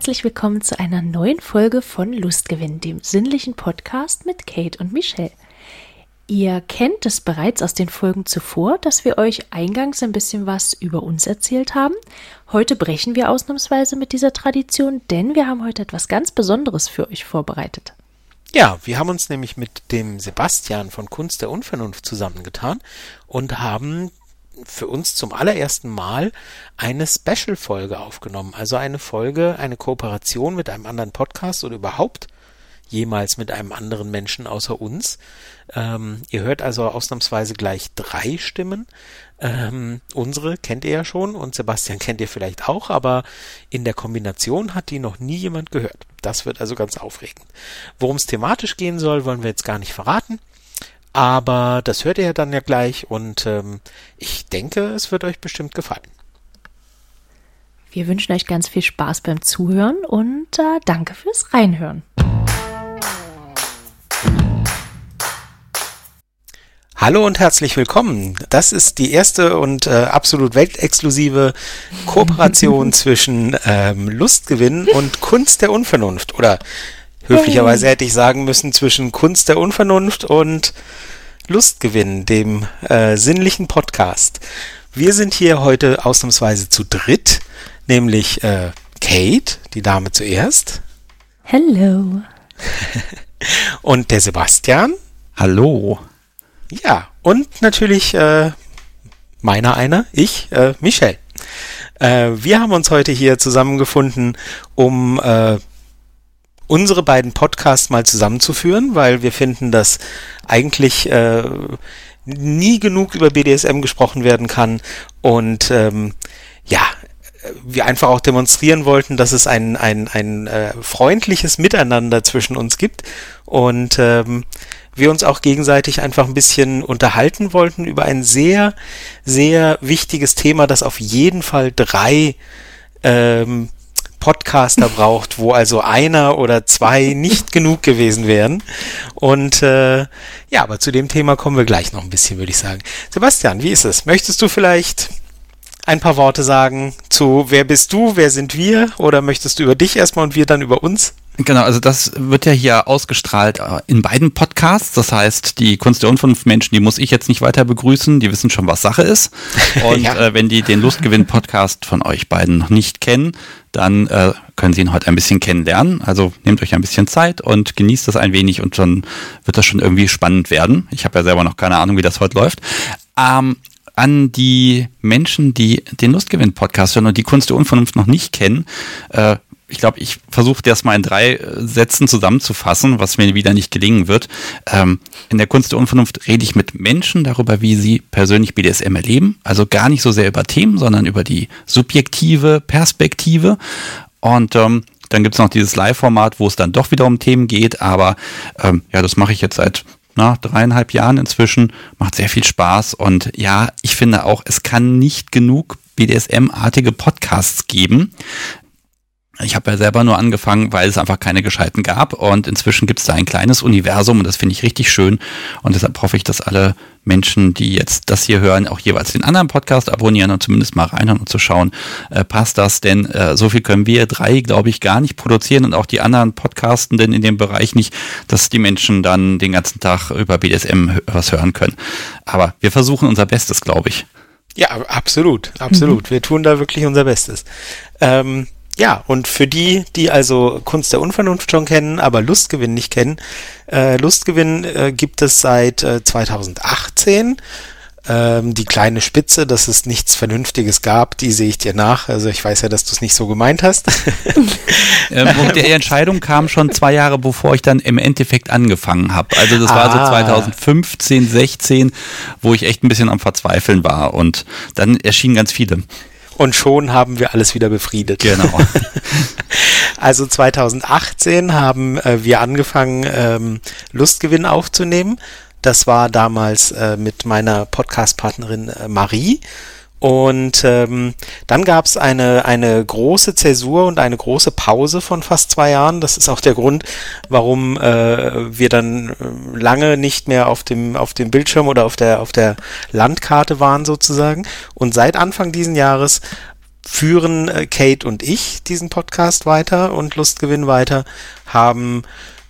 herzlich willkommen zu einer neuen Folge von Lustgewinn, dem sinnlichen Podcast mit Kate und Michelle. Ihr kennt es bereits aus den Folgen zuvor, dass wir euch eingangs ein bisschen was über uns erzählt haben. Heute brechen wir ausnahmsweise mit dieser Tradition, denn wir haben heute etwas ganz Besonderes für euch vorbereitet. Ja, wir haben uns nämlich mit dem Sebastian von Kunst der Unvernunft zusammengetan und haben für uns zum allerersten Mal eine Special-Folge aufgenommen. Also eine Folge, eine Kooperation mit einem anderen Podcast oder überhaupt jemals mit einem anderen Menschen außer uns. Ähm, ihr hört also ausnahmsweise gleich drei Stimmen. Ähm, unsere kennt ihr ja schon und Sebastian kennt ihr vielleicht auch, aber in der Kombination hat die noch nie jemand gehört. Das wird also ganz aufregend. Worum es thematisch gehen soll, wollen wir jetzt gar nicht verraten. Aber das hört ihr ja dann ja gleich und ähm, ich denke, es wird euch bestimmt gefallen. Wir wünschen euch ganz viel Spaß beim Zuhören und äh, danke fürs Reinhören. Hallo und herzlich willkommen. Das ist die erste und äh, absolut weltexklusive Kooperation zwischen ähm, Lustgewinn und Kunst der Unvernunft oder Höflicherweise hätte ich sagen müssen zwischen Kunst der Unvernunft und Lustgewinn, dem äh, sinnlichen Podcast. Wir sind hier heute ausnahmsweise zu dritt, nämlich äh, Kate, die Dame zuerst. Hello. und der Sebastian. Hallo. Ja, und natürlich äh, meiner einer, ich, äh, Michelle. Äh, wir haben uns heute hier zusammengefunden, um äh, unsere beiden Podcasts mal zusammenzuführen, weil wir finden, dass eigentlich äh, nie genug über BDSM gesprochen werden kann. Und ähm, ja, wir einfach auch demonstrieren wollten, dass es ein, ein, ein äh, freundliches Miteinander zwischen uns gibt. Und ähm, wir uns auch gegenseitig einfach ein bisschen unterhalten wollten über ein sehr, sehr wichtiges Thema, das auf jeden Fall drei ähm, Podcaster braucht, wo also einer oder zwei nicht genug gewesen wären. Und äh, ja, aber zu dem Thema kommen wir gleich noch ein bisschen, würde ich sagen. Sebastian, wie ist es? Möchtest du vielleicht ein paar Worte sagen zu wer bist du, wer sind wir? Oder möchtest du über dich erstmal und wir dann über uns? Genau, also das wird ja hier ausgestrahlt äh, in beiden Podcasts. Das heißt, die Kunst der Unvernunft Menschen, die muss ich jetzt nicht weiter begrüßen. Die wissen schon, was Sache ist. Und ja. äh, wenn die den Lustgewinn-Podcast von euch beiden noch nicht kennen, dann äh, können Sie ihn heute ein bisschen kennenlernen. Also nehmt euch ein bisschen Zeit und genießt das ein wenig und dann wird das schon irgendwie spannend werden. Ich habe ja selber noch keine Ahnung, wie das heute läuft. Ähm, an die Menschen, die den Lustgewinn-Podcast hören und die Kunst der Unvernunft noch nicht kennen, äh, ich glaube, ich versuche das mal in drei äh, Sätzen zusammenzufassen, was mir wieder nicht gelingen wird. Ähm, in der Kunst der Unvernunft rede ich mit Menschen darüber, wie sie persönlich BDSM erleben. Also gar nicht so sehr über Themen, sondern über die subjektive Perspektive. Und ähm, dann gibt es noch dieses Live-Format, wo es dann doch wieder um Themen geht. Aber ähm, ja, das mache ich jetzt seit na, dreieinhalb Jahren inzwischen. Macht sehr viel Spaß. Und ja, ich finde auch, es kann nicht genug BDSM-artige Podcasts geben. Ich habe ja selber nur angefangen, weil es einfach keine gescheiten gab und inzwischen gibt es da ein kleines Universum und das finde ich richtig schön und deshalb hoffe ich, dass alle Menschen, die jetzt das hier hören, auch jeweils den anderen Podcast abonnieren und zumindest mal reinhören und zu schauen, äh, passt das, denn äh, so viel können wir drei, glaube ich, gar nicht produzieren und auch die anderen Podcastenden in dem Bereich nicht, dass die Menschen dann den ganzen Tag über BDSM was hören können. Aber wir versuchen unser Bestes, glaube ich. Ja, absolut, absolut. Mhm. Wir tun da wirklich unser Bestes. Ähm ja, und für die, die also Kunst der Unvernunft schon kennen, aber Lustgewinn nicht kennen, äh, Lustgewinn äh, gibt es seit äh, 2018. Ähm, die kleine Spitze, dass es nichts Vernünftiges gab, die sehe ich dir nach. Also ich weiß ja, dass du es nicht so gemeint hast. ähm, und die Entscheidung kam schon zwei Jahre, bevor ich dann im Endeffekt angefangen habe. Also das war ah. so 2015, 16, wo ich echt ein bisschen am Verzweifeln war. Und dann erschienen ganz viele und schon haben wir alles wieder befriedet. Genau. also 2018 haben äh, wir angefangen, ähm, Lustgewinn aufzunehmen. Das war damals äh, mit meiner Podcast-Partnerin äh, Marie. Und ähm, dann gab es eine, eine große Zäsur und eine große Pause von fast zwei Jahren. Das ist auch der Grund, warum äh, wir dann äh, lange nicht mehr auf dem, auf dem Bildschirm oder auf der, auf der Landkarte waren sozusagen. Und seit Anfang diesen Jahres führen äh, Kate und ich diesen Podcast weiter und Lustgewinn weiter, haben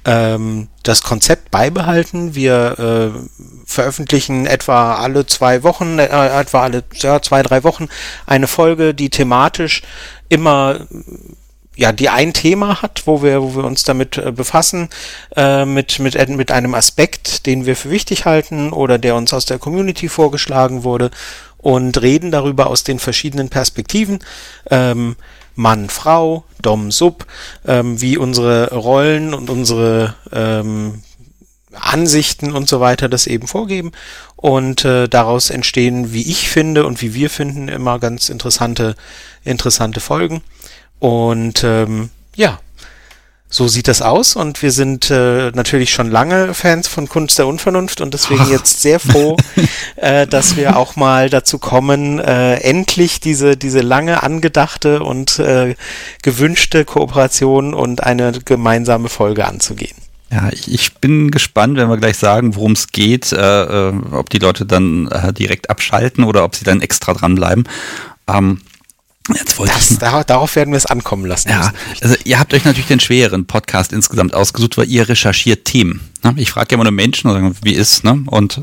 ähm, das Konzept beibehalten. Wir äh, veröffentlichen etwa alle zwei Wochen, äh, etwa alle ja, zwei, drei Wochen eine Folge, die thematisch immer ja, die ein Thema hat, wo wir, wo wir uns damit äh, befassen, äh, mit, mit, mit einem Aspekt, den wir für wichtig halten oder der uns aus der Community vorgeschlagen wurde und reden darüber aus den verschiedenen Perspektiven. Ähm, Mann, Frau, Dom, Sub, ähm, wie unsere Rollen und unsere ähm, Ansichten und so weiter das eben vorgeben. Und äh, daraus entstehen, wie ich finde und wie wir finden, immer ganz interessante, interessante Folgen. Und ähm, ja, so sieht das aus und wir sind äh, natürlich schon lange Fans von Kunst der Unvernunft und deswegen Ach. jetzt sehr froh, äh, dass wir auch mal dazu kommen, äh, endlich diese, diese lange angedachte und äh, gewünschte Kooperation und eine gemeinsame Folge anzugehen. Ja, ich, ich bin gespannt, wenn wir gleich sagen, worum es geht, äh, äh, ob die Leute dann äh, direkt abschalten oder ob sie dann extra dranbleiben. Ähm, Jetzt wollte das, ich dar darauf werden wir es ankommen lassen. Ja, also ihr habt euch natürlich den schwereren Podcast insgesamt ausgesucht, weil ihr recherchiert Themen. Ne? Ich frage ja immer nur Menschen, wie ist, ne? Und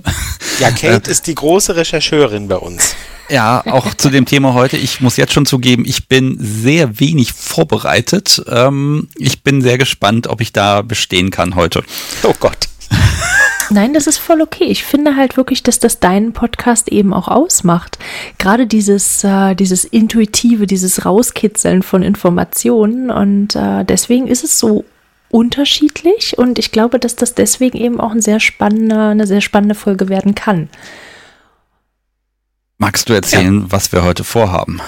ja, Kate ist die große Rechercheurin bei uns. Ja, auch zu dem Thema heute. Ich muss jetzt schon zugeben, ich bin sehr wenig vorbereitet. Ähm, ich bin sehr gespannt, ob ich da bestehen kann heute. Oh Gott. Nein, das ist voll okay. Ich finde halt wirklich, dass das deinen Podcast eben auch ausmacht. Gerade dieses, äh, dieses Intuitive, dieses Rauskitzeln von Informationen. Und äh, deswegen ist es so unterschiedlich. Und ich glaube, dass das deswegen eben auch ein sehr spannender, eine sehr spannende Folge werden kann. Magst du erzählen, ja. was wir heute vorhaben?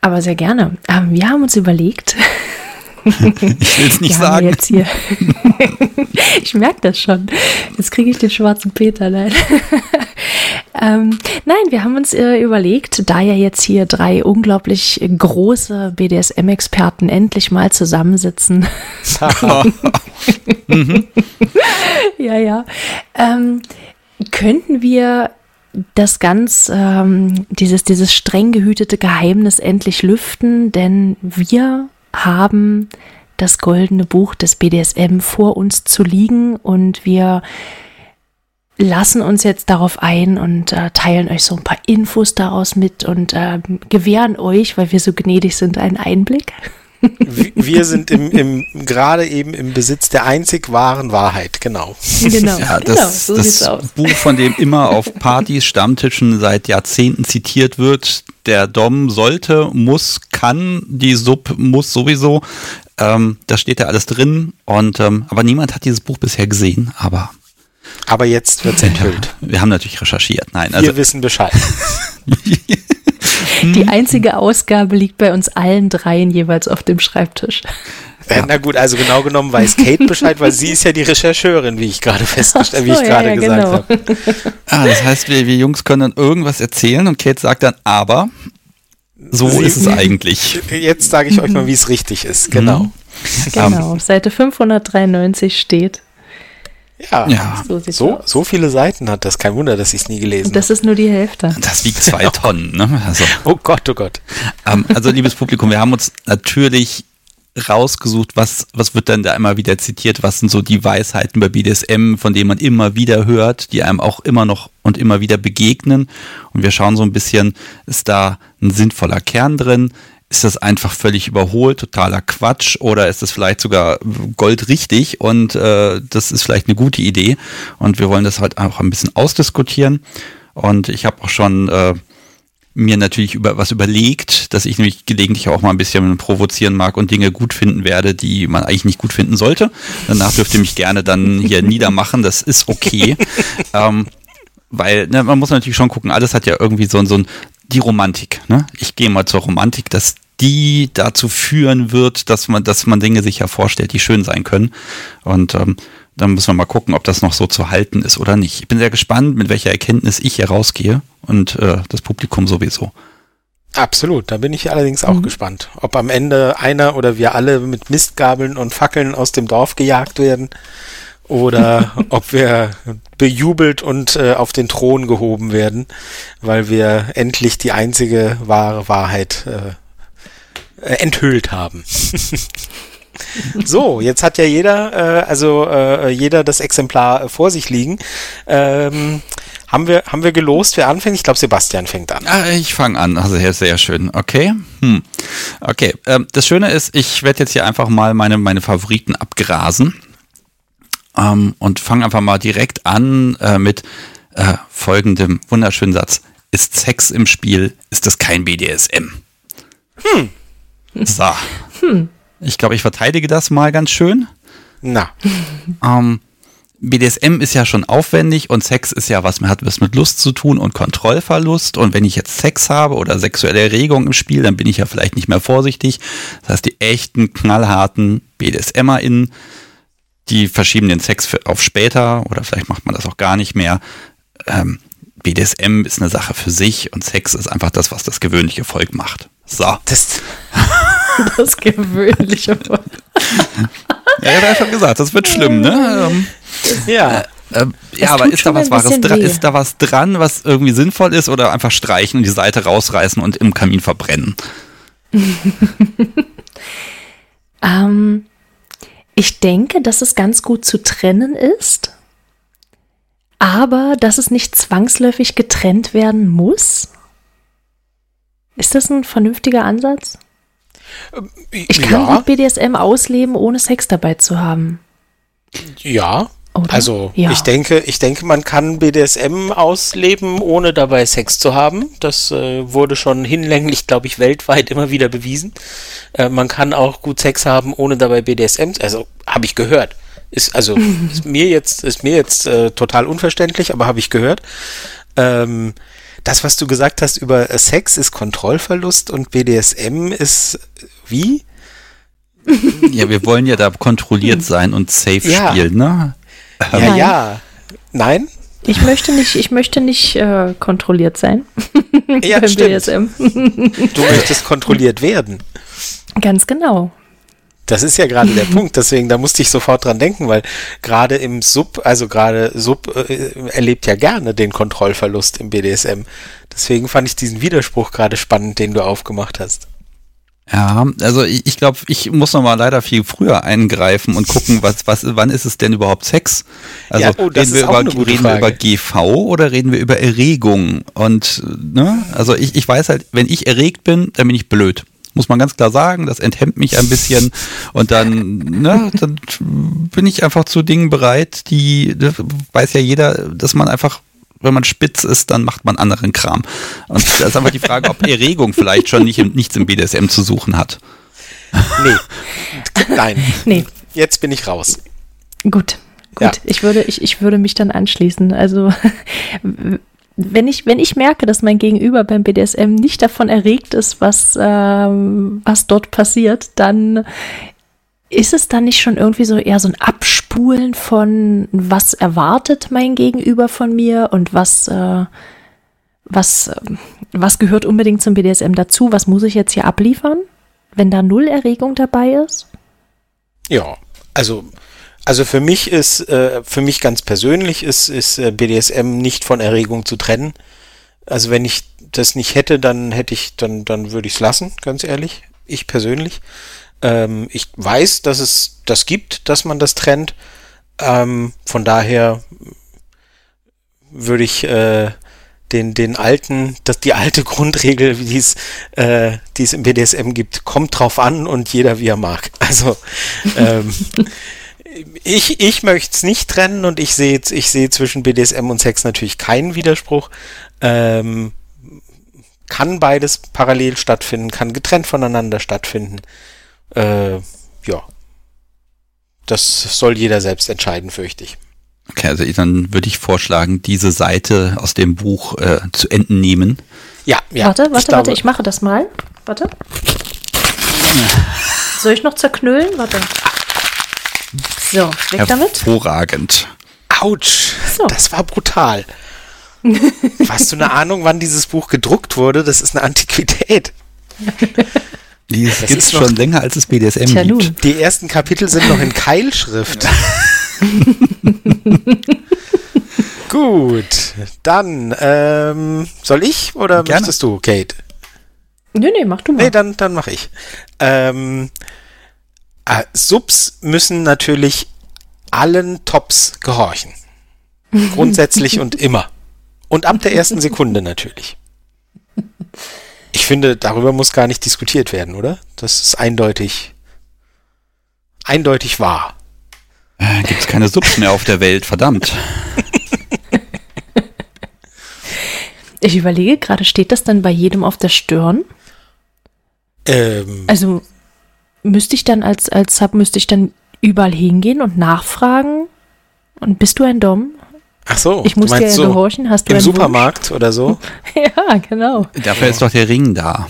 Aber sehr gerne. Ähm, wir haben uns überlegt, ich will es nicht sagen. Jetzt hier. ich merke das schon. Jetzt kriege ich den schwarzen Peter. Nein. ähm, nein, wir haben uns äh, überlegt, da ja jetzt hier drei unglaublich große BDSM-Experten endlich mal zusammensitzen. mhm. Ja, ja. Ähm, könnten wir das ganz, ähm, dieses, dieses streng gehütete Geheimnis endlich lüften, denn wir haben das goldene Buch des BDSM vor uns zu liegen und wir lassen uns jetzt darauf ein und äh, teilen euch so ein paar Infos daraus mit und äh, gewähren euch, weil wir so gnädig sind, einen Einblick. Wir sind im, im, gerade eben im Besitz der einzig wahren Wahrheit, genau. Genau, ja, das, genau, so das Buch, von dem immer auf Partys, Stammtischen seit Jahrzehnten zitiert wird, der Dom sollte, muss, kann, die Sub muss sowieso. Ähm, da steht ja alles drin. Und ähm, aber niemand hat dieses Buch bisher gesehen, aber. Aber jetzt wird es enthüllt. Wir haben natürlich recherchiert. Nein, also, Wir wissen Bescheid. Die einzige Ausgabe liegt bei uns allen dreien jeweils auf dem Schreibtisch. Ja. Na gut, also genau genommen weiß Kate Bescheid, weil sie ist ja die Rechercheurin, wie ich gerade festgestellt, so, wie ich gerade ja, gesagt genau. habe. Ah, das heißt, wir, wir Jungs können dann irgendwas erzählen und Kate sagt dann, aber so sie, ist es eigentlich. Jetzt sage ich euch mal, wie es richtig ist. Genau. Mhm. Genau, auf Seite 593 steht. Ja, ja. So, so, so, viele Seiten hat das. Kein Wunder, dass ich es nie gelesen habe. Das ist nur die Hälfte. Das wiegt zwei Tonnen. Ne? Also, oh Gott, oh Gott. Ähm, also, liebes Publikum, wir haben uns natürlich rausgesucht, was, was wird dann da immer wieder zitiert, was sind so die Weisheiten bei BDSM, von denen man immer wieder hört, die einem auch immer noch und immer wieder begegnen. Und wir schauen so ein bisschen, ist da ein sinnvoller Kern drin? Ist das einfach völlig überholt, totaler Quatsch oder ist das vielleicht sogar goldrichtig und äh, das ist vielleicht eine gute Idee und wir wollen das halt einfach ein bisschen ausdiskutieren und ich habe auch schon äh, mir natürlich über was überlegt, dass ich nämlich gelegentlich auch mal ein bisschen provozieren mag und Dinge gut finden werde, die man eigentlich nicht gut finden sollte. Danach dürft ihr mich gerne dann hier niedermachen, das ist okay. ähm, weil ne, man muss natürlich schon gucken, alles hat ja irgendwie so, so ein, die Romantik. Ne? Ich gehe mal zur Romantik, dass die dazu führen wird, dass man, dass man Dinge sich ja vorstellt, die schön sein können. Und ähm, dann müssen wir mal gucken, ob das noch so zu halten ist oder nicht. Ich bin sehr gespannt, mit welcher Erkenntnis ich hier rausgehe und äh, das Publikum sowieso. Absolut, da bin ich allerdings auch mhm. gespannt, ob am Ende einer oder wir alle mit Mistgabeln und Fackeln aus dem Dorf gejagt werden oder ob wir bejubelt und äh, auf den Thron gehoben werden, weil wir endlich die einzige wahre Wahrheit äh, äh enthüllt haben. so, jetzt hat ja jeder, äh, also äh, jeder das Exemplar vor sich liegen. Ähm, haben wir, haben wir gelost, wer anfängt? Ich glaube, Sebastian fängt an. Ah, ich fange an. Also sehr, sehr schön. Okay. Hm. Okay. Ähm, das Schöne ist, ich werde jetzt hier einfach mal meine, meine Favoriten abgrasen. Ähm, und fange einfach mal direkt an äh, mit äh, folgendem wunderschönen Satz. Ist Sex im Spiel, ist das kein BDSM. Hm. So. Hm. Ich glaube, ich verteidige das mal ganz schön. Na. Ähm, BDSM ist ja schon aufwendig und Sex ist ja was, hat was mit Lust zu tun und Kontrollverlust. Und wenn ich jetzt Sex habe oder sexuelle Erregung im Spiel, dann bin ich ja vielleicht nicht mehr vorsichtig. Das heißt, die echten, knallharten BDSMerInnen, die verschieben den Sex auf später oder vielleicht macht man das auch gar nicht mehr. Ähm, BDSM ist eine Sache für sich und Sex ist einfach das, was das gewöhnliche Volk macht. So. Das, das gewöhnliche Volk. ja, ich habe ja schon gesagt, das wird schlimm, ne? Ähm, ja. Äh, äh, ja, aber ist da was Wahres dran? Ist da was dran, was irgendwie sinnvoll ist oder einfach streichen und die Seite rausreißen und im Kamin verbrennen? ähm, ich denke, dass es ganz gut zu trennen ist, aber dass es nicht zwangsläufig getrennt werden muss. Ist das ein vernünftiger Ansatz? Ähm, ich kann ja. gut BDSM ausleben, ohne Sex dabei zu haben. Ja, oder? Also ja. ich denke, ich denke, man kann BDSM ausleben, ohne dabei Sex zu haben. Das äh, wurde schon hinlänglich, glaube ich, weltweit immer wieder bewiesen. Äh, man kann auch gut Sex haben, ohne dabei BDSM. Also habe ich gehört. Ist also ist mir jetzt ist mir jetzt äh, total unverständlich, aber habe ich gehört. Ähm, das, was du gesagt hast über äh, Sex, ist Kontrollverlust und BDSM ist wie? Ja, wir wollen ja da kontrolliert sein und safe ja. spielen, ne? Ja, Nein. ja. Nein? Ich möchte nicht, ich möchte nicht äh, kontrolliert sein. Ja, stimmt. BSM. Du möchtest kontrolliert werden. Ganz genau. Das ist ja gerade der Punkt, deswegen, da musste ich sofort dran denken, weil gerade im Sub, also gerade Sub äh, erlebt ja gerne den Kontrollverlust im BDSM. Deswegen fand ich diesen Widerspruch gerade spannend, den du aufgemacht hast. Ja, also ich, ich glaube, ich muss noch mal leider viel früher eingreifen und gucken, was, was, wann ist es denn überhaupt Sex? Also ja, oh, reden, wir über, reden wir über GV oder reden wir über Erregung? Und ne, also ich, ich weiß halt, wenn ich erregt bin, dann bin ich blöd. Muss man ganz klar sagen, das enthemmt mich ein bisschen und dann, ne, dann bin ich einfach zu Dingen bereit, die, weiß ja jeder, dass man einfach wenn man spitz ist, dann macht man anderen Kram. Und da ist einfach die Frage, ob Erregung vielleicht schon nicht, nichts im BDSM zu suchen hat. Nee. Nein. Nee. Jetzt bin ich raus. Gut. Gut. Ja. Ich, würde, ich, ich würde mich dann anschließen. Also wenn ich, wenn ich merke, dass mein Gegenüber beim BDSM nicht davon erregt ist, was, ähm, was dort passiert, dann ist es dann nicht schon irgendwie so eher so ein Abspulen von, was erwartet mein Gegenüber von mir und was, äh, was, äh, was gehört unbedingt zum BDSM dazu? Was muss ich jetzt hier abliefern, wenn da null Erregung dabei ist? Ja, also, also für mich ist, äh, für mich ganz persönlich ist, ist äh, BDSM nicht von Erregung zu trennen. Also wenn ich das nicht hätte, dann hätte ich, dann, dann würde ich es lassen, ganz ehrlich. Ich persönlich. Ähm, ich weiß, dass es das gibt, dass man das trennt. Ähm, von daher würde ich äh, den, den alten, das, die alte Grundregel, wie es, die es im BDSM gibt, kommt drauf an und jeder wie er mag. Also ähm, ich, ich möchte es nicht trennen und ich sehe ich sehe zwischen BDSM und Sex natürlich keinen Widerspruch. Ähm, kann beides parallel stattfinden, kann getrennt voneinander stattfinden. Äh, ja. Das soll jeder selbst entscheiden, fürchte ich. Okay, also dann würde ich vorschlagen, diese Seite aus dem Buch äh, zu entnehmen. Ja, ja. Warte, warte, ich warte, ich mache das mal. Warte. Soll ich noch zerknüllen? Warte. So, weg damit. Hervorragend. Autsch, so. das war brutal. Hast du eine Ahnung, wann dieses Buch gedruckt wurde? Das ist eine Antiquität. Die gibt es schon länger als es BDSM Tja, gibt. Die ersten Kapitel sind noch in Keilschrift. Gut, dann ähm, soll ich oder Gerne. möchtest du, Kate? Nee, nee, mach du mal. Nee, dann, dann mach ich. Ähm, äh, Subs müssen natürlich allen Tops gehorchen. Grundsätzlich und immer. Und ab der ersten Sekunde natürlich. Ich finde, darüber muss gar nicht diskutiert werden, oder? Das ist eindeutig, eindeutig wahr. Äh, Gibt es keine Subs mehr auf der Welt, verdammt. Ich überlege gerade, steht das dann bei jedem auf der Stirn? Ähm. Also müsste ich dann als, als Sub, müsste ich dann überall hingehen und nachfragen? Und bist du ein Dom? Ach so, ich muss dir ja so gehorchen. Hast du im Supermarkt Wunsch? oder so? ja, genau. Dafür ist doch der Ring da.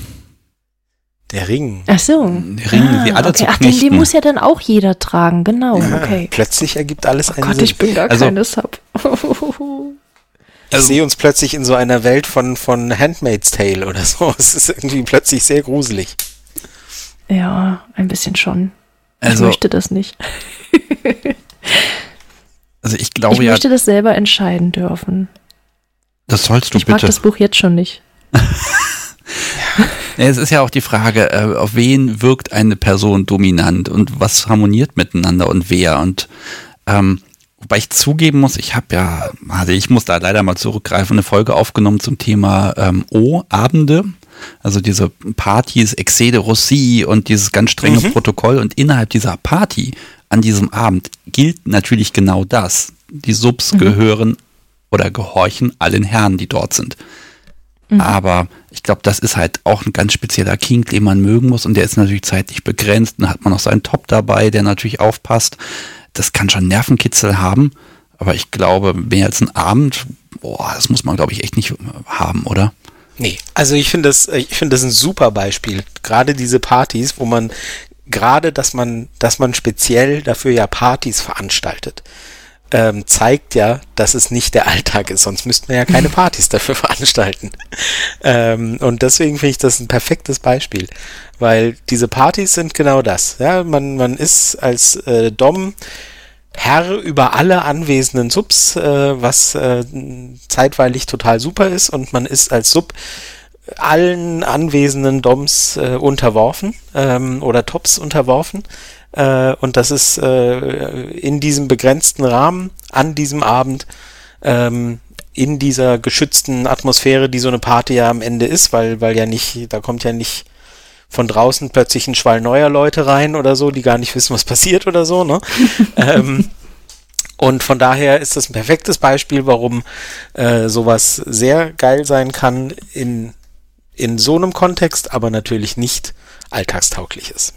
Der Ring. Ach so. Der Ring, ah, die alle okay. zu Ach, den, den muss ja dann auch jeder tragen, genau. Ja, okay. Plötzlich ergibt alles oh einen Gott, Sinn. ich bin gar also, keine Sub. ich also, sehe uns plötzlich in so einer Welt von, von Handmaid's Tale oder so. Es ist irgendwie plötzlich sehr gruselig. Ja, ein bisschen schon. Also, ich möchte das nicht. also ich glaube ich ja. Ich möchte das selber entscheiden dürfen. Das sollst du ich bitte. Ich mag das Buch jetzt schon nicht. ja, es ist ja auch die Frage, äh, auf wen wirkt eine Person dominant und was harmoniert miteinander und wer. Und ähm, wobei ich zugeben muss, ich habe ja, also ich muss da leider mal zurückgreifen, eine Folge aufgenommen zum Thema ähm, O-Abende. Also diese Partys, Excede Rossi und dieses ganz strenge mhm. Protokoll. Und innerhalb dieser Party an diesem Abend gilt natürlich genau das. Die Subs mhm. gehören oder gehorchen allen Herren, die dort sind. Mhm. Aber ich glaube, das ist halt auch ein ganz spezieller King, den man mögen muss. Und der ist natürlich zeitlich begrenzt. Dann hat man noch seinen Top dabei, der natürlich aufpasst. Das kann schon Nervenkitzel haben. Aber ich glaube, mehr als ein Abend, boah, das muss man, glaube ich, echt nicht haben, oder? Nee, also ich finde das, ich finde das ein super Beispiel. Gerade diese Partys, wo man gerade, dass man, dass man speziell dafür ja Partys veranstaltet, ähm, zeigt ja, dass es nicht der Alltag ist. Sonst müssten wir ja keine Partys dafür veranstalten. ähm, und deswegen finde ich das ein perfektes Beispiel, weil diese Partys sind genau das. Ja, man, man ist als äh, Dom Herr über alle anwesenden Subs, äh, was äh, zeitweilig total super ist und man ist als Sub allen anwesenden Doms äh, unterworfen ähm, oder Tops unterworfen. Äh, und das ist äh, in diesem begrenzten Rahmen an diesem Abend ähm, in dieser geschützten Atmosphäre, die so eine Party ja am Ende ist, weil weil ja nicht, da kommt ja nicht von draußen plötzlich ein Schwall neuer Leute rein oder so, die gar nicht wissen, was passiert oder so, ne? ähm, und von daher ist das ein perfektes Beispiel, warum äh, sowas sehr geil sein kann in, in so einem Kontext, aber natürlich nicht alltagstauglich ist.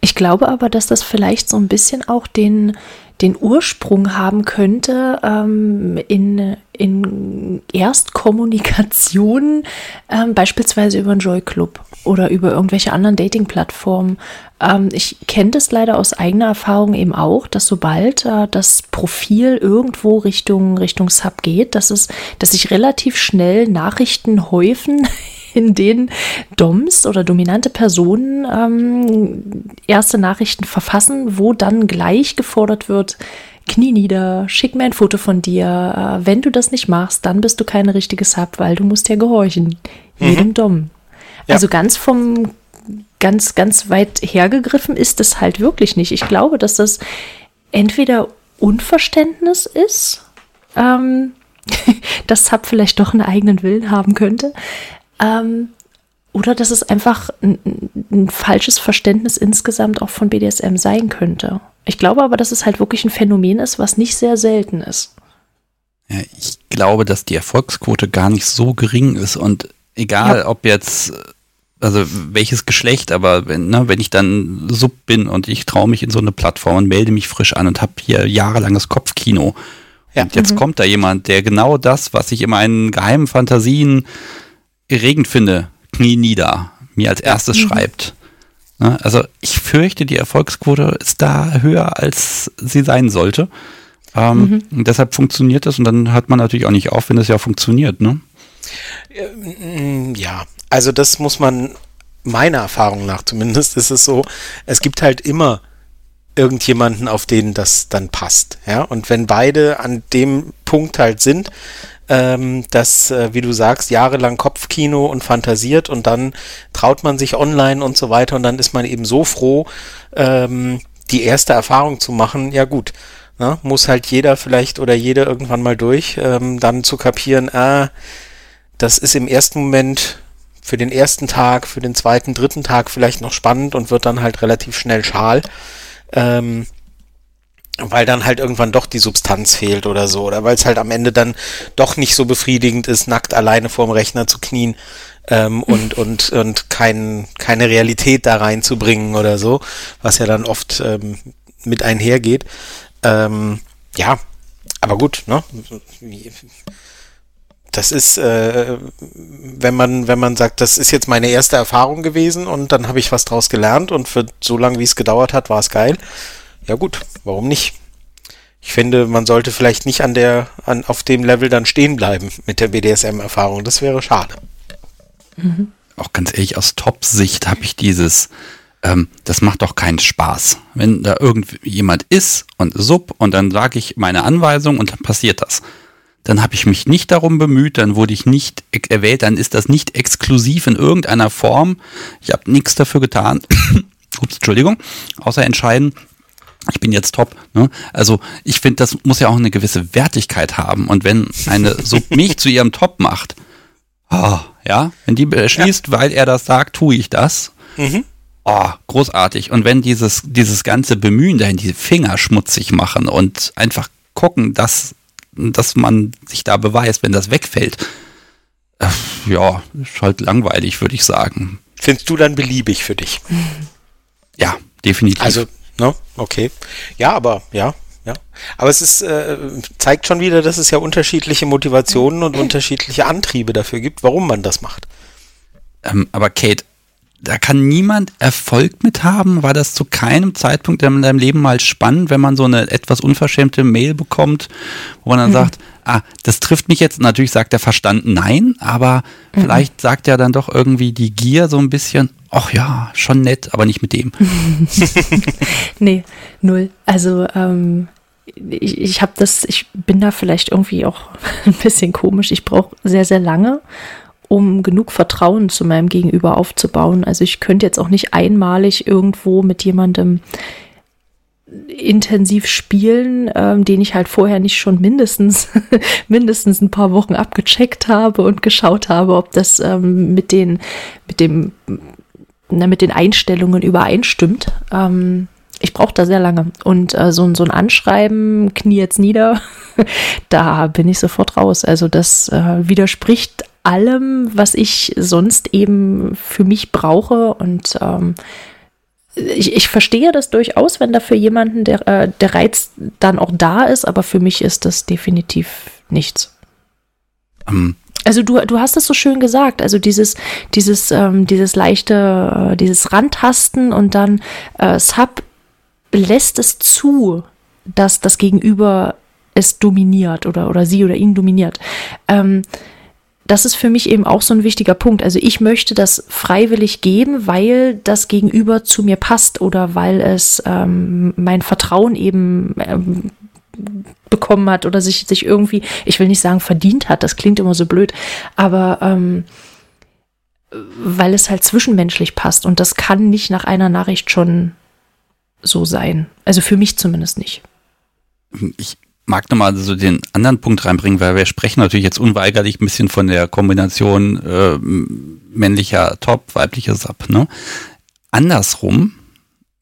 Ich glaube aber, dass das vielleicht so ein bisschen auch den, den Ursprung haben könnte ähm, in, in Erstkommunikation, ähm, beispielsweise über einen Joy Club oder über irgendwelche anderen Dating-Plattformen. Ähm, ich kenne das leider aus eigener Erfahrung eben auch, dass sobald äh, das Profil irgendwo Richtung, Richtung Sub geht, dass es, dass sich relativ schnell Nachrichten häufen, in denen Doms oder dominante Personen ähm, erste Nachrichten verfassen, wo dann gleich gefordert wird, Knie nieder, schick mir ein Foto von dir. Äh, wenn du das nicht machst, dann bist du keine richtige Sub, weil du musst ja gehorchen. Mhm. Jedem Dom. Ja. Also ganz vom, ganz, ganz weit hergegriffen ist es halt wirklich nicht. Ich glaube, dass das entweder Unverständnis ist, ähm, dass Sub vielleicht doch einen eigenen Willen haben könnte, ähm, oder dass es einfach ein, ein, falsches Verständnis insgesamt auch von BDSM sein könnte. Ich glaube aber, dass es halt wirklich ein Phänomen ist, was nicht sehr selten ist. Ja, ich glaube, dass die Erfolgsquote gar nicht so gering ist und egal, ja. ob jetzt also welches Geschlecht, aber wenn, ne, wenn ich dann Sub bin und ich traue mich in so eine Plattform und melde mich frisch an und habe hier jahrelanges Kopfkino. Ja. Und jetzt mhm. kommt da jemand, der genau das, was ich in meinen geheimen Fantasien erregend finde, Knie nieder, mir als erstes mhm. schreibt. Ne, also ich fürchte, die Erfolgsquote ist da höher, als sie sein sollte. Ähm, mhm. Und deshalb funktioniert das und dann hört man natürlich auch nicht auf, wenn es ja funktioniert, ne? Ähm, ja, also das muss man, meiner Erfahrung nach zumindest, ist es so, es gibt halt immer irgendjemanden, auf den das dann passt. Ja, und wenn beide an dem Punkt halt sind, ähm, dass, äh, wie du sagst, jahrelang Kopfkino und fantasiert und dann traut man sich online und so weiter und dann ist man eben so froh, ähm, die erste Erfahrung zu machen. Ja gut, ne, muss halt jeder vielleicht oder jede irgendwann mal durch, ähm, dann zu kapieren, ah, das ist im ersten Moment für den ersten Tag, für den zweiten, dritten Tag vielleicht noch spannend und wird dann halt relativ schnell schal. Ähm, weil dann halt irgendwann doch die Substanz fehlt oder so, oder weil es halt am Ende dann doch nicht so befriedigend ist, nackt alleine vorm Rechner zu knien ähm, und, und, und kein, keine Realität da reinzubringen oder so, was ja dann oft ähm, mit einhergeht. Ähm, ja, aber gut, ne? Das ist, äh, wenn man, wenn man sagt, das ist jetzt meine erste Erfahrung gewesen und dann habe ich was draus gelernt und für so lange, wie es gedauert hat, war es geil ja gut, warum nicht? Ich finde, man sollte vielleicht nicht an der, an, auf dem Level dann stehen bleiben mit der BDSM-Erfahrung. Das wäre schade. Mhm. Auch ganz ehrlich, aus Top-Sicht habe ich dieses, ähm, das macht doch keinen Spaß. Wenn da irgendjemand ist und sub und dann sage ich meine Anweisung und dann passiert das. Dann habe ich mich nicht darum bemüht, dann wurde ich nicht erwählt, dann ist das nicht exklusiv in irgendeiner Form. Ich habe nichts dafür getan. Ups, Entschuldigung, außer entscheiden, ich bin jetzt top. Ne? Also ich finde, das muss ja auch eine gewisse Wertigkeit haben. Und wenn eine Sub mich zu ihrem Top macht, oh, ja, wenn die beschließt, ja. weil er das sagt, tue ich das. Mhm. Oh, großartig. Und wenn dieses, dieses ganze Bemühen dahin, die Finger schmutzig machen und einfach gucken, dass, dass man sich da beweist, wenn das wegfällt, äh, ja, ist halt langweilig, würde ich sagen. Findest du dann beliebig für dich? Ja, definitiv. Also No? Okay. Ja, aber ja, ja. Aber es ist, äh, zeigt schon wieder, dass es ja unterschiedliche Motivationen und unterschiedliche Antriebe dafür gibt, warum man das macht. Ähm, aber Kate, da kann niemand Erfolg mit haben. War das zu keinem Zeitpunkt in deinem Leben mal spannend, wenn man so eine etwas unverschämte Mail bekommt, wo man dann mhm. sagt, ah, das trifft mich jetzt. Natürlich sagt der Verstand nein, aber mhm. vielleicht sagt ja dann doch irgendwie die Gier so ein bisschen, ach ja, schon nett, aber nicht mit dem. nee, null. Also ähm, ich, ich habe das, ich bin da vielleicht irgendwie auch ein bisschen komisch. Ich brauche sehr, sehr lange, um genug Vertrauen zu meinem Gegenüber aufzubauen. Also ich könnte jetzt auch nicht einmalig irgendwo mit jemandem intensiv spielen, ähm, den ich halt vorher nicht schon mindestens mindestens ein paar Wochen abgecheckt habe und geschaut habe, ob das ähm, mit den mit dem na, mit den Einstellungen übereinstimmt. Ähm, ich brauche da sehr lange. Und äh, so, so ein Anschreiben, knie jetzt nieder, da bin ich sofort raus. Also das äh, widerspricht allem, was ich sonst eben für mich brauche. Und ähm, ich, ich verstehe das durchaus, wenn da für jemanden der, äh, der Reiz dann auch da ist, aber für mich ist das definitiv nichts. Um, ähm, also du, du hast es so schön gesagt, also dieses, dieses, ähm, dieses leichte, äh, dieses Randtasten und dann äh, Sub lässt es zu, dass das Gegenüber es dominiert oder, oder sie oder ihn dominiert. Ähm, das ist für mich eben auch so ein wichtiger Punkt. Also ich möchte das freiwillig geben, weil das Gegenüber zu mir passt oder weil es ähm, mein Vertrauen eben ähm, bekommen hat oder sich, sich irgendwie, ich will nicht sagen verdient hat, das klingt immer so blöd, aber ähm, weil es halt zwischenmenschlich passt und das kann nicht nach einer Nachricht schon so sein. Also für mich zumindest nicht. Ich mag nochmal so den anderen Punkt reinbringen, weil wir sprechen natürlich jetzt unweigerlich ein bisschen von der Kombination äh, männlicher Top, weiblicher Sub. Ne? Andersrum,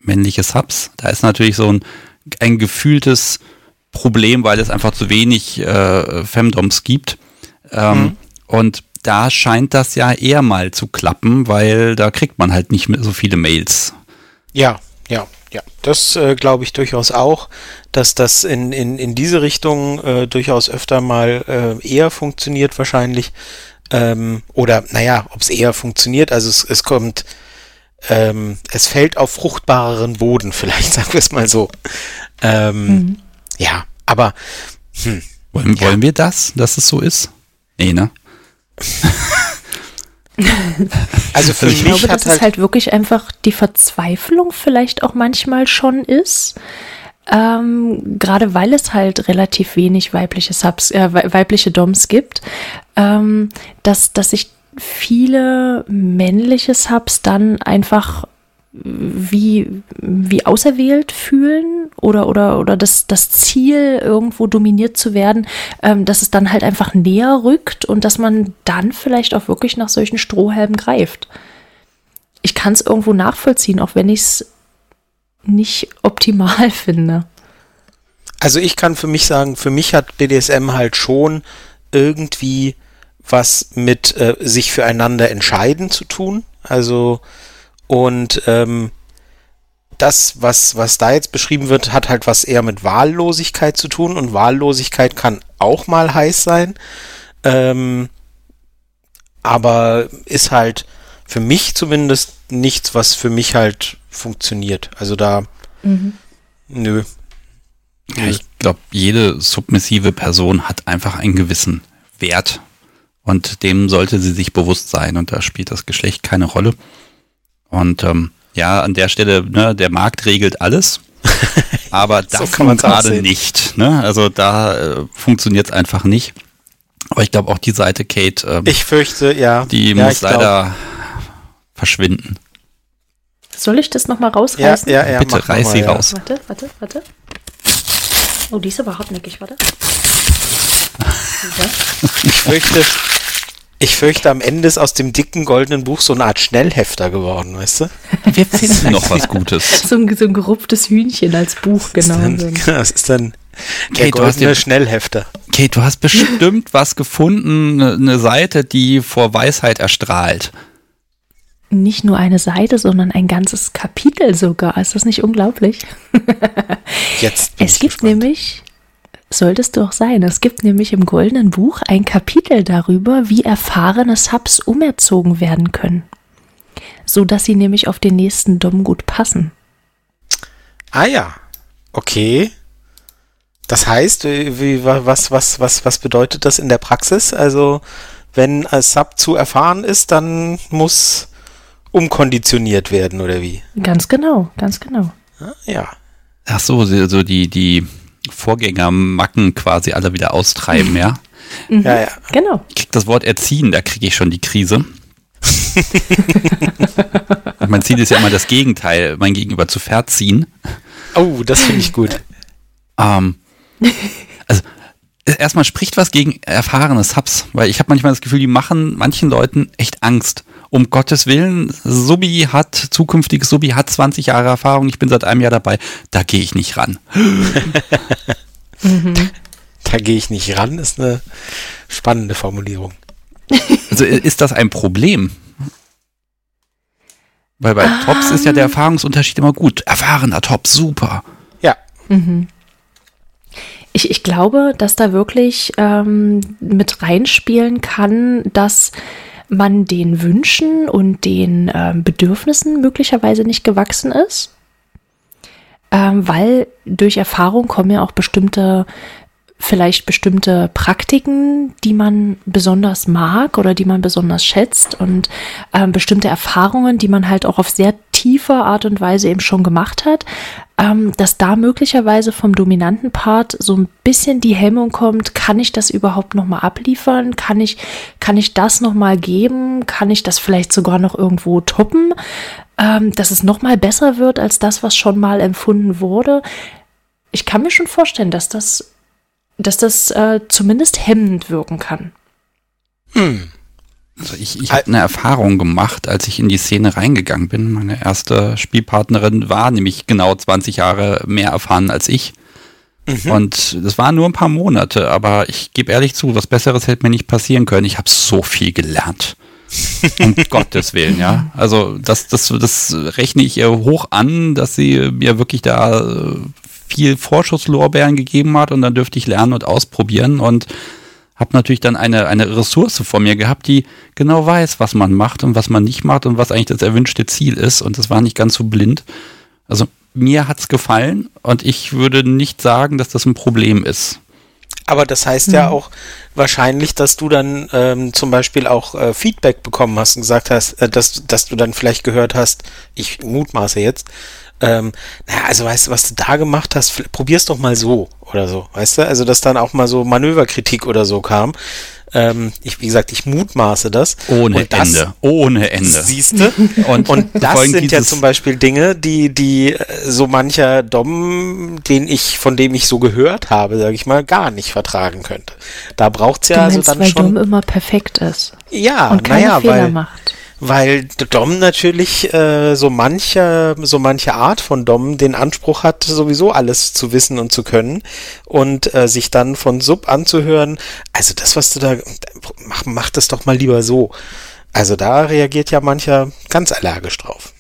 männliche Subs, da ist natürlich so ein, ein gefühltes Problem, weil es einfach zu wenig äh, Femdoms gibt. Ähm, mhm. Und da scheint das ja eher mal zu klappen, weil da kriegt man halt nicht mehr so viele Mails. Ja, ja, ja. Das äh, glaube ich durchaus auch, dass das in, in, in diese Richtung äh, durchaus öfter mal äh, eher funktioniert wahrscheinlich. Ähm, oder naja, ob es eher funktioniert, also es, es kommt, ähm, es fällt auf fruchtbareren Boden, vielleicht sagen wir es mal so. Ähm, mhm. Ja, aber hm, wollen, ja. wollen wir das, dass es so ist? Nee, ne? also für ich mich glaube, dass halt es halt wirklich einfach die Verzweiflung vielleicht auch manchmal schon ist. Ähm, gerade weil es halt relativ wenig weibliche Subs, äh, weibliche Doms gibt, ähm, dass, dass sich viele männliche Subs dann einfach wie, wie auserwählt fühlen oder, oder, oder das, das Ziel, irgendwo dominiert zu werden, ähm, dass es dann halt einfach näher rückt und dass man dann vielleicht auch wirklich nach solchen Strohhalmen greift. Ich kann es irgendwo nachvollziehen, auch wenn ich es nicht optimal finde. Also ich kann für mich sagen, für mich hat BDSM halt schon irgendwie was mit äh, sich füreinander entscheiden zu tun. Also und ähm, das, was, was da jetzt beschrieben wird, hat halt was eher mit Wahllosigkeit zu tun und Wahllosigkeit kann auch mal heiß sein. Ähm, aber ist halt für mich zumindest nichts, was für mich halt funktioniert. Also da, mhm. nö. Ja, ich glaube, jede submissive Person hat einfach einen gewissen Wert und dem sollte sie sich bewusst sein und da spielt das Geschlecht keine Rolle. Und ähm, ja, an der Stelle, ne, der Markt regelt alles. Aber das so gerade nicht. Ne? Also da äh, funktioniert es einfach nicht. Aber ich glaube auch die Seite Kate. Ähm, ich fürchte, ja. Die ja, muss leider glaub. verschwinden. Soll ich das nochmal rausreißen? Ja, ja, ja. Bitte reiß sie raus. Warte, warte, warte. Oh, die ist aber hartnäckig, warte. ich fürchte, ich fürchte, am Ende ist aus dem dicken goldenen Buch so eine Art Schnellhefter geworden, weißt du? Wir finden noch was Gutes. so, ein, so ein gerupptes Hühnchen als Buch, genau. Das ist dann der Kate, goldene ja, Schnellhefter. Kate, du hast bestimmt was gefunden, eine Seite, die vor Weisheit erstrahlt. Nicht nur eine Seite, sondern ein ganzes Kapitel sogar. Ist das nicht unglaublich? Jetzt. es gibt gespannt. nämlich solltest du auch sein. Es gibt nämlich im Goldenen Buch ein Kapitel darüber, wie erfahrene Subs umerzogen werden können. So dass sie nämlich auf den nächsten Dom gut passen. Ah ja, okay. Das heißt, wie, was, was, was, was bedeutet das in der Praxis? Also, wenn ein Sub zu erfahren ist, dann muss umkonditioniert werden, oder wie? Ganz genau, ganz genau. Ah, ja. Ach so, so die, die Vorgängermacken quasi alle wieder austreiben, ja? Mhm. Ja, ja. Genau. Ich krieg das Wort erziehen, da kriege ich schon die Krise. mein Ziel ist ja immer das Gegenteil, mein Gegenüber zu verziehen. Oh, das finde ich gut. Ähm, also erstmal spricht was gegen erfahrene Subs, weil ich habe manchmal das Gefühl, die machen manchen Leuten echt Angst um Gottes Willen, Subi hat, zukünftiges Subi hat 20 Jahre Erfahrung, ich bin seit einem Jahr dabei, da gehe ich nicht ran. mhm. Da gehe ich nicht ran, ist eine spannende Formulierung. Also ist das ein Problem? Weil bei um. Tops ist ja der Erfahrungsunterschied immer gut. Erfahrener Top, super. Ja. Mhm. Ich, ich glaube, dass da wirklich ähm, mit reinspielen kann, dass man den Wünschen und den äh, Bedürfnissen möglicherweise nicht gewachsen ist, ähm, weil durch Erfahrung kommen ja auch bestimmte vielleicht bestimmte Praktiken, die man besonders mag oder die man besonders schätzt und ähm, bestimmte Erfahrungen, die man halt auch auf sehr tiefe Art und Weise eben schon gemacht hat, ähm, dass da möglicherweise vom dominanten Part so ein bisschen die Hemmung kommt, kann ich das überhaupt nochmal abliefern? Kann ich, kann ich das nochmal geben? Kann ich das vielleicht sogar noch irgendwo toppen? Ähm, dass es nochmal besser wird als das, was schon mal empfunden wurde. Ich kann mir schon vorstellen, dass das dass das äh, zumindest hemmend wirken kann. Hm. Also ich, ich habe eine Erfahrung gemacht, als ich in die Szene reingegangen bin. Meine erste Spielpartnerin war nämlich genau 20 Jahre mehr erfahren als ich. Mhm. Und das waren nur ein paar Monate, aber ich gebe ehrlich zu, was Besseres hätte mir nicht passieren können. Ich habe so viel gelernt. um Gottes Willen, ja. Also das, das, das rechne ich ihr hoch an, dass sie mir wirklich da äh, viel Vorschusslorbeeren gegeben hat und dann dürfte ich lernen und ausprobieren und habe natürlich dann eine, eine Ressource vor mir gehabt, die genau weiß, was man macht und was man nicht macht und was eigentlich das erwünschte Ziel ist und das war nicht ganz so blind. Also mir hat es gefallen und ich würde nicht sagen, dass das ein Problem ist. Aber das heißt mhm. ja auch wahrscheinlich, dass du dann ähm, zum Beispiel auch äh, Feedback bekommen hast und gesagt hast, äh, dass, dass du dann vielleicht gehört hast, ich mutmaße jetzt, ähm, naja, also weißt du, was du da gemacht hast, probier's doch mal so oder so, weißt du? Also, dass dann auch mal so Manöverkritik oder so kam. Ähm, ich, wie gesagt, ich mutmaße das. Ohne das, Ende. Ohne Ende. Siehst du? Und, und das sind ja zum Beispiel Dinge, die, die äh, so mancher Dom, den ich, von dem ich so gehört habe, sage ich mal, gar nicht vertragen könnte. Da braucht's ja du meinst, also dann weil schon. Dom immer perfekt ist. Ja, und keine naja, Fehler weil, macht weil Dom natürlich äh, so manche so manche Art von Dom den Anspruch hat sowieso alles zu wissen und zu können und äh, sich dann von Sub anzuhören. Also das was du da mach, mach das doch mal lieber so. Also da reagiert ja mancher ganz allergisch drauf.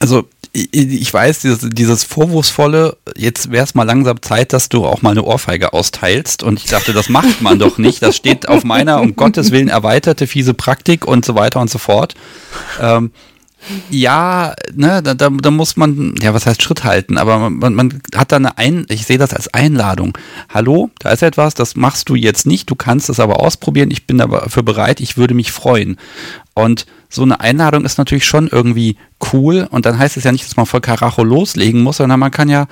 Also ich weiß, dieses, dieses Vorwurfsvolle, jetzt wäre es mal langsam Zeit, dass du auch mal eine Ohrfeige austeilst. Und ich dachte, das macht man doch nicht. Das steht auf meiner, um Gottes Willen, erweiterte fiese Praktik und so weiter und so fort. Ähm, ja, ne, da, da, muss man, ja, was heißt Schritt halten, aber man, man hat da eine Ein, ich sehe das als Einladung. Hallo, da ist etwas, das machst du jetzt nicht, du kannst es aber ausprobieren, ich bin dafür bereit, ich würde mich freuen. Und so eine Einladung ist natürlich schon irgendwie cool und dann heißt es ja nicht, dass man voll Karacho loslegen muss, sondern man kann ja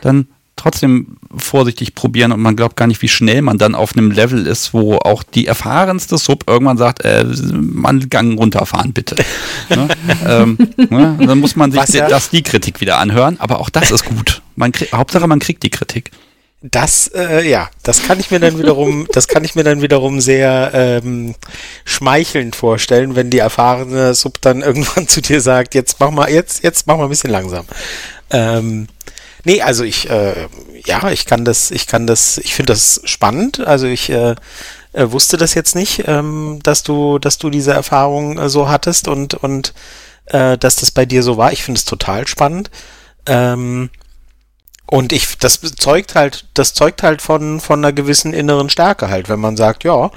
dann trotzdem vorsichtig probieren und man glaubt gar nicht, wie schnell man dann auf einem Level ist, wo auch die erfahrenste Sub irgendwann sagt, äh, man Gang runterfahren bitte. ne? ähm, ne? Dann muss man sich ja? das die Kritik wieder anhören, aber auch das ist gut. Man krieg, Hauptsache man kriegt die Kritik. Das, äh, ja, das kann ich mir dann wiederum, das kann ich mir dann wiederum sehr ähm, schmeichelnd vorstellen, wenn die erfahrene Sub dann irgendwann zu dir sagt, jetzt mach mal, jetzt, jetzt mach mal ein bisschen langsam. Ähm, nee, also ich, äh, ja, ich kann das, ich kann das, ich finde das spannend. Also ich äh, äh, wusste das jetzt nicht, ähm, dass du, dass du diese Erfahrung äh, so hattest und und äh, dass das bei dir so war. Ich finde es total spannend. Ähm, und ich, das zeugt halt, das zeugt halt von, von einer gewissen inneren Stärke halt, wenn man sagt, ja,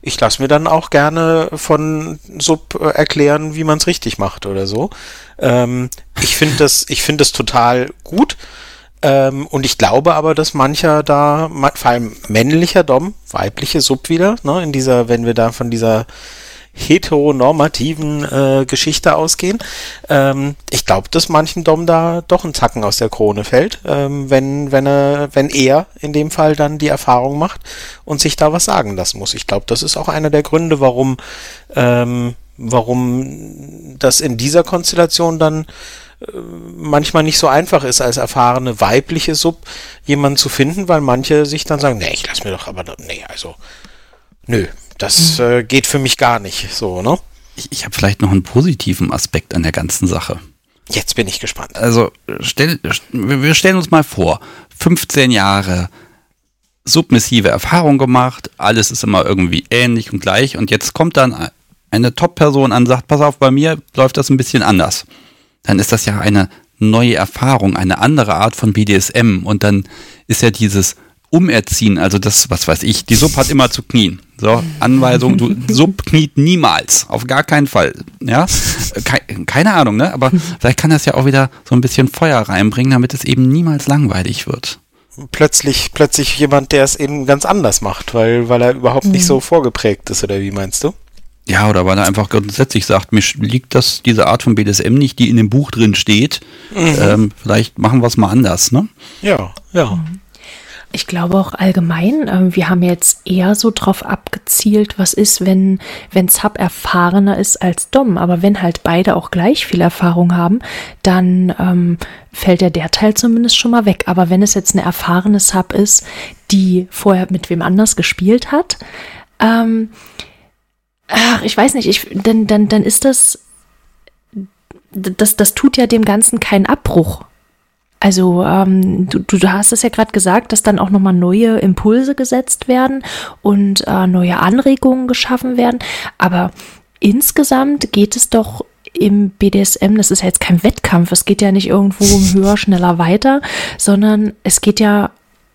ich lasse mir dann auch gerne von Sub äh, erklären, wie man es richtig macht oder so. Ähm, ich finde das, ich finde das total gut. Ähm, und ich glaube aber, dass mancher da, vor allem männlicher Dom, weibliche Sub wieder, ne, in dieser, wenn wir da von dieser heteronormativen äh, Geschichte ausgehen. Ähm, ich glaube, dass manchen Dom da doch ein Zacken aus der Krone fällt, ähm, wenn, wenn, er, wenn er in dem Fall dann die Erfahrung macht und sich da was sagen lassen muss. Ich glaube, das ist auch einer der Gründe, warum, ähm, warum das in dieser Konstellation dann manchmal nicht so einfach ist, als erfahrene weibliche Sub jemanden zu finden, weil manche sich dann sagen, nee, ich lass mir doch aber, nee, also, nö, das äh, geht für mich gar nicht so, ne? Ich, ich habe vielleicht noch einen positiven Aspekt an der ganzen Sache. Jetzt bin ich gespannt. Also, stell, wir stellen uns mal vor, 15 Jahre submissive Erfahrung gemacht, alles ist immer irgendwie ähnlich und gleich und jetzt kommt dann eine Top-Person an und sagt, pass auf, bei mir läuft das ein bisschen anders. Dann ist das ja eine neue Erfahrung, eine andere Art von BDSM und dann ist ja dieses Umerziehen, also das, was weiß ich, die Sub hat immer zu knien. So, Anweisung, du Sub kniet niemals, auf gar keinen Fall. Ja, keine, Ahnung, ne? Aber vielleicht kann das ja auch wieder so ein bisschen Feuer reinbringen, damit es eben niemals langweilig wird. Plötzlich, plötzlich jemand, der es eben ganz anders macht, weil, weil er überhaupt nicht mhm. so vorgeprägt ist, oder wie meinst du? Ja, oder weil er einfach grundsätzlich sagt, mir liegt das, diese Art von BDSM nicht, die in dem Buch drin steht. Mhm. Ähm, vielleicht machen wir es mal anders, ne? Ja, ja. Mhm. Ich glaube auch allgemein, äh, wir haben jetzt eher so drauf abgezielt, was ist, wenn, wenn Sub erfahrener ist als Dom. Aber wenn halt beide auch gleich viel Erfahrung haben, dann ähm, fällt ja der Teil zumindest schon mal weg. Aber wenn es jetzt eine erfahrene Sub ist, die vorher mit wem anders gespielt hat, ähm, ach, ich weiß nicht, ich, dann, dann, dann ist das, das, das tut ja dem Ganzen keinen Abbruch. Also ähm, du, du hast es ja gerade gesagt, dass dann auch nochmal neue Impulse gesetzt werden und äh, neue Anregungen geschaffen werden. Aber insgesamt geht es doch im BDSM, das ist ja jetzt kein Wettkampf, es geht ja nicht irgendwo um höher, schneller, weiter, sondern es geht ja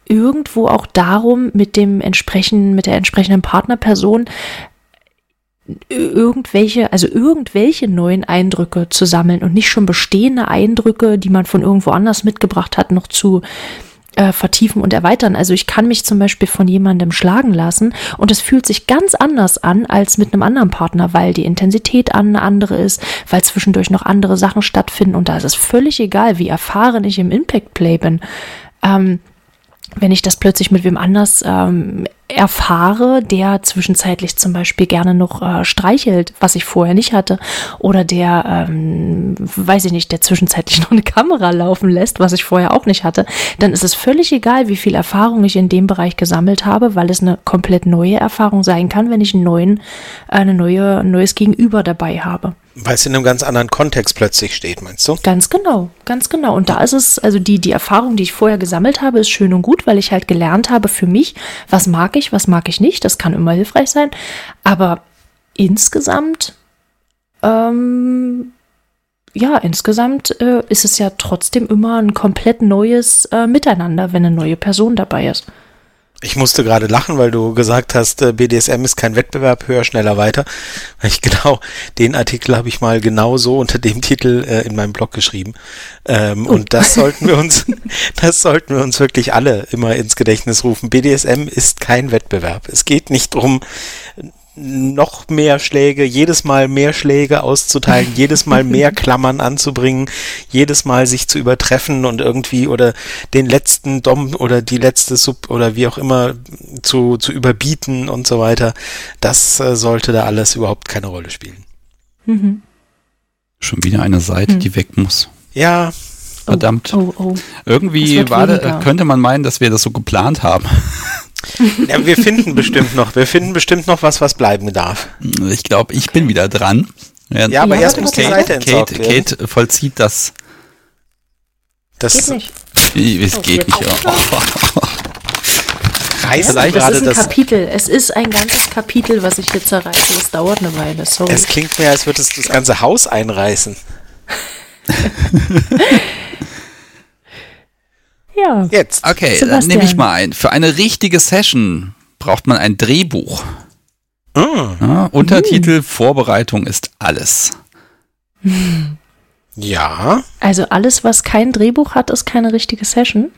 irgendwo auch darum, mit dem entsprechenden, mit der entsprechenden Partnerperson irgendwelche, also irgendwelche neuen Eindrücke zu sammeln und nicht schon bestehende Eindrücke, die man von irgendwo anders mitgebracht hat, noch zu äh, vertiefen und erweitern. Also ich kann mich zum Beispiel von jemandem schlagen lassen und es fühlt sich ganz anders an als mit einem anderen Partner, weil die Intensität eine andere ist, weil zwischendurch noch andere Sachen stattfinden und da ist es völlig egal, wie erfahren ich im Impact Play bin. Ähm, wenn ich das plötzlich mit wem anders ähm, erfahre, der zwischenzeitlich zum Beispiel gerne noch äh, streichelt, was ich vorher nicht hatte, oder der, ähm, weiß ich nicht, der zwischenzeitlich noch eine Kamera laufen lässt, was ich vorher auch nicht hatte, dann ist es völlig egal, wie viel Erfahrung ich in dem Bereich gesammelt habe, weil es eine komplett neue Erfahrung sein kann, wenn ich einen neuen, eine neue, ein neues Gegenüber dabei habe. Weil es in einem ganz anderen Kontext plötzlich steht, meinst du? Ganz genau, ganz genau. Und da ist es, also die, die Erfahrung, die ich vorher gesammelt habe, ist schön und gut, weil ich halt gelernt habe für mich, was mag ich, was mag ich nicht. Das kann immer hilfreich sein. Aber insgesamt, ähm, ja, insgesamt äh, ist es ja trotzdem immer ein komplett neues äh, Miteinander, wenn eine neue Person dabei ist. Ich musste gerade lachen, weil du gesagt hast, äh, BDSM ist kein Wettbewerb, höher, schneller, weiter. Ich genau, den Artikel habe ich mal genau so unter dem Titel äh, in meinem Blog geschrieben. Ähm, oh. Und das sollten wir uns, das sollten wir uns wirklich alle immer ins Gedächtnis rufen. BDSM ist kein Wettbewerb. Es geht nicht darum, noch mehr Schläge, jedes Mal mehr Schläge auszuteilen, jedes Mal mehr Klammern anzubringen, jedes Mal sich zu übertreffen und irgendwie oder den letzten Dom oder die letzte Sub oder wie auch immer zu, zu überbieten und so weiter. Das äh, sollte da alles überhaupt keine Rolle spielen. Mhm. Schon wieder eine Seite, mhm. die weg muss. Ja. Verdammt. Oh, oh, oh. Irgendwie war, könnte man meinen, dass wir das so geplant haben. Ja, wir finden bestimmt noch, wir finden bestimmt noch was, was bleiben darf. Ich glaube, ich bin wieder dran. Ja, ja aber ja, erst muss die Seite entsorgt Kate, werden. Kate vollzieht das. Das geht nicht. Es oh, geht nicht. Oh. Reißt ja, das ist ein das Kapitel. Es ist ein ganzes Kapitel, was ich hier zerreiße. Das dauert eine Weile. Sorry. Es klingt mir, als würde es das ganze Haus einreißen. Ja. Jetzt. Okay, Sebastian. dann nehme ich mal ein. Für eine richtige Session braucht man ein Drehbuch. Mm. Ja, Untertitel mm. Vorbereitung ist alles. Ja. Also alles, was kein Drehbuch hat, ist keine richtige Session.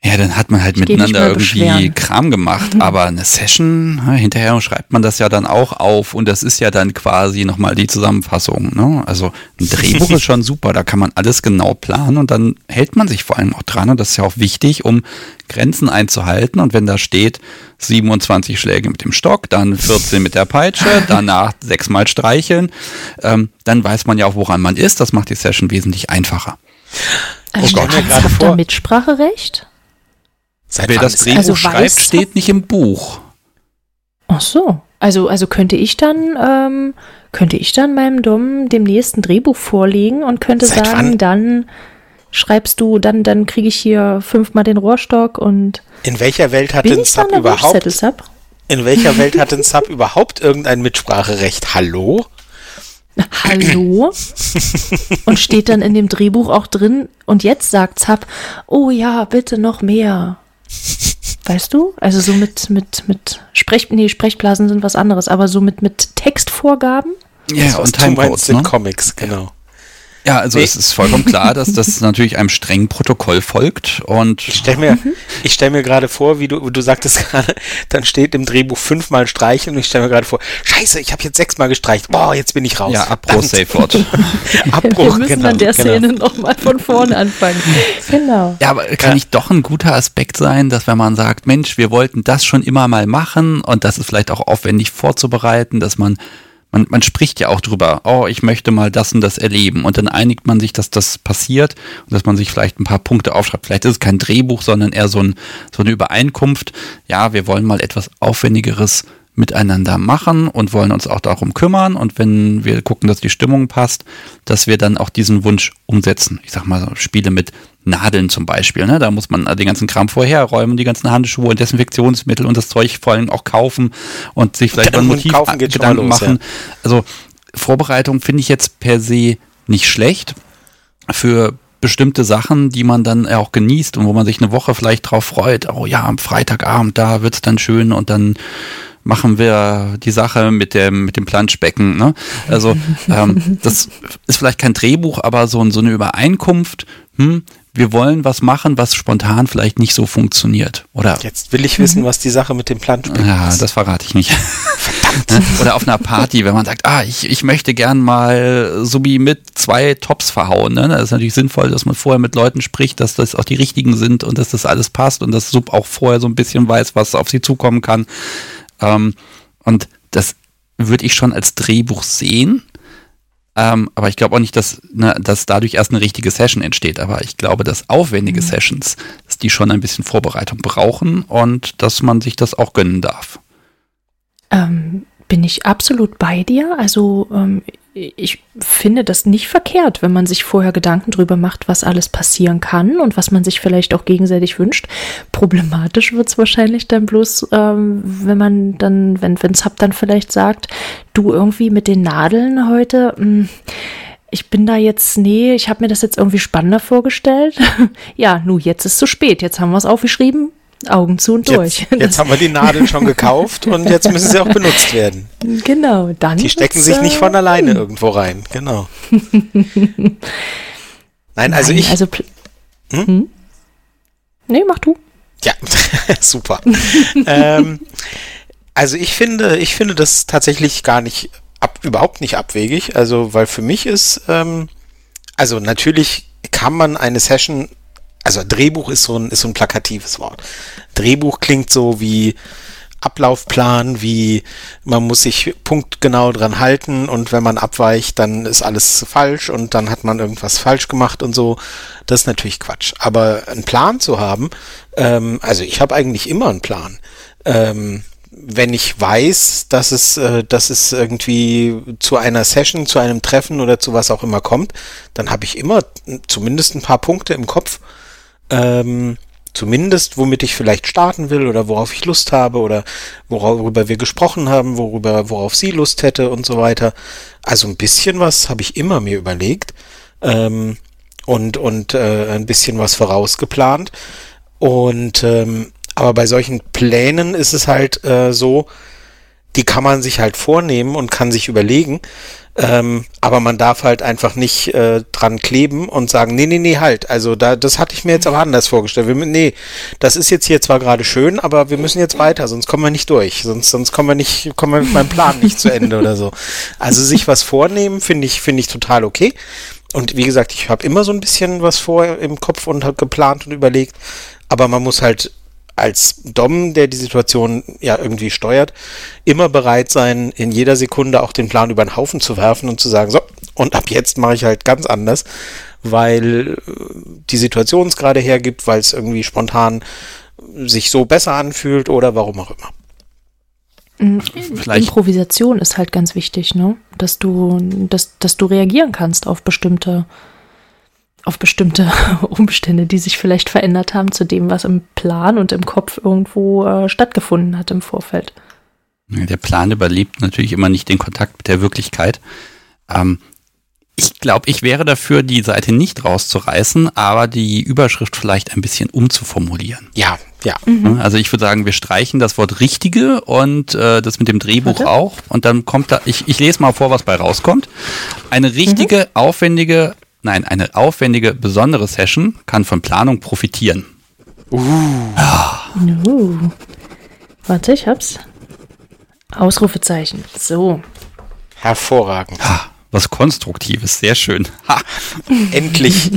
Ja, dann hat man halt ich miteinander irgendwie beschweren. Kram gemacht. Mhm. Aber eine Session, hinterher schreibt man das ja dann auch auf und das ist ja dann quasi nochmal die Zusammenfassung. Ne? Also ein Drehbuch ist schon super, da kann man alles genau planen und dann hält man sich vor allem auch dran und das ist ja auch wichtig, um Grenzen einzuhalten. Und wenn da steht 27 Schläge mit dem Stock, dann 14 mit der Peitsche, danach sechsmal streicheln, ähm, dann weiß man ja auch, woran man ist. Das macht die Session wesentlich einfacher. Also oh Gott, hat da Mitspracherecht? Seit Wer das Drehbuch also schreibt, steht nicht im Buch. Ach so. Also, also könnte ich dann, ähm, könnte ich dann meinem Dom dem nächsten Drehbuch vorlegen und könnte Seit sagen, wann? dann schreibst du, dann, dann kriege ich hier fünfmal den Rohrstock und. In welcher Welt hat ein Sub überhaupt? Sub? In welcher Welt hat ein Sub überhaupt irgendein Mitspracherecht? Hallo? Hallo? und steht dann in dem Drehbuch auch drin, und jetzt sagt Sub, oh ja, bitte noch mehr. Weißt du? Also so mit, mit, mit Sprech, nee, Sprechblasen sind was anderes, aber so mit, mit Textvorgaben? Ja, und Timecodes, ne? Comics, genau. Ja, also nee. es ist vollkommen klar, dass das natürlich einem strengen Protokoll folgt und ich stelle mir, mhm. ich stell mir gerade vor, wie du, du sagtest gerade, dann steht im Drehbuch fünfmal streicheln und ich stelle mir gerade vor, scheiße, ich habe jetzt sechsmal gestreicht, boah, jetzt bin ich raus. Ja, Abbruch, Safe Wort. Abbruch, Wir müssen genau, an der genau. Szene nochmal von vorne anfangen. genau. Ja, aber kann ja. nicht doch ein guter Aspekt sein, dass wenn man sagt, Mensch, wir wollten das schon immer mal machen und das ist vielleicht auch aufwendig vorzubereiten, dass man man, man spricht ja auch drüber, oh, ich möchte mal das und das erleben. Und dann einigt man sich, dass das passiert und dass man sich vielleicht ein paar Punkte aufschreibt. Vielleicht ist es kein Drehbuch, sondern eher so, ein, so eine Übereinkunft. Ja, wir wollen mal etwas Aufwendigeres miteinander machen und wollen uns auch darum kümmern. Und wenn wir gucken, dass die Stimmung passt, dass wir dann auch diesen Wunsch umsetzen. Ich sag mal, Spiele mit Nadeln zum Beispiel. Ne? Da muss man den ganzen Kram vorherräumen, die ganzen Handschuhe und Desinfektionsmittel und das Zeug vor allem auch kaufen und sich vielleicht ein Motiv Gedanken los, machen. Ja. Also Vorbereitung finde ich jetzt per se nicht schlecht für bestimmte Sachen, die man dann auch genießt und wo man sich eine Woche vielleicht drauf freut. Oh ja, am Freitagabend, da wird es dann schön und dann machen wir die Sache mit dem, mit dem Planschbecken. Ne? Also ähm, das ist vielleicht kein Drehbuch, aber so, so eine Übereinkunft, hm, wir wollen was machen, was spontan vielleicht nicht so funktioniert. Oder Jetzt will ich wissen, was die Sache mit dem Planspiel ja, ist. Ja, das verrate ich nicht. Verdammt. Oder auf einer Party, wenn man sagt, ah, ich, ich möchte gern mal Subi mit zwei Tops verhauen. Ne? Das ist natürlich sinnvoll, dass man vorher mit Leuten spricht, dass das auch die richtigen sind und dass das alles passt und dass Sub auch vorher so ein bisschen weiß, was auf sie zukommen kann. Ähm, und das würde ich schon als Drehbuch sehen. Ähm, aber ich glaube auch nicht, dass, ne, dass dadurch erst eine richtige Session entsteht. Aber ich glaube, dass aufwendige mhm. Sessions, dass die schon ein bisschen Vorbereitung brauchen und dass man sich das auch gönnen darf. Ähm, bin ich absolut bei dir. Also ähm, ich finde das nicht verkehrt, wenn man sich vorher Gedanken drüber macht, was alles passieren kann und was man sich vielleicht auch gegenseitig wünscht. Problematisch wird es wahrscheinlich dann bloß, ähm, wenn man dann, wenn, wenn Zap dann vielleicht sagt, du irgendwie mit den Nadeln heute, mh, hm, ich bin da jetzt, nee, ich habe mir das jetzt irgendwie spannender vorgestellt. ja, nu, jetzt ist zu spät. Jetzt haben wir es aufgeschrieben. Augen zu und durch. Jetzt, jetzt haben wir die Nadeln schon gekauft und jetzt müssen sie auch benutzt werden. Genau, dann. Die stecken sich nicht von alleine hm. irgendwo rein, genau. Nein, also Nein, ich. Also, hm? Hm? Nee, mach du. Ja, super. ähm, also ich finde, ich finde das tatsächlich gar nicht ab, überhaupt nicht abwegig. Also, weil für mich ist, ähm, also natürlich kann man eine Session also Drehbuch ist so ein, ist so ein plakatives Wort. Drehbuch klingt so wie Ablaufplan, wie man muss sich punktgenau dran halten und wenn man abweicht, dann ist alles falsch und dann hat man irgendwas falsch gemacht und so. Das ist natürlich Quatsch. Aber einen Plan zu haben, ähm, also ich habe eigentlich immer einen Plan. Ähm, wenn ich weiß, dass es, äh, dass es irgendwie zu einer Session, zu einem Treffen oder zu was auch immer kommt, dann habe ich immer zumindest ein paar Punkte im Kopf, ähm, zumindest, womit ich vielleicht starten will oder worauf ich Lust habe oder worüber wir gesprochen haben, worüber, worauf sie Lust hätte und so weiter. Also ein bisschen was habe ich immer mir überlegt ähm, und, und äh, ein bisschen was vorausgeplant. Und ähm, aber bei solchen Plänen ist es halt äh, so, die kann man sich halt vornehmen und kann sich überlegen. Ähm, aber man darf halt einfach nicht äh, dran kleben und sagen, nee, nee, nee, halt. Also da, das hatte ich mir jetzt aber anders vorgestellt. Wir, nee, das ist jetzt hier zwar gerade schön, aber wir müssen jetzt weiter, sonst kommen wir nicht durch. Sonst, sonst kommen wir nicht, kommen wir mit meinem Plan nicht zu Ende oder so. Also sich was vornehmen, finde ich, finde ich total okay. Und wie gesagt, ich habe immer so ein bisschen was vor im Kopf und habe geplant und überlegt. Aber man muss halt als Dom, der die Situation ja irgendwie steuert, immer bereit sein, in jeder Sekunde auch den Plan über den Haufen zu werfen und zu sagen, so, und ab jetzt mache ich halt ganz anders, weil äh, die Situation es gerade hergibt, weil es irgendwie spontan sich so besser anfühlt oder warum auch immer. Mhm. Vielleicht. Improvisation ist halt ganz wichtig, ne? Dass du, dass, dass du reagieren kannst auf bestimmte auf bestimmte Umstände, die sich vielleicht verändert haben zu dem, was im Plan und im Kopf irgendwo äh, stattgefunden hat im Vorfeld. Der Plan überlebt natürlich immer nicht den Kontakt mit der Wirklichkeit. Ähm, ich glaube, ich wäre dafür, die Seite nicht rauszureißen, aber die Überschrift vielleicht ein bisschen umzuformulieren. Ja, ja. Mhm. Also ich würde sagen, wir streichen das Wort richtige und äh, das mit dem Drehbuch Warte. auch. Und dann kommt da, ich, ich lese mal vor, was bei rauskommt. Eine richtige, mhm. aufwendige Nein, eine aufwendige, besondere Session kann von Planung profitieren. Uh. Ja. Uh. Warte, ich hab's. Ausrufezeichen. So. Hervorragend. Ha, was Konstruktives, sehr schön. Ha. Endlich.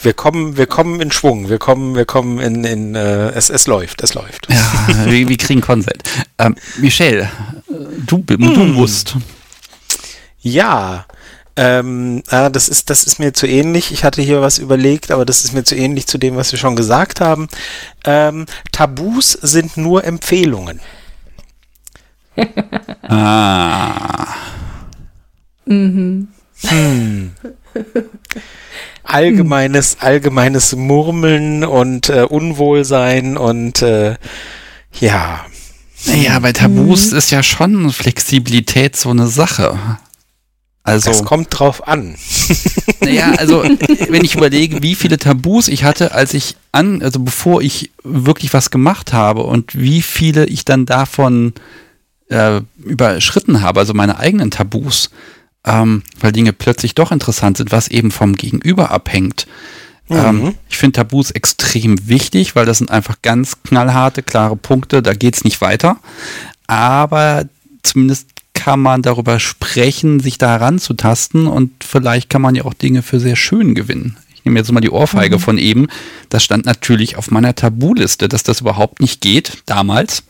Wir kommen, wir kommen in Schwung, wir kommen, wir kommen in, in äh, es, es läuft, es läuft. Ja, wir, wir kriegen Konsent. Ähm, Michelle, du, du hm. musst. Ja, ähm, ah, das ist, das ist mir zu ähnlich. Ich hatte hier was überlegt, aber das ist mir zu ähnlich zu dem, was wir schon gesagt haben. Ähm, Tabus sind nur Empfehlungen. ah. Mhm. Hm. Allgemeines, allgemeines Murmeln und äh, Unwohlsein und äh, ja. Naja, bei Tabus mhm. ist ja schon Flexibilität so eine Sache. Also, das kommt drauf an. Naja, also wenn ich überlege, wie viele Tabus ich hatte, als ich an, also bevor ich wirklich was gemacht habe und wie viele ich dann davon äh, überschritten habe, also meine eigenen Tabus, ähm, weil Dinge plötzlich doch interessant sind, was eben vom Gegenüber abhängt. Mhm. Ähm, ich finde Tabus extrem wichtig, weil das sind einfach ganz knallharte, klare Punkte, da geht es nicht weiter. Aber zumindest kann man darüber sprechen, sich da heranzutasten und vielleicht kann man ja auch Dinge für sehr schön gewinnen. Ich nehme jetzt mal die Ohrfeige mhm. von eben. Das stand natürlich auf meiner Tabuliste, dass das überhaupt nicht geht, damals.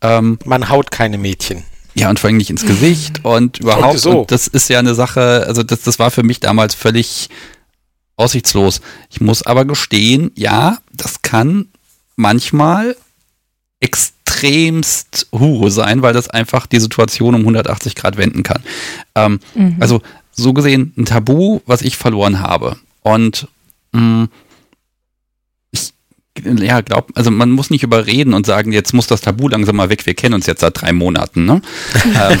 Ähm, man haut keine Mädchen. Ja, und vor allem nicht ins Gesicht und überhaupt. Und so. und das ist ja eine Sache, also das, das war für mich damals völlig aussichtslos. Ich muss aber gestehen, ja, das kann manchmal extremst Hure sein, weil das einfach die Situation um 180 Grad wenden kann. Ähm, mhm. Also so gesehen ein Tabu, was ich verloren habe. Und mh, mm, ich ja, glaube, also man muss nicht überreden und sagen, jetzt muss das Tabu langsam mal weg, wir kennen uns jetzt seit drei Monaten. Ne? ähm,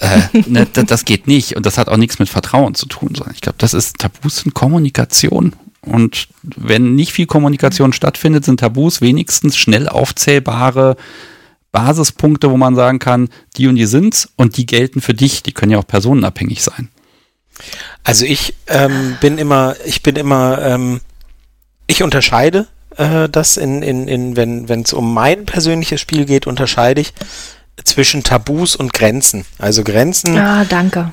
äh, ne, das geht nicht und das hat auch nichts mit Vertrauen zu tun, sondern ich glaube, das ist Tabus sind Kommunikation. Und wenn nicht viel Kommunikation stattfindet, sind Tabus wenigstens schnell aufzählbare Basispunkte, wo man sagen kann, die und die sind's und die gelten für dich. Die können ja auch personenabhängig sein. Also ich ähm, bin immer, ich bin immer, ähm, ich unterscheide äh, das in, in, in wenn es um mein persönliches Spiel geht, unterscheide ich zwischen Tabus und Grenzen. Also Grenzen. Ah, danke.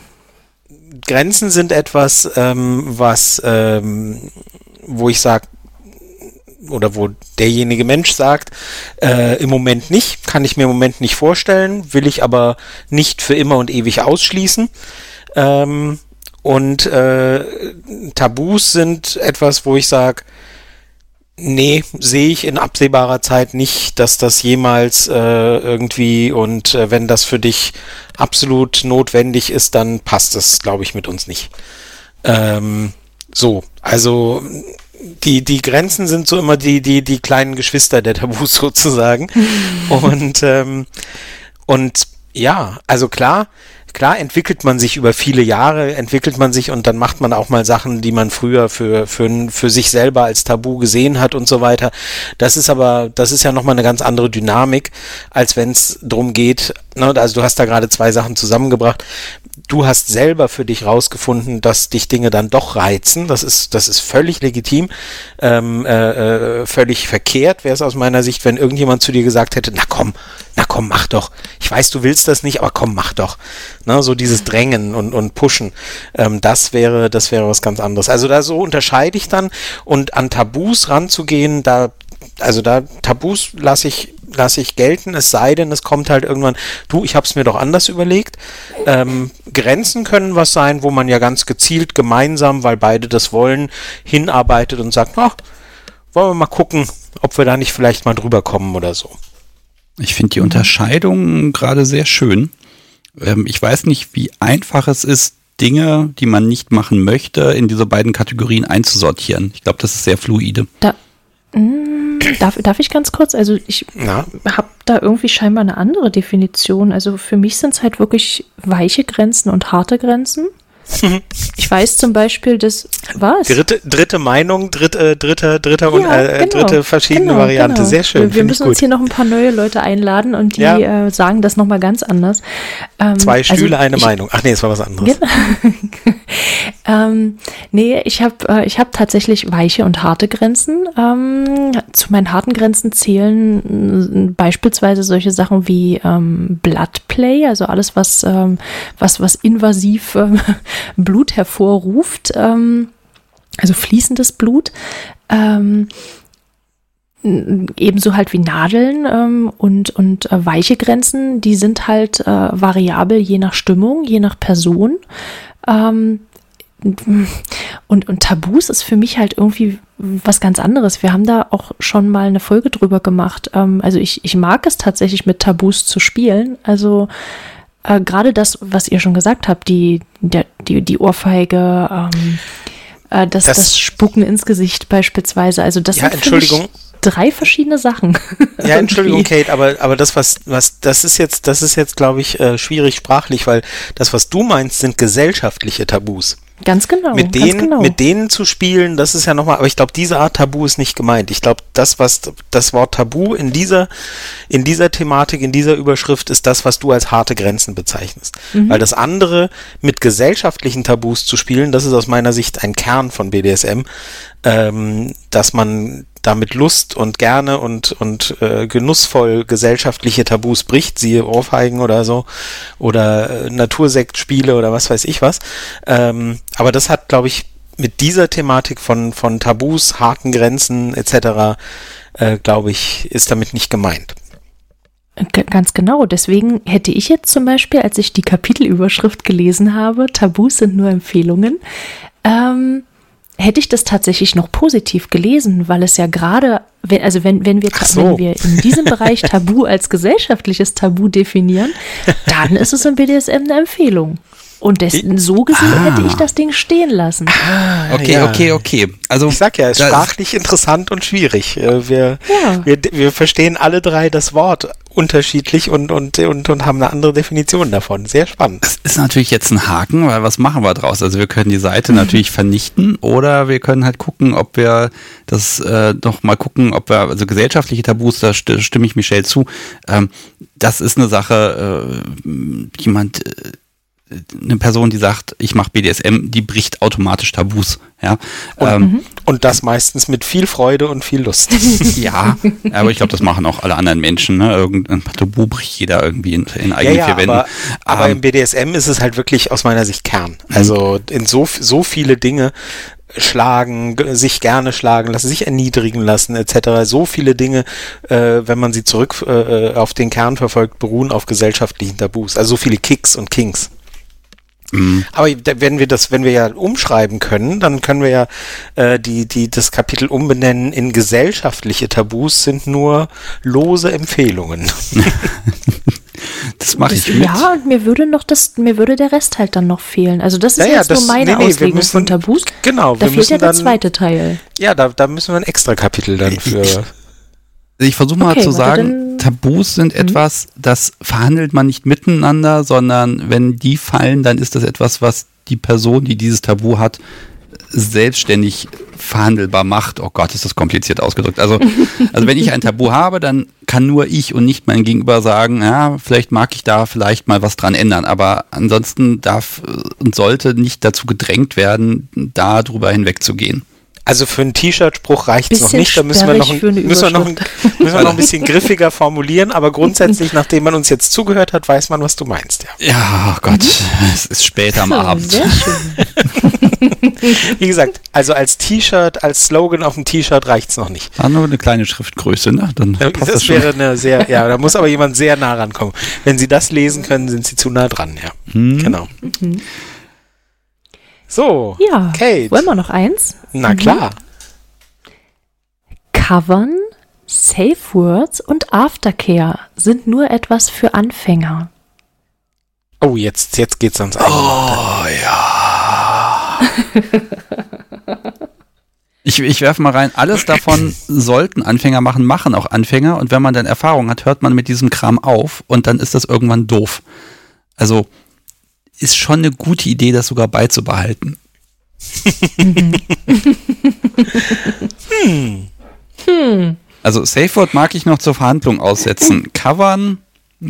Grenzen sind etwas, ähm, was, ähm, wo ich sage, oder wo derjenige Mensch sagt, äh, im Moment nicht, kann ich mir im Moment nicht vorstellen, will ich aber nicht für immer und ewig ausschließen. Ähm, und äh, Tabus sind etwas, wo ich sage, Nee, sehe ich in absehbarer Zeit nicht, dass das jemals äh, irgendwie und äh, wenn das für dich absolut notwendig ist, dann passt es, glaube ich, mit uns nicht. Ähm, so, also die, die Grenzen sind so immer die, die, die kleinen Geschwister der Tabus sozusagen. und, ähm, und ja, also klar, klar entwickelt man sich über viele Jahre, entwickelt man sich und dann macht man auch mal Sachen, die man früher für, für, für sich selber als Tabu gesehen hat und so weiter. Das ist aber, das ist ja nochmal eine ganz andere Dynamik, als wenn es darum geht, ne, also du hast da gerade zwei Sachen zusammengebracht. Du hast selber für dich rausgefunden, dass dich Dinge dann doch reizen. Das ist, das ist völlig legitim, ähm, äh, äh völlig verkehrt wäre es aus meiner Sicht, wenn irgendjemand zu dir gesagt hätte, na komm, komm, mach doch. Ich weiß, du willst das nicht, aber komm, mach doch. Ne, so dieses Drängen und, und Pushen, ähm, das wäre, das wäre was ganz anderes. Also da so unterscheide ich dann und an Tabus ranzugehen, da, also da Tabus lasse ich lasse ich gelten, es sei denn, es kommt halt irgendwann, du, ich habe es mir doch anders überlegt. Ähm, Grenzen können was sein, wo man ja ganz gezielt gemeinsam, weil beide das wollen, hinarbeitet und sagt, ach, wollen wir mal gucken, ob wir da nicht vielleicht mal drüber kommen oder so. Ich finde die Unterscheidung gerade sehr schön. Ähm, ich weiß nicht, wie einfach es ist, Dinge, die man nicht machen möchte, in diese beiden Kategorien einzusortieren. Ich glaube, das ist sehr fluide. Da, mh, mm, darf, darf ich ganz kurz? Also ich habe da irgendwie scheinbar eine andere Definition. Also für mich sind es halt wirklich weiche Grenzen und harte Grenzen. Ich weiß zum Beispiel, dass was? Dritte, dritte Meinung, dritte, dritte, dritte, ja, äh, genau, dritte verschiedene genau, Variante. Genau. Sehr schön. Wir, wir müssen uns hier noch ein paar neue Leute einladen und die ja. äh, sagen das nochmal ganz anders. Ähm, Zwei also Stühle, also eine ich, Meinung. Ach nee, es war was anderes. Genau. ähm, nee, ich habe äh, ich hab tatsächlich weiche und harte Grenzen. Ähm, zu meinen harten Grenzen zählen äh, beispielsweise solche Sachen wie ähm, Bloodplay, also alles, was, ähm, was, was invasiv ähm, Blut hervorruft, ähm, also fließendes Blut. Ähm, ebenso halt wie Nadeln ähm, und, und äh, weiche Grenzen, die sind halt äh, variabel je nach Stimmung, je nach Person. Ähm, und, und Tabus ist für mich halt irgendwie was ganz anderes. Wir haben da auch schon mal eine Folge drüber gemacht. Ähm, also ich, ich mag es tatsächlich mit Tabus zu spielen. Also äh, gerade das, was ihr schon gesagt habt, die, der, die, die Ohrfeige, ähm, äh, das, das, das, Spucken ins Gesicht beispielsweise. Also das ja, sind Entschuldigung. drei verschiedene Sachen. Ja, Entschuldigung, Kate, aber, aber das, was, was, das ist jetzt, das ist jetzt, glaube ich, äh, schwierig sprachlich, weil das, was du meinst, sind gesellschaftliche Tabus. Ganz genau. Mit denen, genau. mit denen zu spielen, das ist ja nochmal, aber ich glaube, diese Art Tabu ist nicht gemeint. Ich glaube, das, was das Wort Tabu in dieser, in dieser Thematik, in dieser Überschrift ist das, was du als harte Grenzen bezeichnest. Mhm. Weil das andere mit gesellschaftlichen Tabus zu spielen, das ist aus meiner Sicht ein Kern von BDSM, ähm, dass man damit Lust und gerne und, und äh, genussvoll gesellschaftliche Tabus bricht, siehe Ohrfeigen oder so, oder äh, Natursektspiele oder was weiß ich was. Ähm, aber das hat, glaube ich, mit dieser Thematik von, von Tabus, harten Grenzen etc., äh, glaube ich, ist damit nicht gemeint. Ganz genau. Deswegen hätte ich jetzt zum Beispiel, als ich die Kapitelüberschrift gelesen habe, Tabus sind nur Empfehlungen, ähm, hätte ich das tatsächlich noch positiv gelesen, weil es ja gerade, also wenn, wenn, wir, so. wenn wir in diesem Bereich Tabu als gesellschaftliches Tabu definieren, dann ist es im BDSM eine Empfehlung. Und dessen, so gesehen ah. hätte ich das Ding stehen lassen. Ah, okay, ja. okay, okay. Also ich sag ja, es ist sprachlich interessant und schwierig. Äh, wir, ja. wir, wir verstehen alle drei das Wort unterschiedlich und, und, und, und haben eine andere Definition davon. Sehr spannend. Das ist natürlich jetzt ein Haken, weil was machen wir draus? Also wir können die Seite mhm. natürlich vernichten oder wir können halt gucken, ob wir das äh, noch mal gucken, ob wir, also gesellschaftliche Tabus, da stimme ich Michelle zu, ähm, das ist eine Sache, äh, jemand äh, eine Person, die sagt, ich mache BDSM, die bricht automatisch Tabus. Ja, und, ähm, mhm. und, das meistens mit viel Freude und viel Lust. ja, aber ich glaube, das machen auch alle anderen Menschen. Ne? Irgendein Tabu bricht jeder irgendwie in, in eigenen ja, ja, vier Wänden. Aber, aber ähm, im BDSM ist es halt wirklich aus meiner Sicht Kern. Also in so, so viele Dinge schlagen, sich gerne schlagen lassen, sich erniedrigen lassen, etc. So viele Dinge, äh, wenn man sie zurück äh, auf den Kern verfolgt, beruhen auf gesellschaftlichen Tabus. Also so viele Kicks und Kings. Mhm. Aber wenn wir das, wenn wir ja umschreiben können, dann können wir ja äh, die, die, das Kapitel umbenennen in gesellschaftliche Tabus sind nur lose Empfehlungen. das mache ich mit. Ja, und mir würde noch das, mir würde der Rest halt dann noch fehlen. Also das ist ja, jetzt das, nur meine nee, nee, Auslegung müssen, von Tabus. Genau, da fehlt ja der dann, zweite Teil. Ja, da, da müssen wir ein extra Kapitel dann für. Ich versuche mal okay, zu sagen, Tabus sind mhm. etwas, das verhandelt man nicht miteinander, sondern wenn die fallen, dann ist das etwas, was die Person, die dieses Tabu hat, selbstständig verhandelbar macht. Oh Gott, ist das kompliziert ausgedrückt. Also, also wenn ich ein Tabu habe, dann kann nur ich und nicht mein Gegenüber sagen, ja, vielleicht mag ich da vielleicht mal was dran ändern. Aber ansonsten darf und sollte nicht dazu gedrängt werden, da drüber hinwegzugehen. Also für einen T-Shirt-Spruch reicht es noch nicht. Da müssen wir noch, ein, müssen wir noch, ein, müssen wir noch ein bisschen griffiger formulieren. Aber grundsätzlich, nachdem man uns jetzt zugehört hat, weiß man, was du meinst. Ja, ja oh Gott, mhm. es ist spät am Abend. Sehr schön. Wie gesagt, also als T-Shirt, als Slogan auf dem T-Shirt reicht es noch nicht. Ah, nur eine kleine Schriftgröße, ne? Dann das, das wäre eine sehr, ja, da muss aber jemand sehr nah rankommen. Wenn Sie das lesen können, sind Sie zu nah dran, ja. Hm. Genau. Mhm. So, ja. Kate. Wollen wir noch eins? Na mhm. klar. Covern, Safe Words und Aftercare sind nur etwas für Anfänger. Oh, jetzt, jetzt geht's ans eigene. Oh, ja. ich, ich werfe mal rein, alles davon sollten Anfänger machen, machen auch Anfänger. Und wenn man dann Erfahrung hat, hört man mit diesem Kram auf und dann ist das irgendwann doof. Also, ist schon eine gute Idee, das sogar beizubehalten. hm. Hm. Also Safe Word mag ich noch zur Verhandlung aussetzen. Covern,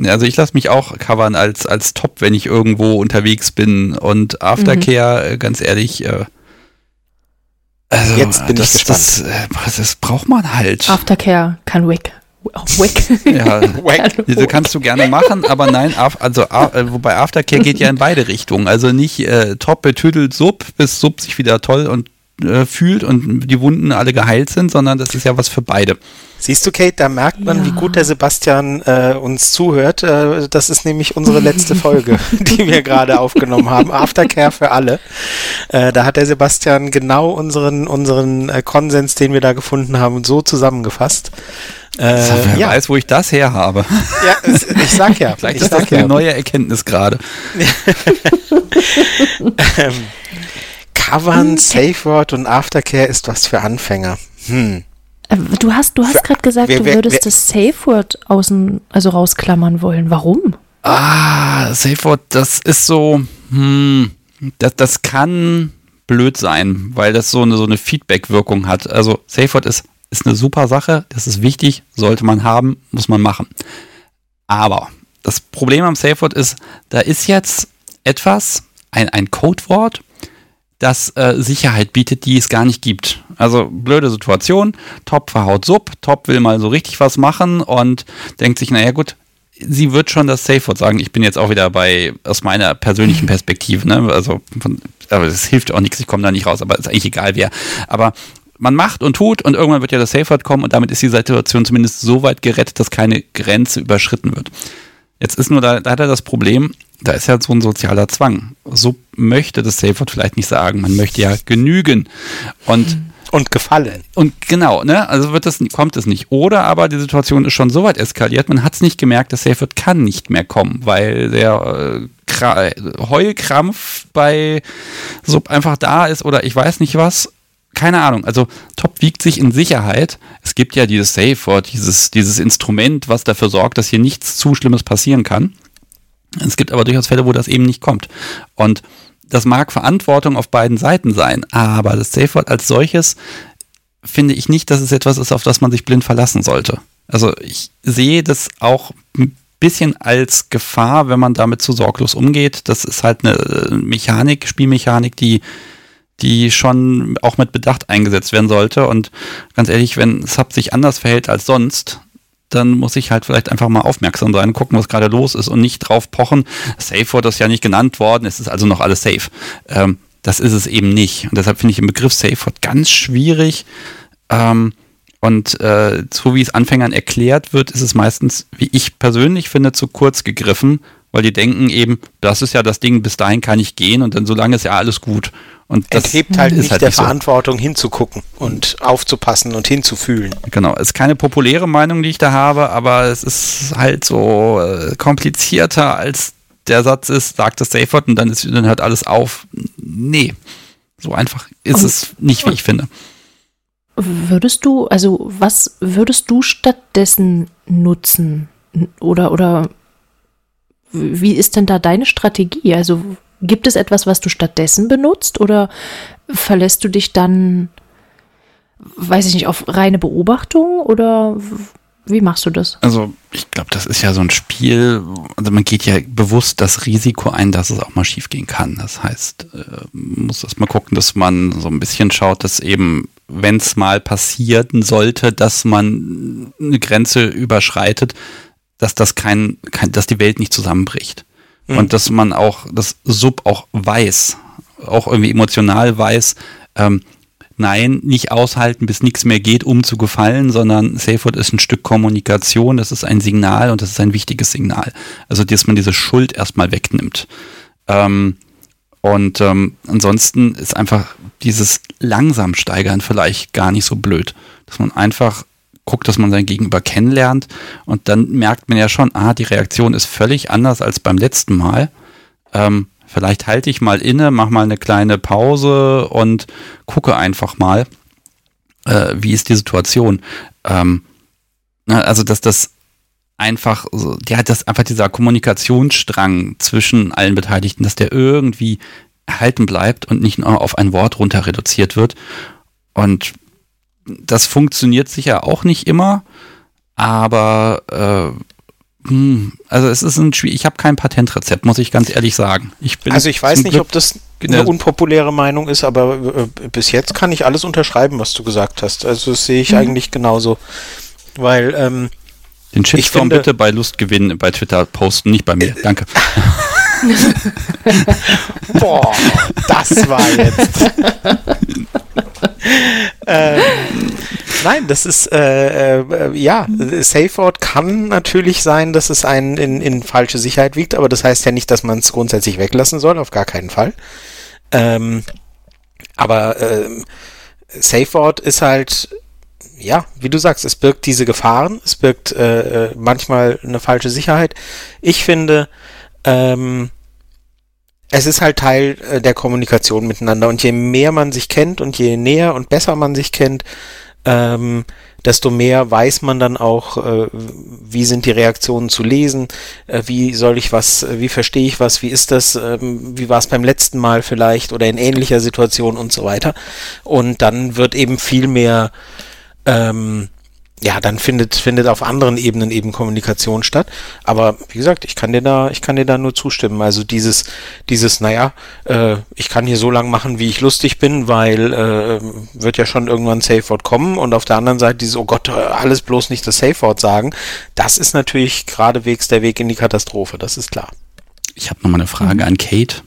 also ich lasse mich auch covern als, als Top, wenn ich irgendwo unterwegs bin. Und Aftercare, mhm. ganz ehrlich, äh, also Jetzt bin das, ich gespannt. Das, das, braucht man halt. Aftercare kann weg. Wack. Ja, Wack. diese kannst du gerne machen, aber nein, also äh, wobei Aftercare geht ja in beide Richtungen. Also nicht äh, top betüdelt Sub, bis Sub sich wieder toll und äh, fühlt und die Wunden alle geheilt sind, sondern das ist ja was für beide. Siehst du, Kate, da merkt man, ja. wie gut der Sebastian äh, uns zuhört. Äh, das ist nämlich unsere letzte Folge, die wir gerade aufgenommen haben. Aftercare für alle. Äh, da hat der Sebastian genau unseren, unseren äh, Konsens, den wir da gefunden haben, so zusammengefasst. Äh, wer ja. weiß, wo ich das her habe. Ja, ich sag ja. Vielleicht ich ist das ja. eine neue Erkenntnis gerade. ähm, Covern, hm. Safe Word und Aftercare ist was für Anfänger. Hm. Äh, du hast, du hast gerade gesagt, wer, wer, du würdest wer, das Safe Word außen, also rausklammern wollen. Warum? Ah, Safe Word, das ist so, hm, das, das kann blöd sein, weil das so eine, so eine Feedback-Wirkung hat. Also SafeWord ist, ist eine super Sache, das ist wichtig, sollte man haben, muss man machen. Aber das Problem am SafeWord ist, da ist jetzt etwas, ein, ein Codewort, das äh, Sicherheit bietet, die es gar nicht gibt. Also blöde Situation, Top verhaut Sub, Top will mal so richtig was machen und denkt sich, naja gut, sie wird schon das Safe Word sagen. Ich bin jetzt auch wieder bei, aus meiner persönlichen Perspektive, ne? Also, von, aber das hilft auch nichts, ich komme da nicht raus, aber ist eigentlich egal wer. Aber man macht und tut und irgendwann wird ja das Safe Word kommen und damit ist die Situation zumindest so weit gerettet, dass keine Grenze überschritten wird. Jetzt ist nur da, da hat er das Problem, da ist ja so ein sozialer Zwang. So möchte das Safe Word vielleicht nicht sagen. Man möchte ja genügen. Und und gefallen. Und genau, ne? Also wird das, kommt es nicht. Oder aber die Situation ist schon so weit eskaliert, man hat es nicht gemerkt, der Safeword kann nicht mehr kommen, weil der äh, Heulkrampf bei Sub einfach da ist oder ich weiß nicht was. Keine Ahnung. Also Top wiegt sich in Sicherheit. Es gibt ja dieses Safeword, dieses, dieses Instrument, was dafür sorgt, dass hier nichts zu Schlimmes passieren kann. Es gibt aber durchaus Fälle, wo das eben nicht kommt. Und das mag Verantwortung auf beiden Seiten sein, aber das Safe Word als solches finde ich nicht, dass es etwas ist, auf das man sich blind verlassen sollte. Also ich sehe das auch ein bisschen als Gefahr, wenn man damit zu sorglos umgeht. Das ist halt eine äh, Mechanik, Spielmechanik, die die schon auch mit Bedacht eingesetzt werden sollte. Und ganz ehrlich, wenn Sub sich anders verhält als sonst, dann muss ich halt vielleicht einfach mal aufmerksam sein, gucken, was gerade los ist und nicht drauf pochen. Safe wurde das ja nicht genannt worden, es ist also noch alles safe. Ähm, das ist es eben nicht. Und deshalb finde ich den Begriff Safe ganz schwierig. Ähm, und äh, so wie es Anfängern erklärt wird, ist es meistens, wie ich persönlich finde, zu kurz gegriffen, weil die denken eben, das ist ja das Ding, bis dahin kann ich gehen und dann solange ist ja alles gut. Und das hebt halt nicht halt der nicht Verantwortung so. hinzugucken und aufzupassen und hinzufühlen. Genau, ist keine populäre Meinung, die ich da habe, aber es ist halt so äh, komplizierter als der Satz ist, sagt das Safe Word und dann, ist, dann hört alles auf. Nee, so einfach ist und, es nicht, wie ich finde. Würdest du, also was würdest du stattdessen nutzen? Oder, oder wie ist denn da deine Strategie? Also Gibt es etwas, was du stattdessen benutzt oder verlässt du dich dann, weiß ich nicht, auf reine Beobachtung oder wie machst du das? Also ich glaube, das ist ja so ein Spiel, also man geht ja bewusst das Risiko ein, dass es auch mal schief gehen kann. Das heißt, äh, muss erst mal gucken, dass man so ein bisschen schaut, dass eben, wenn es mal passieren sollte, dass man eine Grenze überschreitet, dass das kein, kein dass die Welt nicht zusammenbricht. Mhm. Und dass man auch das Sub auch weiß, auch irgendwie emotional weiß, ähm, nein, nicht aushalten, bis nichts mehr geht, um zu gefallen, sondern Safeword ist ein Stück Kommunikation, das ist ein Signal und das ist ein wichtiges Signal. Also, dass man diese Schuld erstmal wegnimmt. Ähm, und ähm, ansonsten ist einfach dieses langsam steigern vielleicht gar nicht so blöd, dass man einfach guckt, dass man sein Gegenüber kennenlernt und dann merkt man ja schon, ah, die Reaktion ist völlig anders als beim letzten Mal. Ähm, vielleicht halte ich mal inne, mache mal eine kleine Pause und gucke einfach mal, äh, wie ist die Situation. Ähm, also, dass das einfach, so, ja, dass einfach dieser Kommunikationsstrang zwischen allen Beteiligten, dass der irgendwie erhalten bleibt und nicht nur auf ein Wort runter reduziert wird. Und das funktioniert sicher auch nicht immer, aber äh, hm, also es ist ein Spiel, ich habe kein Patentrezept, muss ich ganz ehrlich sagen. Ich also ich weiß nicht, Glück ob das eine unpopuläre Meinung ist, aber äh, bis jetzt kann ich alles unterschreiben, was du gesagt hast. Also das sehe ich mhm. eigentlich genauso. Weil ähm, den Shitstorm finde, bitte bei Lustgewinn bei Twitter posten, nicht bei mir. Äh, Danke. Boah, das war jetzt. ähm, nein, das ist, äh, äh, ja, Safeword kann natürlich sein, dass es einen in, in falsche Sicherheit wiegt, aber das heißt ja nicht, dass man es grundsätzlich weglassen soll, auf gar keinen Fall. Ähm, aber äh, Safeword ist halt, ja, wie du sagst, es birgt diese Gefahren, es birgt äh, äh manchmal eine falsche Sicherheit. Ich finde, ähm, es ist halt Teil äh, der Kommunikation miteinander und je mehr man sich kennt und je näher und besser man sich kennt, ähm, desto mehr weiß man dann auch, äh, wie sind die Reaktionen zu lesen, äh, wie soll ich was, äh, wie verstehe ich was, wie ist das, ähm, wie war es beim letzten Mal vielleicht oder in ähnlicher Situation und so weiter. Und dann wird eben viel mehr ähm, ja, dann findet, findet auf anderen Ebenen eben Kommunikation statt. Aber wie gesagt, ich kann dir da, ich kann dir da nur zustimmen. Also dieses, dieses, naja, äh, ich kann hier so lang machen, wie ich lustig bin, weil äh, wird ja schon irgendwann Safe Word kommen und auf der anderen Seite dieses, oh Gott, alles bloß nicht das Safe Word sagen, das ist natürlich geradewegs der Weg in die Katastrophe, das ist klar. Ich habe nochmal eine Frage mhm. an Kate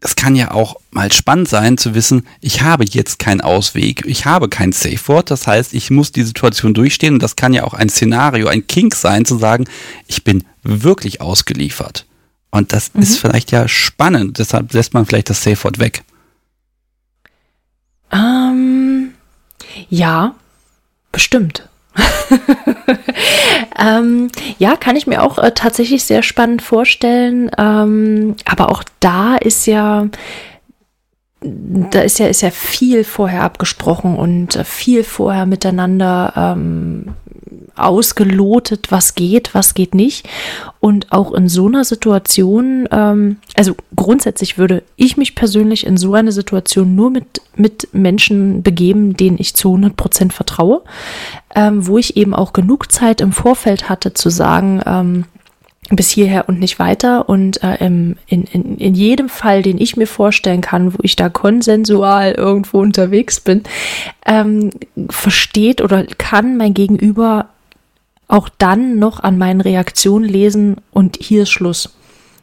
es kann ja auch mal spannend sein zu wissen, ich habe jetzt keinen Ausweg, ich habe kein Safe Word, das heißt, ich muss die Situation durchstehen und das kann ja auch ein Szenario, ein Kink sein, zu sagen, ich bin wirklich ausgeliefert. Und das mhm. ist vielleicht ja spannend, deshalb lässt man vielleicht das Safe Word weg. Ähm, ja, bestimmt. ähm, ja, kann ich mir auch äh, tatsächlich sehr spannend vorstellen. Ähm, aber auch da ist ja, da ist ja, ist ja viel vorher abgesprochen und äh, viel vorher miteinander ähm, ausgelotet, was geht, was geht nicht. Und auch in so einer Situation, ähm, also grundsätzlich würde ich mich persönlich in so eine Situation nur mit, mit Menschen begeben, denen ich zu 100 Prozent vertraue, ähm, wo ich eben auch genug Zeit im Vorfeld hatte zu sagen, ähm, bis hierher und nicht weiter. Und äh, in, in, in jedem Fall, den ich mir vorstellen kann, wo ich da konsensual irgendwo unterwegs bin, ähm, versteht oder kann mein Gegenüber auch dann noch an meinen Reaktionen lesen und hier ist Schluss.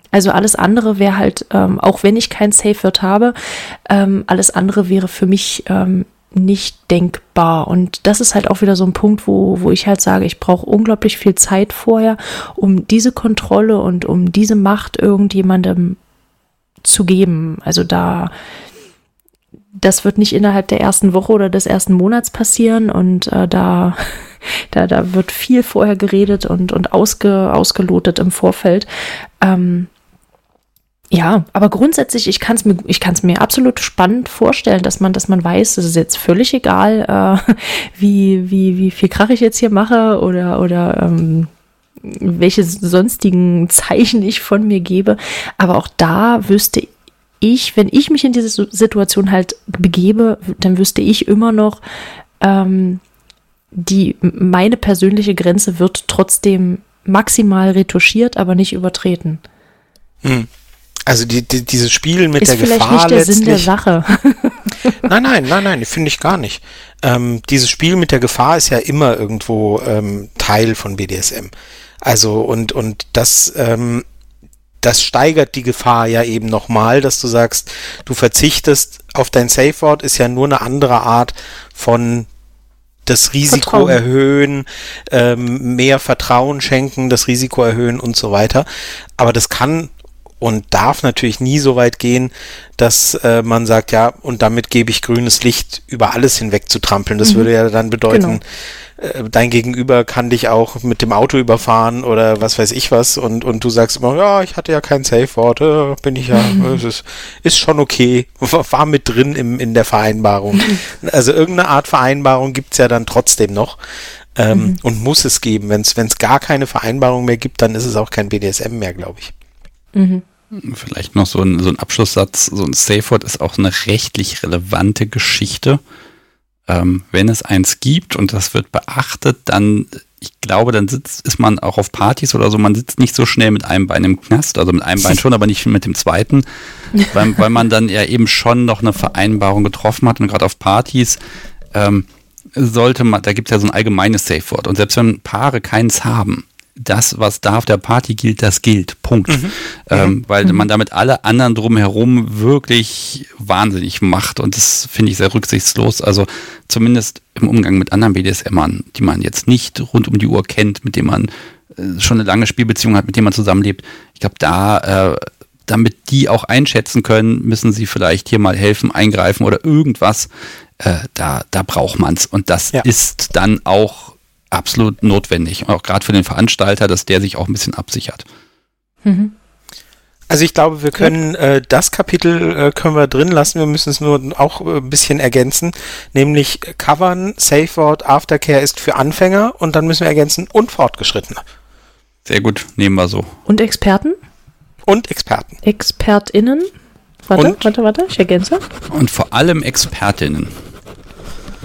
Also alles andere wäre halt, ähm, auch wenn ich kein Safe Word habe, ähm, alles andere wäre für mich ähm, nicht denkbar. Und das ist halt auch wieder so ein Punkt, wo, wo ich halt sage, ich brauche unglaublich viel Zeit vorher, um diese Kontrolle und um diese Macht irgendjemandem zu geben. Also da, das wird nicht innerhalb der ersten Woche oder des ersten Monats passieren und äh, da da, da wird viel vorher geredet und, und ausge, ausgelotet im Vorfeld. Ähm, ja, aber grundsätzlich, ich kann es mir, mir absolut spannend vorstellen, dass man, dass man weiß, es ist jetzt völlig egal, äh, wie, wie, wie viel Krach ich jetzt hier mache oder, oder ähm, welche sonstigen Zeichen ich von mir gebe. Aber auch da wüsste ich, wenn ich mich in diese Situation halt begebe, dann wüsste ich immer noch, ähm, die meine persönliche Grenze wird trotzdem maximal retuschiert, aber nicht übertreten. Hm. Also die, die, dieses Spiel mit ist der vielleicht Gefahr nicht der. Sinn der Sache. nein, nein, nein, nein, finde ich gar nicht. Ähm, dieses Spiel mit der Gefahr ist ja immer irgendwo ähm, Teil von BDSM. Also und und das ähm, das steigert die Gefahr ja eben nochmal, dass du sagst, du verzichtest auf dein Safe Word, ist ja nur eine andere Art von das Risiko Vertrauen. erhöhen, ähm, mehr Vertrauen schenken, das Risiko erhöhen und so weiter. Aber das kann und darf natürlich nie so weit gehen, dass äh, man sagt, ja, und damit gebe ich grünes Licht über alles hinweg zu trampeln. Das mhm. würde ja dann bedeuten, genau. äh, dein Gegenüber kann dich auch mit dem Auto überfahren oder was weiß ich was und, und du sagst immer, ja, ich hatte ja kein Safe-Wort, äh, bin ich ja, mhm. es ist, ist schon okay, war mit drin im, in der Vereinbarung. also irgendeine Art Vereinbarung gibt's ja dann trotzdem noch. Ähm, mhm. Und muss es geben. Wenn es gar keine Vereinbarung mehr gibt, dann ist es auch kein BDSM mehr, glaube ich. Mhm. Vielleicht noch so ein, so ein Abschlusssatz. So ein Safe Word ist auch eine rechtlich relevante Geschichte. Ähm, wenn es eins gibt und das wird beachtet, dann, ich glaube, dann sitzt, ist man auch auf Partys oder so, man sitzt nicht so schnell mit einem Bein im Knast, also mit einem Bein schon, aber nicht mit dem zweiten, weil, weil man dann ja eben schon noch eine Vereinbarung getroffen hat und gerade auf Partys ähm, sollte man, da gibt es ja so ein allgemeines Safe Word und selbst wenn Paare keins haben, das, was da auf der Party gilt, das gilt. Punkt. Mhm. Ähm, mhm. weil mhm. man damit alle anderen drumherum wirklich wahnsinnig macht. Und das finde ich sehr rücksichtslos. Also zumindest im Umgang mit anderen BDSMern, die man jetzt nicht rund um die Uhr kennt, mit denen man äh, schon eine lange Spielbeziehung hat, mit denen man zusammenlebt. Ich glaube, da, äh, damit die auch einschätzen können, müssen sie vielleicht hier mal helfen, eingreifen oder irgendwas. Äh, da, da braucht man es. Und das ja. ist dann auch absolut notwendig. Und auch gerade für den Veranstalter, dass der sich auch ein bisschen absichert. Mhm. Also ich glaube, wir können äh, das Kapitel äh, können wir drin lassen. Wir müssen es nur auch äh, ein bisschen ergänzen, nämlich covern, Safe Word, Aftercare ist für Anfänger und dann müssen wir ergänzen und Fortgeschrittene. Sehr gut, nehmen wir so. Und Experten? Und Experten. ExpertInnen? Warte, Und? warte, warte, ich ergänze. Und vor allem Expertinnen.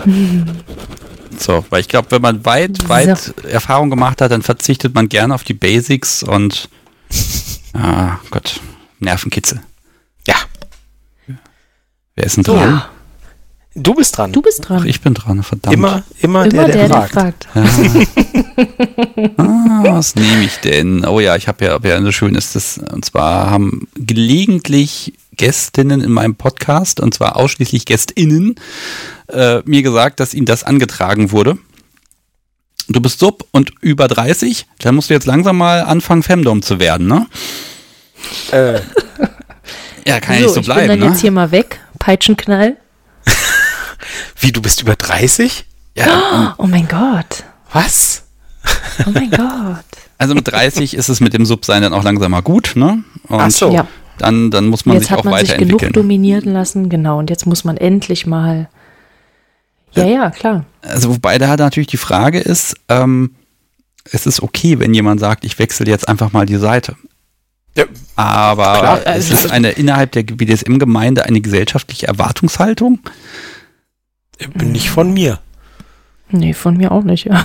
So, weil ich glaube, wenn man weit, weit Erfahrung gemacht hat, dann verzichtet man gerne auf die Basics und ah Gott, Nervenkitzel. Ja, Wer ist denn dran? Ja, du bist dran. du bist Ach, dran. ich bin dran, verdammt. immer, immer, Immer der, der, fragt. fragt. Ah, was nehme ich denn? Oh ja, ich habe ja, ja so schön ist das. Und zwar haben gelegentlich Gästinnen in meinem Podcast, und zwar ausschließlich GästInnen, äh, mir gesagt, dass ihnen das angetragen wurde. Du bist sub und über 30, dann musst du jetzt langsam mal anfangen, Femdom zu werden, ne? Äh, Ja, kann ja so, nicht so ich bleiben, bin dann ne? jetzt hier mal weg. Peitschenknall. wie, du bist über 30? Ja, Oh mein Gott. Was? Oh mein Gott. also mit 30 ist es mit dem Sub-Sein dann auch langsam mal gut, ne? Und Ach so. Ja, dann, dann muss man jetzt sich hat auch man sich genug weiterentwickeln. dominieren lassen, genau. Und jetzt muss man endlich mal. Ja, ja, klar. Also wobei da natürlich die Frage ist, ähm, es ist okay, wenn jemand sagt, ich wechsle jetzt einfach mal die Seite. Ja, Aber Klar, es ist eine innerhalb der BDSM-Gemeinde eine gesellschaftliche Erwartungshaltung. nicht von mir. Nee, von mir auch nicht.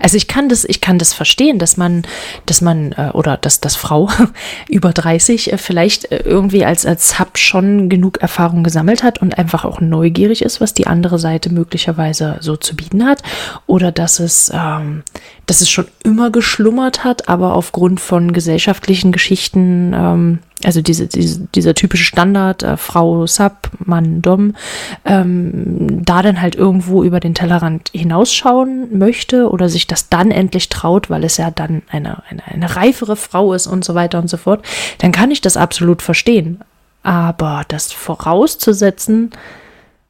Also ich kann das, ich kann das verstehen, dass man, dass man äh, oder dass das Frau über 30 äh, vielleicht äh, irgendwie als als Sub schon genug Erfahrung gesammelt hat und einfach auch neugierig ist, was die andere Seite möglicherweise so zu bieten hat, oder dass es, ähm, dass es schon immer geschlummert hat, aber aufgrund von gesellschaftlichen Geschichten, ähm, also diese, diese, dieser typische Standard, äh, Frau Sub, Mann Dom, ähm, da dann halt irgendwo über den Tellerrand hinausschauen möchte oder sich das dann endlich traut, weil es ja dann eine, eine, eine reifere Frau ist und so weiter und so fort, dann kann ich das absolut verstehen. Aber das vorauszusetzen,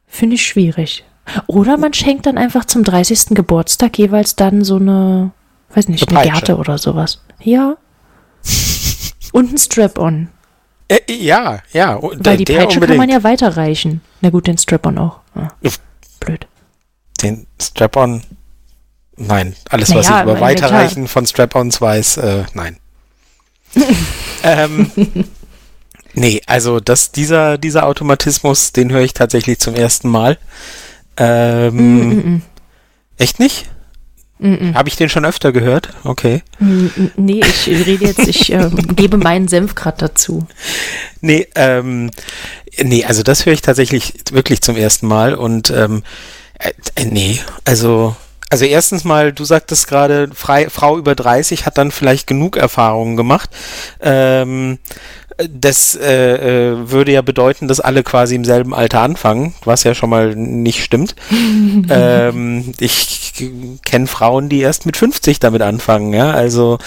finde ich schwierig. Oder man schenkt dann einfach zum 30. Geburtstag jeweils dann so eine, weiß nicht, Eine. Gerte oder sowas. Ja. Und ein Strap-on. Äh, ja, ja. und Weil die der Peitsche kann unbedingt. man ja weiterreichen. Na gut, den Strap-on auch. Ja. Uff. Blöd. Den Strap-on. Nein, alles, was Naja, ich über Weiterreichen von Strap-ons weiß, äh, nein. ähm, nee, also das, dieser, dieser Automatismus, den höre ich tatsächlich zum ersten Mal. Ähm, Mm, mm, Echt nicht? Mm, Habe ich den schon öfter gehört? Okay. Nee, ich rede jetzt, ich ähm, gebe meinen Senf gerade dazu. Nee, ähm, nee, also das höre ich tatsächlich wirklich zum ersten Mal und ähm, äh, äh, nee, also also erstens mal, du sagtest gerade, Frau über 30 hat dann vielleicht genug Erfahrungen gemacht. Ähm, das äh, äh, würde ja bedeuten, dass alle quasi im selben Alter anfangen, was ja schon mal nicht stimmt. ähm, ich kenne Frauen, die erst mit 50 damit anfangen, ja. Also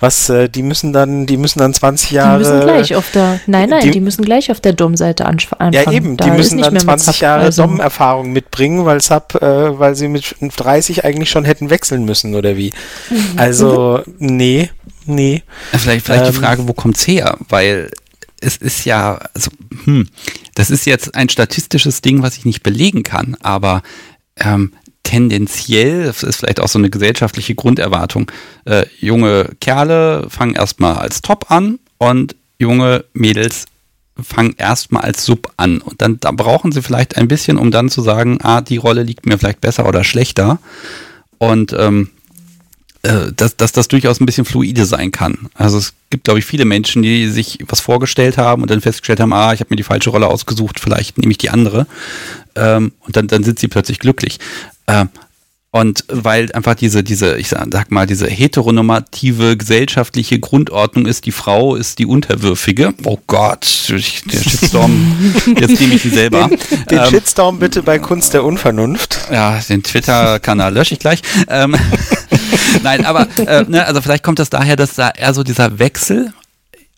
was, äh, die müssen dann, die müssen dann 20 Die Jahre. müssen gleich auf der, nein, nein, die- die, müssen gleich auf der Dom-Seite anf- anfangen. Ja, eben, Da die müssen nicht dann mehr mit 20 Sub, Jahre also- Dom-Erfahrung mitbringen, weil Sub, äh, weil sie mit 30 eigentlich schon hätten wechseln müssen, oder wie? Mhm. Also, nee, nee. Ja, Vielleicht, vielleicht die Ähm, Frage, wo kommt's her? Weil es ist ja, also, hm, das ist jetzt ein statistisches Ding, was ich nicht belegen kann, aber ähm, tendenziell, das ist vielleicht auch so eine gesellschaftliche Grunderwartung, äh, junge Kerle fangen erstmal als Top an und junge Mädels fangen erstmal als Sub an. Und dann da brauchen sie vielleicht ein bisschen, um dann zu sagen, ah, die Rolle liegt mir vielleicht besser oder schlechter. Und ähm, äh, dass, dass das durchaus ein bisschen fluide sein kann. Also es gibt, glaube ich, viele Menschen, die sich was vorgestellt haben und dann festgestellt haben, ah, ich habe mir die falsche Rolle ausgesucht, vielleicht nehme ich die andere. Ähm, und dann, dann sind sie plötzlich glücklich. Ähm, und weil einfach diese, diese, ich sag mal, diese heteronormative gesellschaftliche Grundordnung ist, die Frau ist die Unterwürfige. Oh Gott, ich- der Shitstorm, jetzt nehme ich die selber. Den Ähm, Shitstorm bitte bei Kunst der Unvernunft. ja, den Twitter-Kanal lösche ich gleich. Ähm, Nein, aber äh, ne, also vielleicht kommt das daher, dass da eher so dieser Wechsel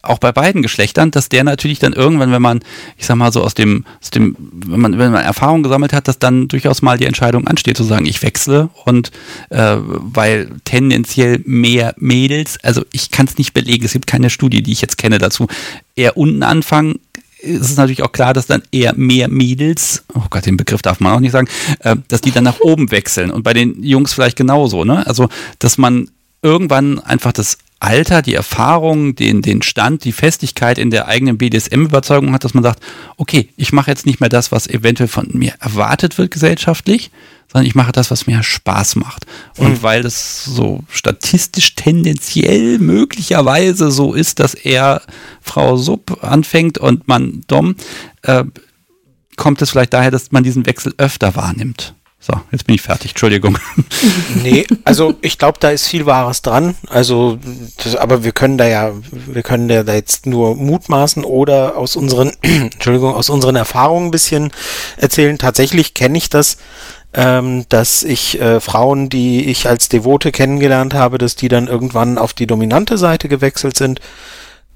auch bei beiden Geschlechtern, dass der natürlich dann irgendwann, wenn man, ich sag mal so aus dem, aus dem, wenn man, wenn man Erfahrung gesammelt hat, dass dann durchaus mal die Entscheidung ansteht, zu sagen, ich wechsle und äh, weil tendenziell mehr Mädels, also ich kann es nicht belegen, es gibt keine Studie, die ich jetzt kenne dazu, eher unten anfangen, ist es natürlich auch klar, dass dann eher mehr Mädels, oh Gott, den Begriff darf man auch nicht sagen, äh, dass die dann nach oben wechseln und bei den Jungs vielleicht genauso, ne? Also, dass man irgendwann einfach das Alter, die Erfahrung, den, den Stand, die Festigkeit in der eigenen BDSM-Überzeugung hat, dass man sagt, okay, ich mache jetzt nicht mehr das, was eventuell von mir erwartet wird gesellschaftlich, sondern ich mache das, was mir Spaß macht. Und mhm. weil es so statistisch tendenziell möglicherweise so ist, dass er Frau Sub anfängt und man Dom, äh, kommt es vielleicht daher, dass man diesen Wechsel öfter wahrnimmt. So, jetzt bin ich fertig. Entschuldigung. Nee, also ich glaube, da ist viel Wahres dran. Also, das, aber wir können da ja, wir können da jetzt nur mutmaßen oder aus unseren, Entschuldigung, aus unseren Erfahrungen ein bisschen erzählen. Tatsächlich kenne ich das, ähm, dass ich äh, Frauen, die ich als Devote kennengelernt habe, dass die dann irgendwann auf die dominante Seite gewechselt sind.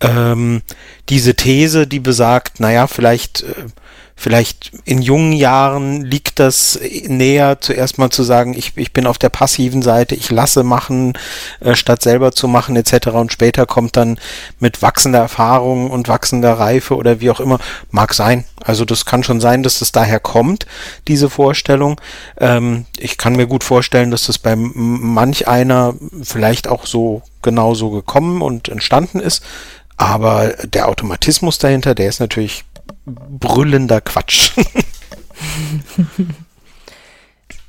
Ähm, diese These, die besagt, naja, vielleicht äh, vielleicht in jungen Jahren liegt das näher, zuerst mal zu sagen, ich, ich bin auf der passiven Seite, ich lasse machen, äh, statt selber zu machen, etc. Und später kommt dann mit wachsender Erfahrung und wachsender Reife oder wie auch immer, mag sein. Also das kann schon sein, dass das daher kommt, diese Vorstellung. Ähm, ich kann mir gut vorstellen, dass das bei manch einer vielleicht auch so genauso gekommen und entstanden ist. Aber der Automatismus dahinter, der ist natürlich brüllender Quatsch.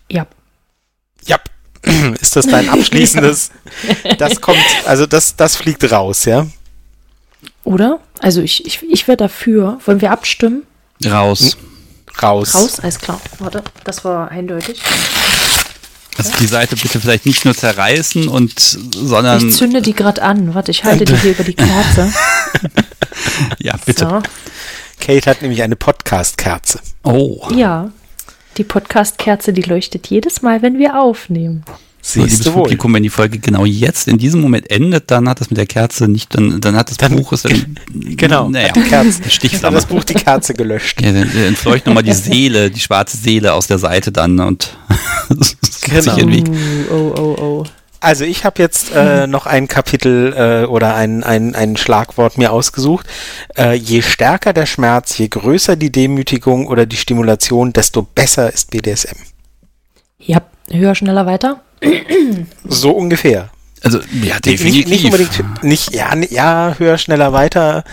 ja. Ja. Ist das dein abschließendes? Das kommt, also das, das fliegt raus, ja? Oder? Also ich, ich, ich wäre dafür. Wollen wir abstimmen? Raus. Raus. Raus, alles klar. Warte, das war eindeutig. Also die Seite bitte vielleicht nicht nur zerreißen und sondern. Ich zünde die gerade an. Warte, ich halte die hier über die Kerze. ja, bitte. So. Kate hat nämlich eine Podcast-Kerze. Oh. Ja. Die Podcast-Kerze, die leuchtet jedes Mal, wenn wir aufnehmen. Siehst du wohl. Publikum, wenn die Folge genau jetzt in diesem Moment endet, dann hat das mit der Kerze nicht, dann, dann hat das dann, Buch es dann, genau, naja, die Kerze, Stichflamme. das Buch die Kerze gelöscht. Ja, dann entfleucht nochmal die Seele, die schwarze Seele aus der Seite dann und genau. sich irgendwie. Oh, oh, oh. Also ich habe jetzt äh, noch ein Kapitel äh, oder ein, ein, ein Schlagwort mir ausgesucht. Äh, je stärker der Schmerz, je größer die Demütigung oder die Stimulation, desto besser ist BDSM. Ja, höher, schneller, weiter. So ungefähr. Also ja, definitiv. Nicht, nicht unbedingt, nicht ja, ja, höher, schneller, weiter.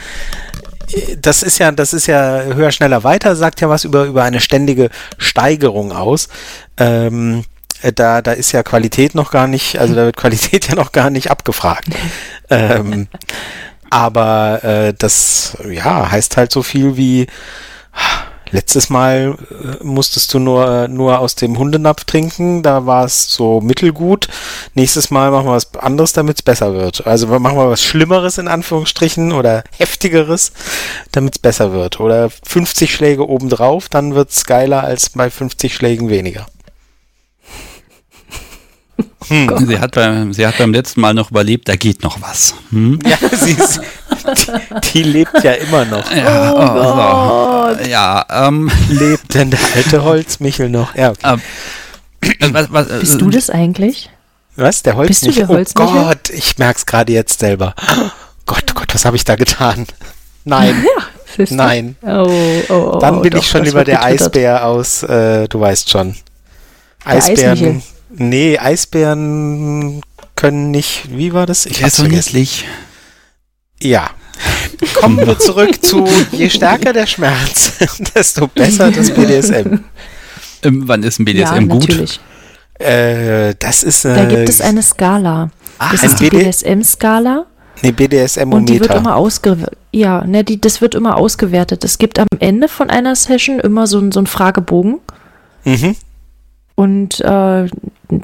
Das ist ja, das ist ja höher, schneller, weiter. Sagt ja was über über eine ständige Steigerung aus. Ähm, äh, da, da ist ja Qualität noch gar nicht, also da wird Qualität ja noch gar nicht abgefragt. ähm, aber äh, das ja heißt halt so viel wie letztes Mal äh, musstest du nur nur aus dem Hundenapf trinken, da war es so mittelgut. Nächstes Mal machen wir was anderes, damit es besser wird. Also machen wir was Schlimmeres in Anführungsstrichen oder heftigeres, damit es besser wird. Oder 50 Schläge obendrauf, dann wird's geiler als bei 50 Schlägen weniger. Hm. Sie, hat beim, sie hat beim letzten Mal noch überlebt, da geht noch was. Hm? Ja, sie ist, die, die, lebt ja immer noch. Ja, oh, oh, ja ähm, lebt denn der alte Holzmichel noch? Ja, okay. ähm, was, was, Bist äh, du das eigentlich? Was? Der Holzmichel? Bist du der Holzmichel? Oh Gott, ich merke es gerade jetzt selber. Gott, oh Gott, was habe ich da getan? Nein. Ja, Nein. Oh, oh, oh, Dann bin doch, ich schon lieber der Eisbär aus, äh, du weißt schon. Eisbären. Nee, Eisbären können nicht. Wie war das? Ich ja, so niedlich. Ja. Kommen wir zurück zu je stärker der Schmerz, desto besser das BDSM. Ähm, wann ist ein BDSM ja, gut? Natürlich. Äh, das ist. Äh, da gibt es eine Skala. Ach, das ist die BDSM-Skala. Nee, BDSM und die wird immer ausgewertet. Ja, ne, die, das wird immer ausgewertet. Es gibt am Ende von einer Session immer so, so einen Fragebogen. Mhm. Und äh,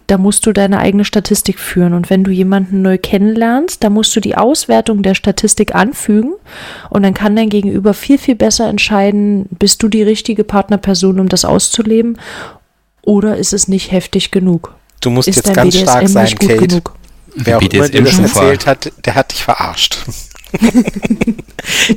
da musst du deine eigene Statistik führen. Und wenn du jemanden neu kennenlernst, da musst du die Auswertung der Statistik anfügen. Und dann kann dein Gegenüber viel, viel besser entscheiden, bist du die richtige Partnerperson, um das auszuleben? Oder ist es nicht heftig genug? Du musst ist jetzt ganz BDSM stark sein, Kate. Genug? Wer auch immer dir das erzählt hat, der hat dich verarscht.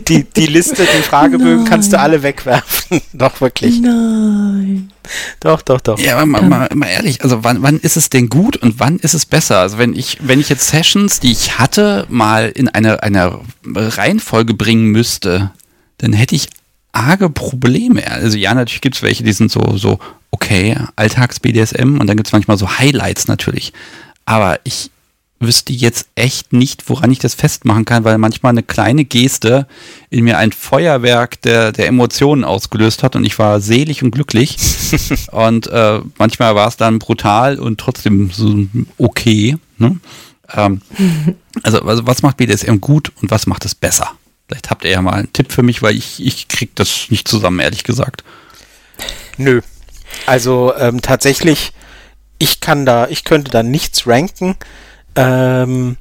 Die, die Liste, die Fragebögen Nein. kannst du alle wegwerfen. doch, wirklich. Nein. Doch, doch, doch. Ja, aber mal, mal, mal, ehrlich, also wann, wann ist es denn gut und wann ist es besser? Also wenn ich, wenn ich jetzt Sessions, die ich hatte, mal in eine, eine Reihenfolge bringen müsste, dann hätte ich arge Probleme. Also ja, natürlich gibt es welche, die sind so, so okay, Alltags-BDSM und dann gibt es manchmal so Highlights natürlich. Aber ich wüsste jetzt echt nicht, woran ich das festmachen kann, weil manchmal eine kleine Geste in mir ein Feuerwerk der, der Emotionen ausgelöst hat und ich war selig und glücklich. und äh, manchmal war es dann brutal und trotzdem so okay. Ne? Ähm, also, also was macht BDSM gut und was macht es besser? Vielleicht habt ihr ja mal einen Tipp für mich, weil ich, ich krieg das nicht zusammen, ehrlich gesagt. Nö. Also ähm, tatsächlich, ich kann da, ich könnte da nichts ranken. Ähm,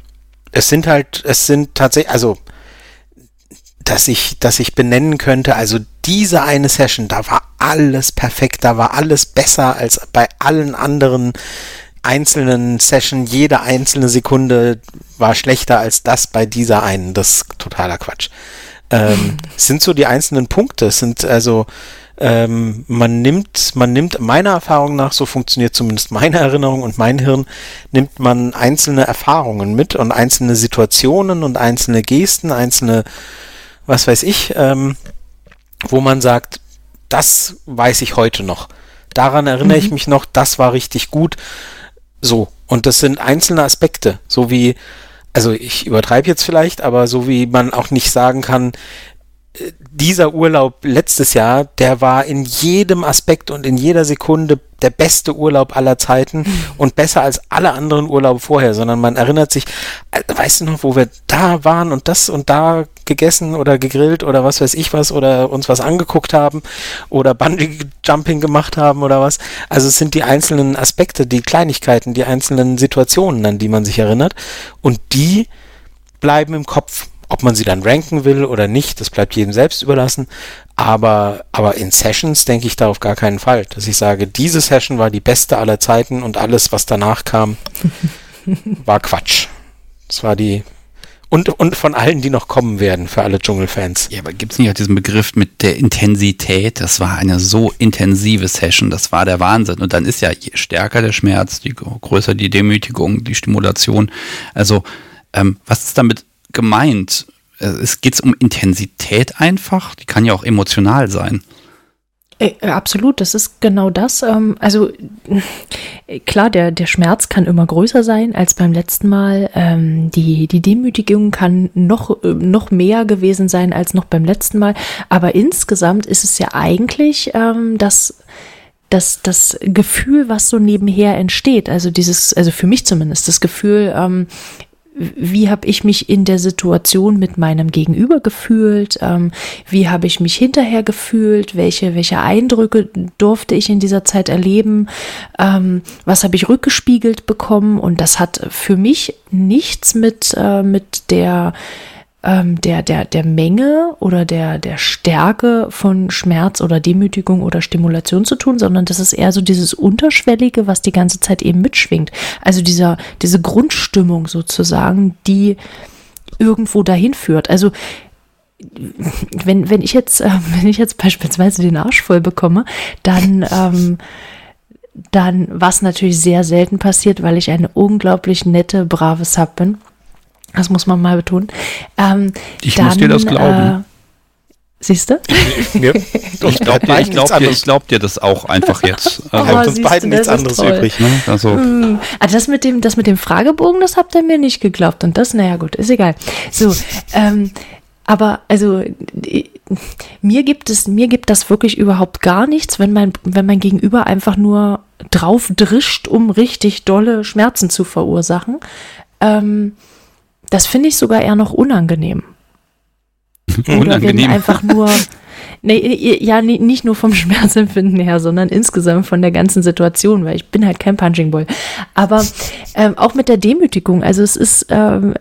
es sind halt, es sind tatsächlich, also dass ich, dass ich benennen könnte, also diese eine Session, da war alles perfekt, da war alles besser als bei allen anderen einzelnen Session. Jede einzelne Sekunde war schlechter als das bei dieser einen. Das ist totaler Quatsch. Ähm, sind so die einzelnen Punkte. Es sind also ähm, man nimmt, man nimmt meiner Erfahrung nach, so funktioniert zumindest meine Erinnerung und mein Hirn, nimmt man einzelne Erfahrungen mit und einzelne Situationen und einzelne Gesten, einzelne, was weiß ich, ähm, wo man sagt, das weiß ich heute noch. Daran erinnere mhm. ich mich noch, das war richtig gut. So. Und das sind einzelne Aspekte, so wie, also ich übertreibe jetzt vielleicht, aber so wie man auch nicht sagen kann, dieser Urlaub letztes Jahr, der war in jedem Aspekt und in jeder Sekunde der beste Urlaub aller Zeiten und besser als alle anderen Urlaube vorher, sondern man erinnert sich, äh, weißt du noch, wo wir da waren und das und da gegessen oder gegrillt oder was weiß ich was oder uns was angeguckt haben oder Bungee Jumping gemacht haben oder was. Also es sind die einzelnen Aspekte, die Kleinigkeiten, die einzelnen Situationen, an die man sich erinnert und die bleiben im Kopf ob man sie dann ranken will oder nicht, das bleibt jedem selbst überlassen. Aber, aber in Sessions denke ich da auf gar keinen Fall, dass ich sage, diese Session war die beste aller Zeiten und alles, was danach kam, war Quatsch. Das war die und, und von allen, die noch kommen werden, für alle Dschungelfans. Ja, aber gibt es nicht auch diesen Begriff mit der Intensität? Das war eine so intensive Session, das war der Wahnsinn. Und dann ist ja, je stärker der Schmerz, je größer die Demütigung, die Stimulation. Also, ähm, was ist damit gemeint? Äh, es geht um Intensität einfach, die kann ja auch emotional sein. Äh, absolut, das ist genau das. Ähm, also klar, der, der Schmerz kann immer größer sein als beim letzten Mal. Ähm, die, die Demütigung kann noch, äh, noch mehr gewesen sein als noch beim letzten Mal. Aber insgesamt ist es ja eigentlich ähm, das, das, das Gefühl, was so nebenher entsteht. Also dieses, also für mich zumindest, das Gefühl, wie habe ich mich in der Situation mit meinem Gegenüber gefühlt, ähm, wie habe ich mich hinterher gefühlt, welche, welche Eindrücke durfte ich in dieser Zeit erleben, ähm, was habe ich rückgespiegelt bekommen? Und das hat für mich nichts mit, äh, mit der ähm, der, der, der Menge oder der, der Stärke von Schmerz oder Demütigung oder Stimulation zu tun, sondern das ist eher so dieses Unterschwellige, was die ganze Zeit eben mitschwingt. Also dieser, diese Grundstimmung sozusagen, die irgendwo dahin führt. Also wenn, wenn ich jetzt, äh, wenn ich jetzt beispielsweise den Arsch voll bekomme, dann, ähm, dann, was natürlich sehr selten passiert, weil ich eine unglaublich nette, brave Sub bin, das muss man mal betonen. Ähm, ich dann, muss dir das glauben. Äh, Siehst du? Ja. Ich glaube dir, glaub dir, glaub dir das auch einfach jetzt. Also oh, uns beiden nichts anderes übrig. Ne? Also. Mm. also das, mit dem, das mit dem Fragebogen, das habt ihr mir nicht geglaubt. Und das, naja gut, ist egal. So, ähm, aber also mir gibt es, mir gibt das wirklich überhaupt gar nichts, wenn mein, wenn mein Gegenüber einfach nur drauf drischt, um richtig dolle Schmerzen zu verursachen. Ähm, das finde ich sogar eher noch unangenehm. Unangenehm. einfach nur, nee, ja, nicht nur vom Schmerzempfinden her, sondern insgesamt von der ganzen Situation, weil ich bin halt kein Punching Ball. Aber ähm, auch mit der Demütigung, also es ist, ähm,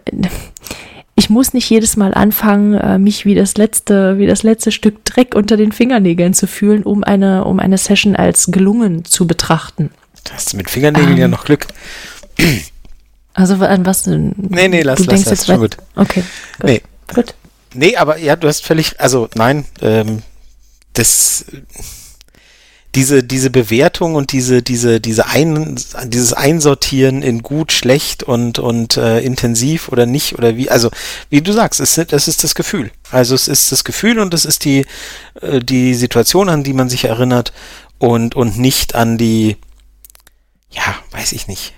ich muss nicht jedes Mal anfangen, äh, mich wie das letzte, wie das letzte Stück Dreck unter den Fingernägeln zu fühlen, um eine, um eine Session als gelungen zu betrachten. Da hast du mit Fingernägeln ähm, ja noch Glück. Also an was? Nee, nee, lass, du lass, denkst lass, jetzt schon gut. Okay. Gut. Nee, Gut. Nee, aber ja, du hast völlig, also nein, ähm, das diese, diese Bewertung und diese, diese, diese ein, dieses Einsortieren in gut, schlecht und, und äh, intensiv oder nicht oder wie, also wie du sagst, es, das ist das Gefühl. Also es ist das Gefühl und es ist die, äh, die Situation, an die man sich erinnert und, und nicht an die, ja, weiß ich nicht.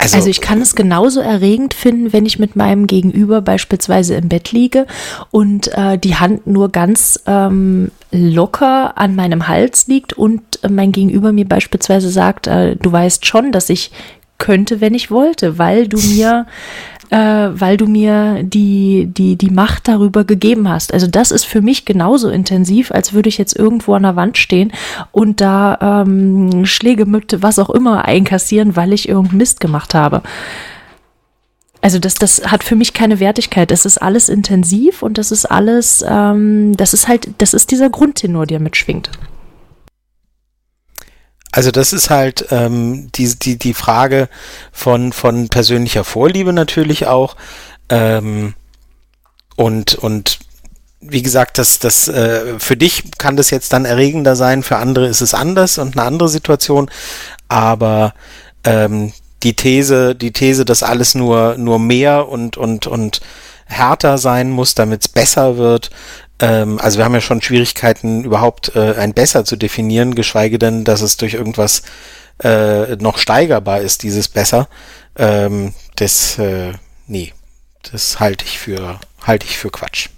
Also, also, ich kann es genauso erregend finden, wenn ich mit meinem Gegenüber beispielsweise im Bett liege und äh, die Hand nur ganz ähm, locker an meinem Hals liegt und äh, mein Gegenüber mir beispielsweise sagt, äh, du weißt schon, dass ich könnte, wenn ich wollte, weil du mir äh, weil du mir die, die, die Macht darüber gegeben hast. Also das ist für mich genauso intensiv, als würde ich jetzt irgendwo an der Wand stehen und da ähm, Schläge mit was auch immer einkassieren, weil ich irgendeinen Mist gemacht habe. Also das, das hat für mich keine Wertigkeit. Das ist alles intensiv und das ist alles, ähm, das ist halt, das ist dieser Grundtenor, der mitschwingt. Also das ist halt ähm, die, die, die Frage von, von persönlicher Vorliebe natürlich auch. Ähm, und, und wie gesagt, das, das, äh, für dich kann das jetzt dann erregender sein, für andere ist es anders und eine andere Situation. Aber ähm, die These, die These, dass alles nur, nur mehr und, und, und härter sein muss, damit es besser wird, also wir haben ja schon Schwierigkeiten, überhaupt äh, ein besser zu definieren, geschweige denn, dass es durch irgendwas äh, noch steigerbar ist, dieses besser. Ähm, das, äh, nee, das halte ich für, halte ich für Quatsch.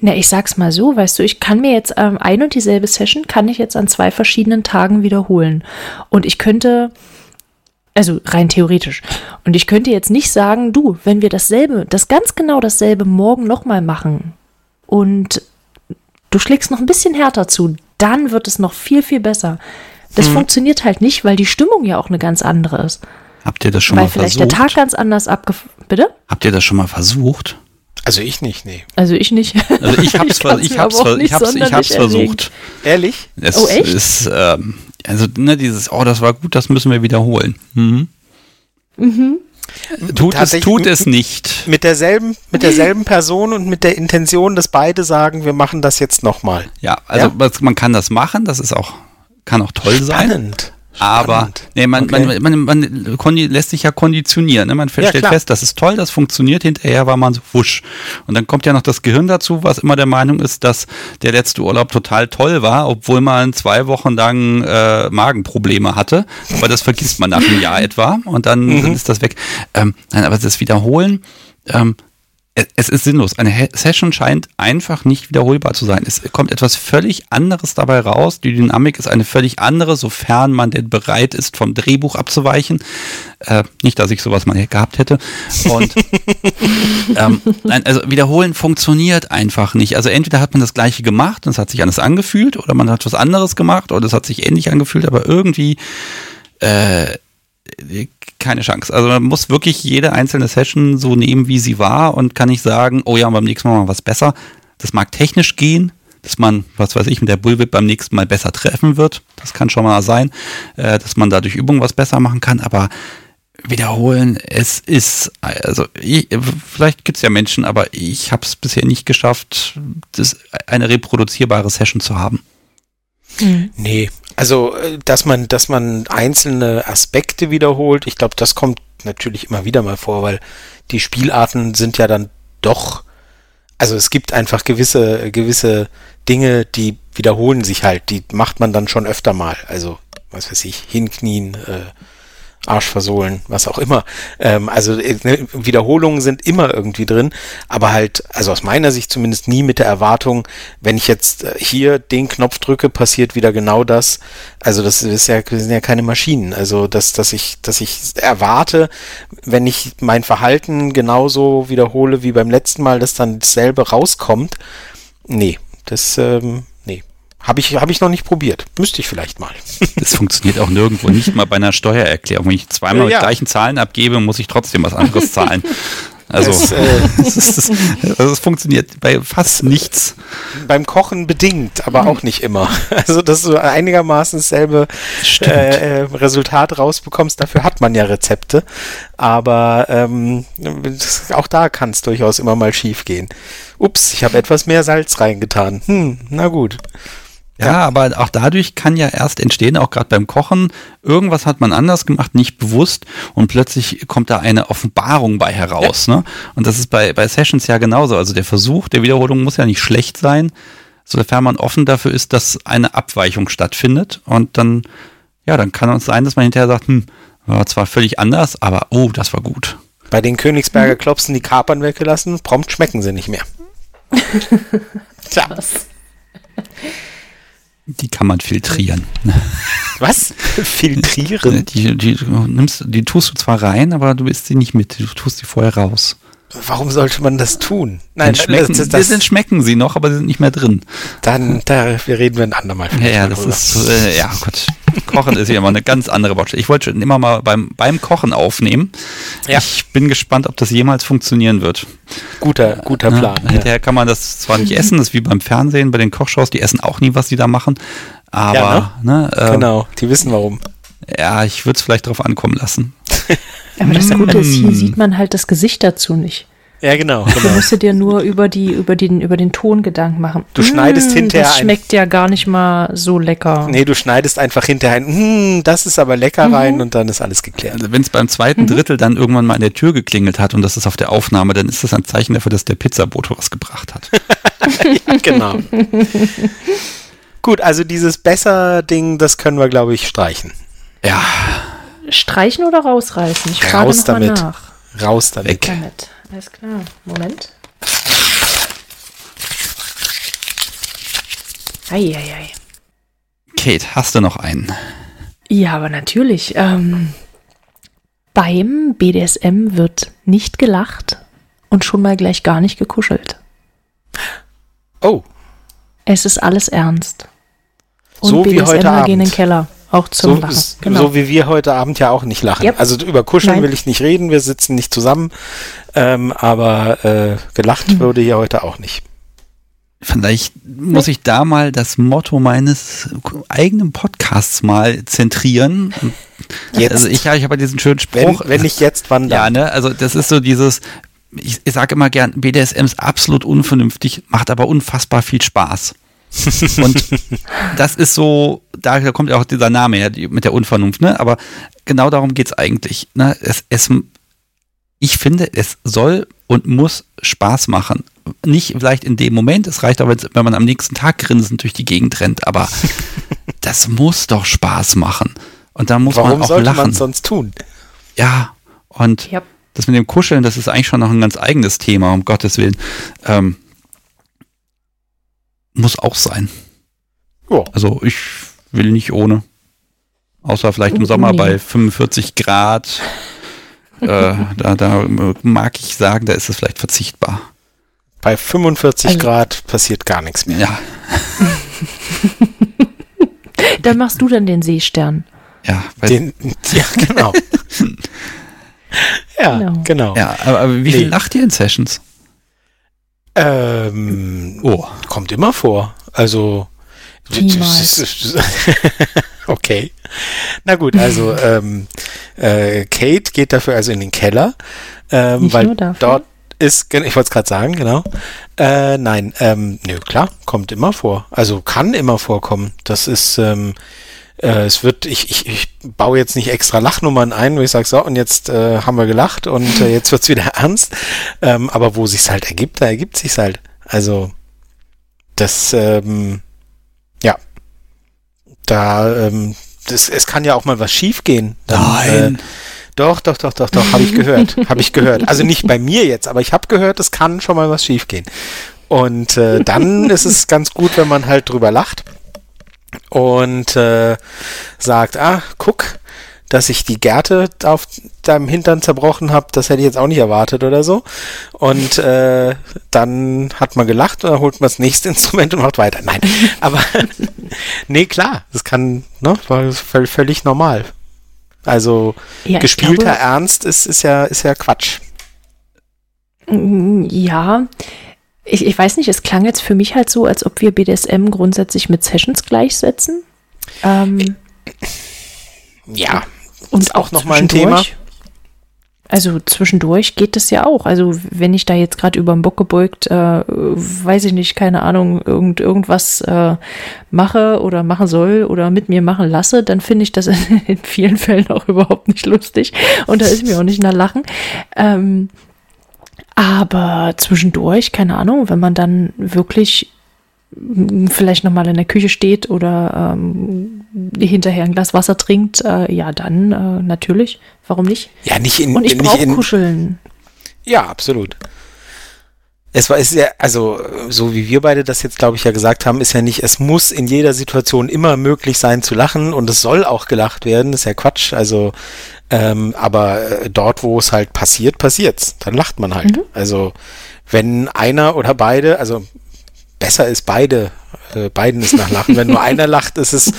Na, ich sag's mal so, weißt du, ich kann mir jetzt ähm, ein und dieselbe Session kann ich jetzt an zwei verschiedenen Tagen wiederholen. Und ich könnte, also rein theoretisch. Und ich könnte jetzt nicht sagen, du, wenn wir dasselbe, das ganz genau dasselbe morgen nochmal machen, und du schlägst noch ein bisschen härter zu, dann wird es noch viel, viel besser. Das hm. funktioniert halt nicht, weil die Stimmung ja auch eine ganz andere ist. Habt ihr das schon weil mal versucht? Weil vielleicht der Tag ganz anders abgef... Bitte? Habt ihr das schon mal versucht? Also ich nicht, nee. Also ich nicht. Also ich hab's, ich ich hab's, ver ich hab's, ich hab's versucht. Ehrlich? Es oh echt? Ist, ähm, also ne, dieses, oh, das war gut, das müssen wir wiederholen. Mhm. Mhm. Tut, es, tut es nicht. Mit derselben, mit derselben Person und mit der Intention, dass beide sagen, wir machen das jetzt nochmal. Ja, also ja? man kann das machen, das ist auch, kann auch toll Spannend. sein. Spannend. Aber nee, man, okay. man, man, man, lässt sich ja konditionieren. Ne? Man stellt ja, fest, das ist toll, das funktioniert. Hinterher war man so wusch. Und dann kommt ja noch das Gehirn dazu, was immer der Meinung ist, dass der letzte Urlaub total toll war, obwohl man zwei Wochen lang äh, Magenprobleme hatte. Aber das vergisst man nach einem Jahr etwa und dann, mhm. dann ist das weg. Ähm, nein, aber das Wiederholen, ähm, es ist sinnlos. Eine Session scheint einfach nicht wiederholbar zu sein. Es kommt etwas völlig anderes dabei raus. Die Dynamik ist eine völlig andere, sofern man denn bereit ist, vom Drehbuch abzuweichen. Äh, nicht, dass ich sowas mal gehabt hätte. Und ähm, nein, also wiederholen funktioniert einfach nicht. Also entweder hat man das gleiche gemacht und es hat sich anders angefühlt, oder man hat was anderes gemacht oder es hat sich ähnlich angefühlt, aber irgendwie äh, keine Chance. Also man muss wirklich jede einzelne Session so nehmen, wie sie war und kann nicht sagen, oh ja, beim nächsten Mal mal was besser. Das mag technisch gehen, dass man, was weiß ich, mit der Bullwhip beim nächsten Mal besser treffen wird. Das kann schon mal sein, äh, dass man da durch Übung was besser machen kann, aber wiederholen, es ist, also ich, vielleicht gibt es ja Menschen, aber ich habe es bisher nicht geschafft, das, eine reproduzierbare Session zu haben. Mhm. Nee, also äh, dass man, dass man einzelne Aspekte wiederholt, ich glaube, das kommt natürlich immer wieder mal vor, weil die Spielarten sind ja dann doch, also es gibt einfach gewisse, gewisse Dinge, die wiederholen sich halt, die macht man dann schon öfter mal. Also, was weiß ich, hinknien, äh, Arsch versohlen, was auch immer. Ähm, also äh, ne, Wiederholungen sind immer irgendwie drin, aber halt, also aus meiner Sicht zumindest nie mit der Erwartung, wenn ich jetzt äh, hier den Knopf drücke, passiert wieder genau das. Also das ist ja, das sind ja keine Maschinen. Also dass, dass ich, dass ich erwarte, wenn ich mein Verhalten genauso wiederhole wie beim letzten Mal, dass dann dasselbe rauskommt. Nee, das ähm, habe ich, hab ich noch nicht probiert. Müsste ich vielleicht mal. Das funktioniert auch nirgendwo. Nicht mal bei einer Steuererklärung. Wenn ich zweimal ja, ja. die gleichen Zahlen abgebe, muss ich trotzdem was anderes zahlen. Also es, äh, es, also es, funktioniert bei fast nichts. Beim Kochen bedingt, aber auch nicht immer. Also dass du einigermaßen dasselbe äh, äh, Resultat rausbekommst, dafür hat man ja Rezepte. Aber ähm, auch da kann es durchaus immer mal schief gehen. Ups, ich habe etwas mehr Salz reingetan. Hm, na gut. Ja, ja, aber auch dadurch kann ja erst entstehen, auch gerade beim Kochen, irgendwas hat man anders gemacht, nicht bewusst und plötzlich kommt da eine Offenbarung bei heraus. Ja. Ne? Und das ist bei, bei Sessions ja genauso. Also der Versuch der Wiederholung muss ja nicht schlecht sein, sofern man offen dafür ist, dass eine Abweichung stattfindet. Und dann, ja, dann kann es sein, dass man hinterher sagt, hm, war zwar völlig anders, aber oh, das war gut. Bei den Königsberger mhm. Klopsen die Kapern weggelassen, prompt schmecken sie nicht mehr. Tja. Die kann man filtrieren. Was? Filtrieren? Die, die, nimmst, die tust du zwar rein, aber du isst sie nicht mit. Du tust sie vorher raus. Warum sollte man das tun? Nein, schmecken, das, das, das schmecken sie noch, aber sie sind nicht mehr drin. Dann, da, wir reden wir ein andermal. Ja, ja, das ist, äh, ja, Gott. Kochen ist ja immer eine ganz andere Baustelle. Ich wollte schon immer mal beim, beim Kochen aufnehmen. Ja. Ich bin gespannt, ob das jemals funktionieren wird. Guter, guter Plan. Ja, hinterher kann man das zwar nicht essen, das ist wie beim Fernsehen, bei den Kochshows, die essen auch nie, was die da machen. Aber, ja, ne? ne äh, genau, die wissen warum. Ja, ich würde es vielleicht drauf ankommen lassen. Aber das Gute ist, hier sieht man halt das Gesicht dazu nicht. Ja, genau. genau. Du musst dir nur über, die, über, den, über den Ton Gedanken machen. Du schneidest mmh, hinterher. Das schmeckt ja gar nicht mal so lecker. Nee, du schneidest einfach hinterher ein, hm, das ist aber lecker mhm. rein und dann ist alles geklärt. Also wenn es beim zweiten mhm. Drittel dann irgendwann mal an der Tür geklingelt hat und das ist auf der Aufnahme, dann ist das ein Zeichen dafür, dass der Pizzaboto was gebracht hat. ja, genau. Gut, also dieses Besser-Ding, das können wir, glaube ich, streichen. Ja. Streichen oder rausreißen? Ich frage Raus damit. nach. Raus damit. Weg. damit. Alles klar. Moment. Eieiei. Kate, hast du noch einen? Ja, aber natürlich. Ähm, beim BDSM wird nicht gelacht und schon mal gleich gar nicht gekuschelt. Oh. Es ist alles ernst. Und so BDSMler wie heute Abend. gehen in den Keller. Auch zum so, Lachen. Genau. So wie wir heute Abend ja auch nicht lachen. Yep. Also über Kuscheln Nein. will ich nicht reden, wir sitzen nicht zusammen, ähm, aber äh, gelacht hm. würde hier heute auch nicht. Vielleicht muss ich da mal das Motto meines eigenen Podcasts mal zentrieren. Jetzt. Also ich, ich habe diesen schönen Spruch. Wenn, wenn nicht jetzt, wann dann? Ja, ne? Also das ist so dieses, ich, ich sage immer gern, BDSM ist absolut unvernünftig, macht aber unfassbar viel Spaß. Und das ist so, da kommt ja auch dieser Name her mit der Unvernunft, ne? Aber genau darum geht es eigentlich. Ne? Es, es, ich finde, es soll und muss Spaß machen. Nicht vielleicht in dem Moment, es reicht aber, wenn man am nächsten Tag grinsend durch die Gegend rennt, aber das muss doch Spaß machen. Und da muss Warum man auch sollte lachen. Warum sollte man sonst tun? Ja, und yep. das mit dem Kuscheln, das ist eigentlich schon noch ein ganz eigenes Thema, um Gottes Willen. Ähm, muss auch sein. Ja. Also ich will nicht ohne. Außer vielleicht im Sommer bei 45 Grad. äh, da, da mag ich sagen, da ist es vielleicht verzichtbar. Bei 45 also, Grad passiert gar nichts mehr. Ja. dann machst du dann den Seestern. Ja, den, ja genau. ja, genau. genau. Ja, aber, aber wie nee. viel lacht ihr in Sessions? Ähm, oh. Kommt immer vor. Also. okay. Na gut, also ähm, äh, Kate geht dafür also in den Keller, ähm, weil dort ist, ich wollte es gerade sagen, genau. Äh, nein, ähm, nö, klar, kommt immer vor. Also kann immer vorkommen. Das ist, ähm, äh, es wird, ich, ich, ich baue jetzt nicht extra Lachnummern ein, wo ich sage, so, und jetzt äh, haben wir gelacht und äh, jetzt wird's wieder ernst. Ähm, aber wo sich's halt ergibt, da ergibt sich's halt. Also, das, ähm, ja, da, ähm, das, es kann ja auch mal was schiefgehen. Dann, Nein. Äh, doch, doch, doch, doch, doch, habe ich gehört. habe ich gehört. Also nicht bei mir jetzt, aber ich habe gehört, es kann schon mal was schiefgehen. Und äh, dann ist es ganz gut, wenn man halt drüber lacht und äh, sagt, ah, guck, dass ich die Gärte auf deinem Hintern zerbrochen habe, das hätte ich jetzt auch nicht erwartet oder so. Und äh, dann hat man gelacht und dann holt man das nächste Instrument und macht weiter. Nein, aber nee, klar, das kann, ne, war völlig normal. Also ja, gespielter glaube, Ernst ist, ist ja, ist ja Quatsch. Ja, ich, ich weiß nicht, es klang jetzt für mich halt so, als ob wir BDSM grundsätzlich mit Sessions gleichsetzen. Ähm, ja, und auch nochmal ein Thema. Also zwischendurch geht das ja auch. Also wenn ich da jetzt gerade über den Bock gebeugt, äh, weiß ich nicht, keine Ahnung, irgend, irgendwas äh, mache oder machen soll oder mit mir machen lasse, dann finde ich das in vielen Fällen auch überhaupt nicht lustig. Und da ist mir auch nicht nach Lachen. Ähm, aber zwischendurch, keine Ahnung, wenn man dann wirklich vielleicht nochmal in der Küche steht oder ähm, hinterher ein Glas Wasser trinkt, äh, ja, dann äh, natürlich. Warum nicht? Ja, nicht in. Und ich brauche Kuscheln. Ja, absolut. Es war ist ja, also so wie wir beide das jetzt, glaube ich, ja gesagt haben, ist ja nicht, es muss in jeder Situation immer möglich sein zu lachen und es soll auch gelacht werden, das ist ja Quatsch. Also, ähm, aber äh, dort, wo es halt passiert, passiert's. Dann lacht man halt. Mhm. Also wenn einer oder beide, also besser ist beide, äh, beiden ist nach Lachen. Wenn nur einer lacht, ist es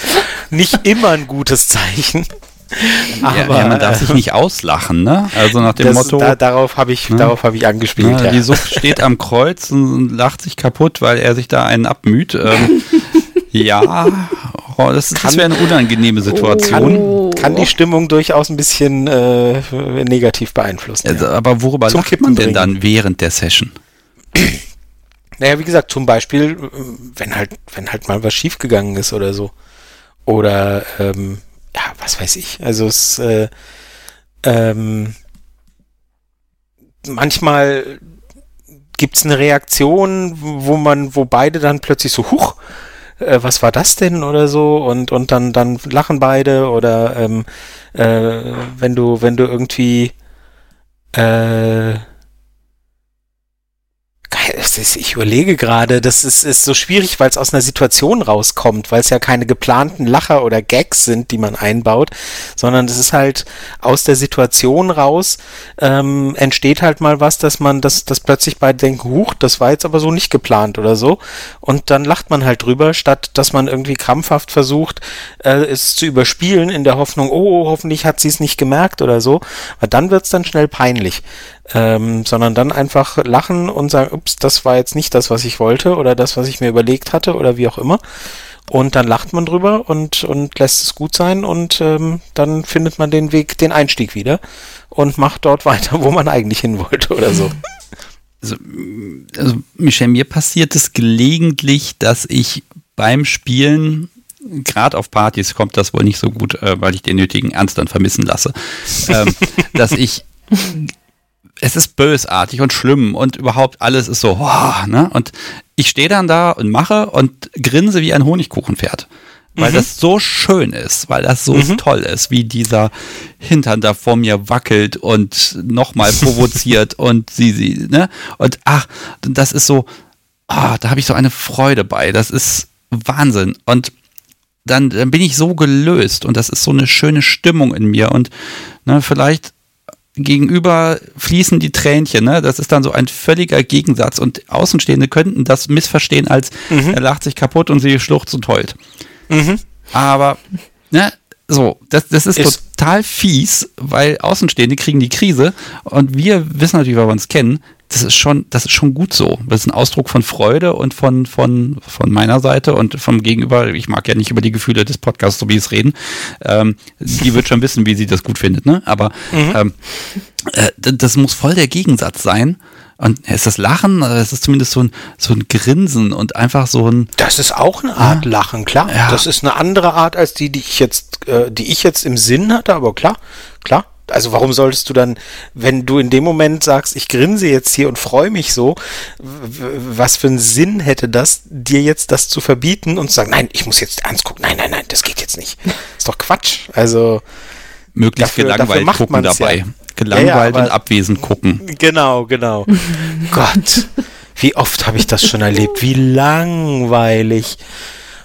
nicht immer ein gutes Zeichen. Aber ja, ja, man darf sich nicht auslachen, ne? Also nach dem Motto. Da, darauf habe ich, ne? darauf habe ich angespielt. Ne, ja. Die Sucht steht am Kreuz und lacht sich kaputt, weil er sich da einen abmüht. Ähm, ja, oh, das, das wäre eine unangenehme Situation. Kann, kann, die Stimmung durchaus ein bisschen äh, negativ beeinflussen. Also, aber worüber Zum lacht Kippen man denn bringen. dann während der Session? Naja, wie gesagt, zum Beispiel, wenn halt, wenn halt mal was schiefgegangen ist oder so. Oder, ähm, ja, was weiß ich. Also es, äh, ähm, manchmal gibt's eine Reaktion, wo man, wo beide dann plötzlich so, huch, äh, was war das denn oder so und und dann dann lachen beide oder ähm, äh, wenn du wenn du irgendwie äh, ich überlege gerade, das ist, ist so schwierig, weil es aus einer Situation rauskommt, weil es ja keine geplanten Lacher oder Gags sind, die man einbaut, sondern es ist halt aus der Situation raus, ähm, entsteht halt mal was, dass man, dass, dass plötzlich beide denken, huch, das war jetzt aber so nicht geplant oder so. Und dann lacht man halt drüber, statt dass man irgendwie krampfhaft versucht, äh, es zu überspielen in der Hoffnung, oh, oh hoffentlich hat sie es nicht gemerkt oder so. Weil dann wird es dann schnell peinlich ähm, sondern dann einfach lachen und sagen, ups, das war jetzt nicht das, was ich wollte oder das, was ich mir überlegt hatte oder wie auch immer. Und dann lacht man drüber und, und lässt es gut sein und ähm, dann findet man den Weg, den Einstieg wieder und macht dort weiter, wo man eigentlich hin wollte oder so. Also, also Michel, mir passiert es gelegentlich, dass ich beim Spielen gerade auf Partys kommt das wohl nicht so gut, äh, weil ich den nötigen Ernst dann vermissen lasse, ähm, dass ich es ist bösartig und schlimm und überhaupt alles ist so, oh, ne? Und ich stehe dann da und mache und grinse wie ein Honigkuchenpferd. Weil mhm. das so schön ist, weil das so mhm. toll ist, wie dieser Hintern da vor mir wackelt und nochmal provoziert und sie, sie, ne? Und ach, das ist so, ah, da habe ich so eine Freude bei. Das ist Wahnsinn. Und dann, dann bin ich so gelöst und das ist so eine schöne Stimmung in mir und ne, vielleicht gegenüber fließen die Tränchen. Ne? Das ist dann so ein völliger Gegensatz. Und Außenstehende könnten das missverstehen als mhm. er lacht sich kaputt und sie schluchzt und heult. Mhm. Aber ne, so, das, das ist, ist, total fies, weil Außenstehende kriegen die Krise und wir wissen natürlich, weil wir uns kennen, das ist schon, das ist schon gut so. Das ist ein Ausdruck von Freude und von, von, von meiner Seite und vom Gegenüber. Ich mag ja nicht über die Gefühle des Podcasts, so wie es reden. Ähm, die wird schon wissen, wie sie das gut findet, ne? Aber mhm. ähm, äh, das muss voll der Gegensatz sein. Und ist das Lachen, es ist zumindest so ein, so ein Grinsen und einfach so ein. Das ist auch eine Art ja. Lachen, klar. Ja. Das ist eine andere Art als die, die ich jetzt, äh, die ich jetzt im Sinn hatte, aber klar, klar also warum solltest du dann, wenn du in dem Moment sagst, ich grinse jetzt hier und freue mich so, was für einen Sinn hätte das, dir jetzt das zu verbieten und zu sagen, nein, ich muss jetzt ernst gucken, nein, nein, nein, das geht jetzt nicht. ist doch Quatsch. Also möglichst dafür, gelangweilt dafür gucken dabei. Ja. Gelangweilt ja, ja, und abwesend gucken. Genau, genau. Gott, wie oft habe ich das schon erlebt? Wie langweilig.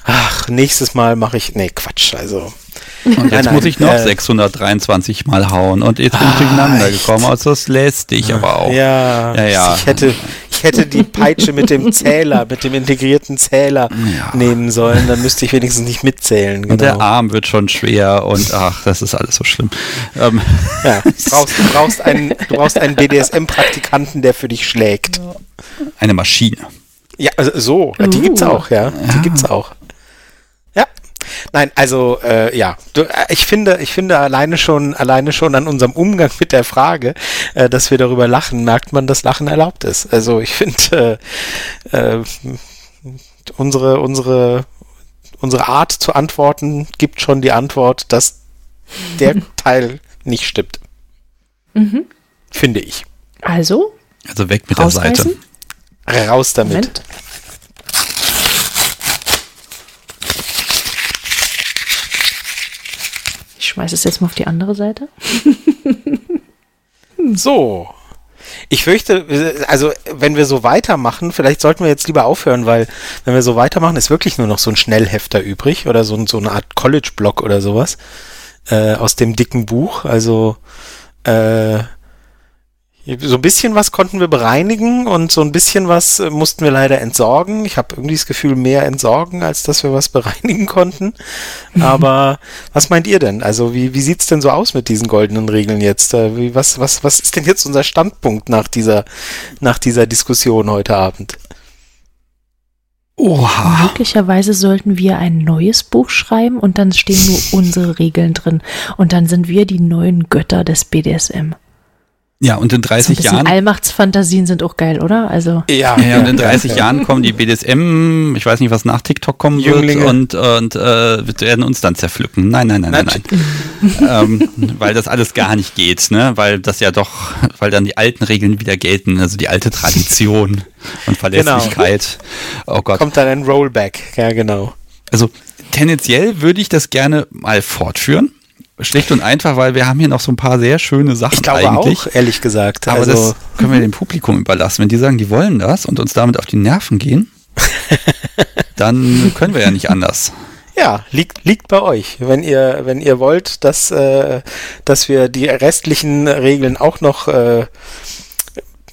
Ach, nächstes Mal mache ich. Nee, Quatsch. Also. Und jetzt nein, nein, muss ich noch äh, 623 Mal hauen und jetzt bin ich ah, durcheinander gekommen. Also das lässt dich aber auch. Ja, ja, ja. Ich hätte, ich hätte die Peitsche mit dem Zähler, mit dem integrierten Zähler ja. nehmen sollen, dann müsste ich wenigstens nicht mitzählen. Genau. Und der genau. Arm wird schon schwer und ach, das ist alles so schlimm. Ähm. Ja, du brauchst, du brauchst einen, du brauchst einen BDSM-Praktikanten, der für dich schlägt. Eine Maschine. Ja, also so, die gibt's auch, ja. Die gibt's auch. Nein, also äh, ja, du, äh, ich finde, ich finde alleine schon, alleine schon an unserem Umgang mit der Frage, äh, dass wir darüber lachen, merkt man, dass Lachen erlaubt ist. Also ich finde äh, äh, unsere unsere unsere Art zu antworten gibt schon die Antwort, dass der Teil nicht stimmt. Mhm. Finde ich. Also? Also weg mit der Seite. Raus damit. Moment. Schmeiße es jetzt mal auf die andere Seite. so. Ich fürchte, also wenn wir so weitermachen, vielleicht sollten wir jetzt lieber aufhören, weil wenn wir so weitermachen, ist wirklich nur noch so ein Schnellhefter übrig oder so, so eine Art College-Block oder sowas äh, aus dem dicken Buch. Also äh, so ein bisschen was konnten wir bereinigen und so ein bisschen was äh, mussten wir leider entsorgen. Ich habe irgendwie das Gefühl, mehr entsorgen, als dass wir was bereinigen konnten. Aber was meint ihr denn? Also wie, wie sieht's denn so aus mit diesen goldenen Regeln jetzt? Äh, wie, was, was, was ist denn jetzt unser Standpunkt nach dieser, nach dieser Diskussion heute Abend? Oha. Möglicherweise sollten wir ein neues Buch schreiben und dann stehen nur unsere Regeln drin. Und dann sind wir die neuen Götter des BDSM. Ja, und in 30 so Jahren. Allmachtsfantasien sind auch geil, oder? Also. Ja, ja, und in 30 Jahren kommen die BDSM, ich weiß nicht, was nach TikTok kommen Jünglinge. wird, und, und äh, werden uns dann zerpflücken. Nein, nein, nein, nein, nein. ähm, weil das alles gar nicht geht, ne? Weil das ja doch, weil dann die alten Regeln wieder gelten, also die alte Tradition und Verlässlichkeit. Genau. Oh Gott. Kommt dann ein Rollback, ja, genau. Also tendenziell würde ich das gerne mal fortführen Schlicht und einfach, weil wir haben hier noch so ein paar sehr schöne Sachen ich glaube eigentlich. Auch, ehrlich gesagt. Aber also das können wir dem Publikum überlassen. Wenn die sagen, die wollen das und uns damit auf die Nerven gehen, dann können wir ja nicht anders. Ja, liegt, liegt bei euch. Wenn ihr, wenn ihr wollt, dass, äh, dass wir die restlichen Regeln auch noch äh,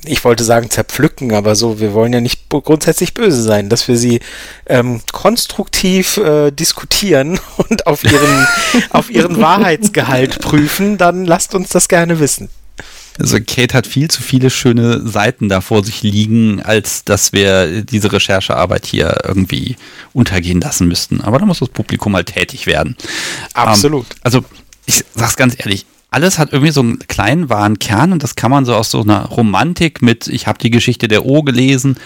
ich wollte sagen zerpflücken, aber so, wir wollen ja nicht grundsätzlich böse sein, dass wir sie ähm, konstruktiv äh, diskutieren und auf ihren, auf ihren Wahrheitsgehalt prüfen, dann lasst uns das gerne wissen. Also Kate hat viel zu viele schöne Seiten da vor sich liegen, als dass wir diese Recherchearbeit hier irgendwie untergehen lassen müssten. Aber da muss das Publikum mal tätig werden. Absolut. Ähm, also ich sag's ganz ehrlich, alles hat irgendwie so einen kleinen wahren Kern und das kann man so aus so einer Romantik mit, ich habe die Geschichte der O gelesen,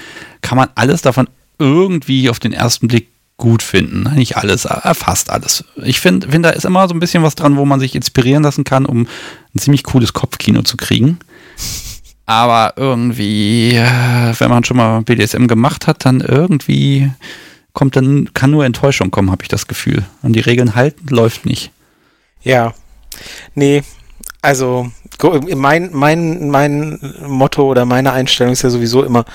kann man alles davon irgendwie auf den ersten Blick gut finden. Nicht alles, fast alles. Ich finde, find, da ist immer so ein bisschen was dran, wo man sich inspirieren lassen kann, um ein ziemlich cooles Kopfkino zu kriegen. Aber irgendwie, äh, wenn man schon mal BDSM gemacht hat, dann irgendwie kommt dann, kann nur Enttäuschung kommen, habe ich das Gefühl. Und die Regeln halten läuft nicht. Ja, Nee, also mein, mein, mein Motto oder meine Einstellung ist ja sowieso immer,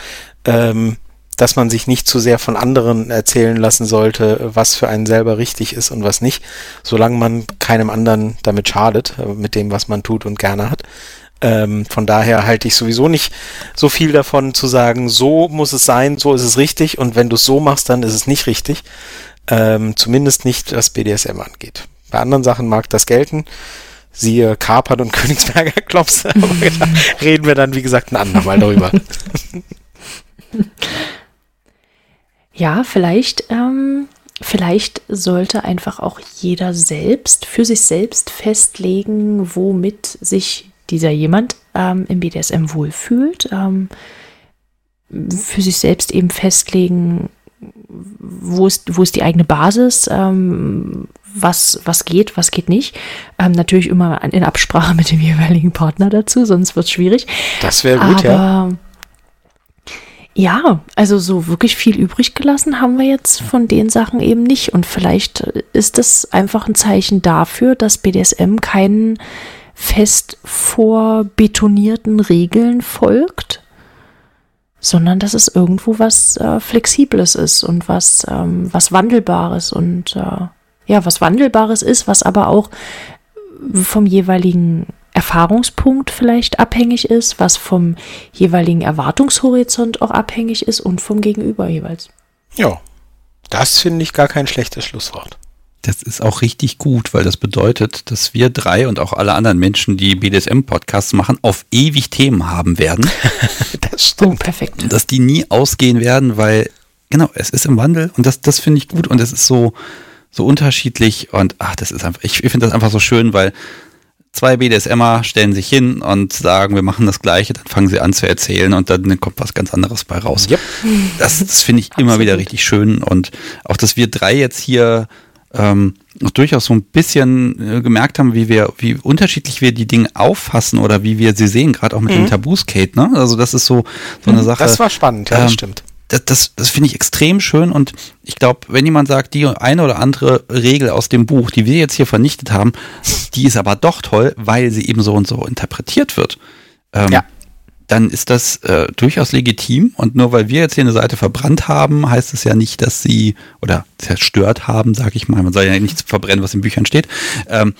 ähm, dass man sich nicht zu sehr von anderen erzählen lassen sollte, was für einen selber richtig ist und was nicht, solange man keinem anderen damit schadet, äh, mit dem, was man tut und gerne hat. Ähm, von daher halte ich sowieso nicht so viel davon zu sagen, so muss es sein, so ist es richtig und wenn du es so machst, dann ist es nicht richtig. Ähm, zumindest nicht, was BDSM angeht. Bei anderen Sachen mag das gelten. Siehe Kapern und Königsberger Klops. Aber da reden wir dann, wie gesagt, ein andermal darüber. Ja, vielleicht, ähm, vielleicht sollte einfach auch jeder selbst für sich selbst festlegen, womit sich dieser jemand ähm, im BDSM wohlfühlt. Ähm, für sich selbst eben festlegen, wo ist, wo ist die eigene Basis, ähm, was, was geht, was geht nicht. Ähm, natürlich immer in Absprache mit dem jeweiligen Partner dazu, sonst wird es schwierig. Das wäre gut, Aber, ja. Ja, also so wirklich viel übrig gelassen haben wir jetzt von den Sachen eben nicht. Und vielleicht ist das einfach ein Zeichen dafür, dass BDSM keinen fest vorbetonierten Regeln folgt, sondern dass es irgendwo was äh, Flexibles ist und was, ähm, was Wandelbares und äh, ja, was Wandelbares ist, was aber auch vom jeweiligen Erfahrungspunkt vielleicht abhängig ist, was vom jeweiligen Erwartungshorizont auch abhängig ist und vom Gegenüber jeweils. Ja, das finde ich gar kein schlechtes Schlusswort. Das ist auch richtig gut, weil das bedeutet, dass wir drei und auch alle anderen Menschen, die BDSM-Podcasts machen, auf ewig Themen haben werden. das stimmt. Oh, perfekt. Und dass die nie ausgehen werden, weil, genau, es ist im Wandel und das, das finde ich gut und es ist so, so unterschiedlich und ach, das ist einfach, ich, ich finde das einfach so schön, weil zwei BDSMer stellen sich hin und sagen, wir machen das Gleiche, dann fangen sie an zu erzählen und dann kommt was ganz anderes bei raus. Yep. Das, das finde ich immer wieder richtig schön und auch, dass wir drei jetzt hier ähm, durchaus so ein bisschen äh, gemerkt haben, wie wir, wie unterschiedlich wir die Dinge auffassen oder wie wir sie sehen, gerade auch mit mhm. den Tabus, Kate, ne? Also das ist so, so eine mhm. Sache. Das war spannend, ja, ähm, stimmt das, das, das finde ich extrem schön und ich glaube, wenn jemand sagt, die eine oder andere Regel aus dem Buch, die wir jetzt hier vernichtet haben, die ist aber doch toll, weil sie eben so und so interpretiert wird, ähm, ja. dann ist das äh, durchaus legitim und nur weil wir jetzt hier eine Seite verbrannt haben, heißt es ja nicht, dass sie oder zerstört haben, sage ich mal, man soll ja nichts verbrennen, was in Büchern steht. Ähm,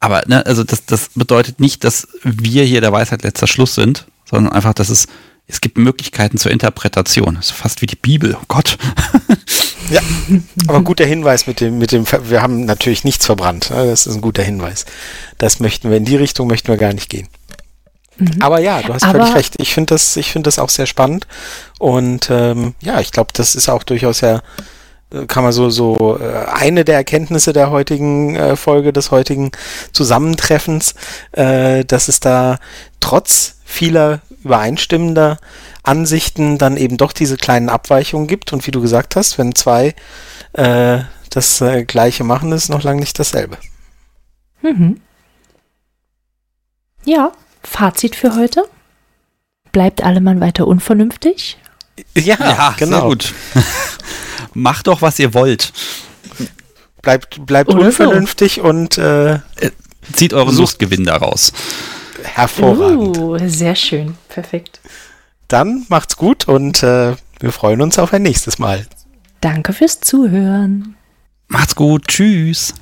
aber ne, also das, das bedeutet nicht, dass wir hier der Weisheit letzter Schluss sind, sondern einfach, dass es es gibt Möglichkeiten zur Interpretation. Das ist fast wie die Bibel. Oh Gott. Ja, aber guter Hinweis mit dem, mit dem, wir haben natürlich nichts verbrannt. Ne? Das ist ein guter Hinweis. Das möchten wir, in die Richtung möchten wir gar nicht gehen. Mhm. Aber ja, du hast aber völlig recht. Ich finde das, ich finde das auch sehr spannend. Und ähm, ja, ich glaube, das ist auch durchaus ja, äh, kann man so, so äh, eine der Erkenntnisse der heutigen äh, Folge, des heutigen Zusammentreffens, äh, dass es da trotz vieler übereinstimmender Ansichten dann eben doch diese kleinen Abweichungen gibt. Und wie du gesagt hast, wenn zwei äh, das äh, Gleiche machen, ist noch lange nicht dasselbe. Mhm. Ja, Fazit für heute. Bleibt Allemann weiter unvernünftig? Ja, ja genau. gut. Macht doch, was ihr wollt. Bleibt, bleibt unvernünftig so. und äh, zieht euren Lustgewinn daraus. Hervorragend. Uh, sehr schön. Perfekt. Dann macht's gut und äh, wir freuen uns auf ein nächstes Mal. Danke fürs Zuhören. Macht's gut. Tschüss.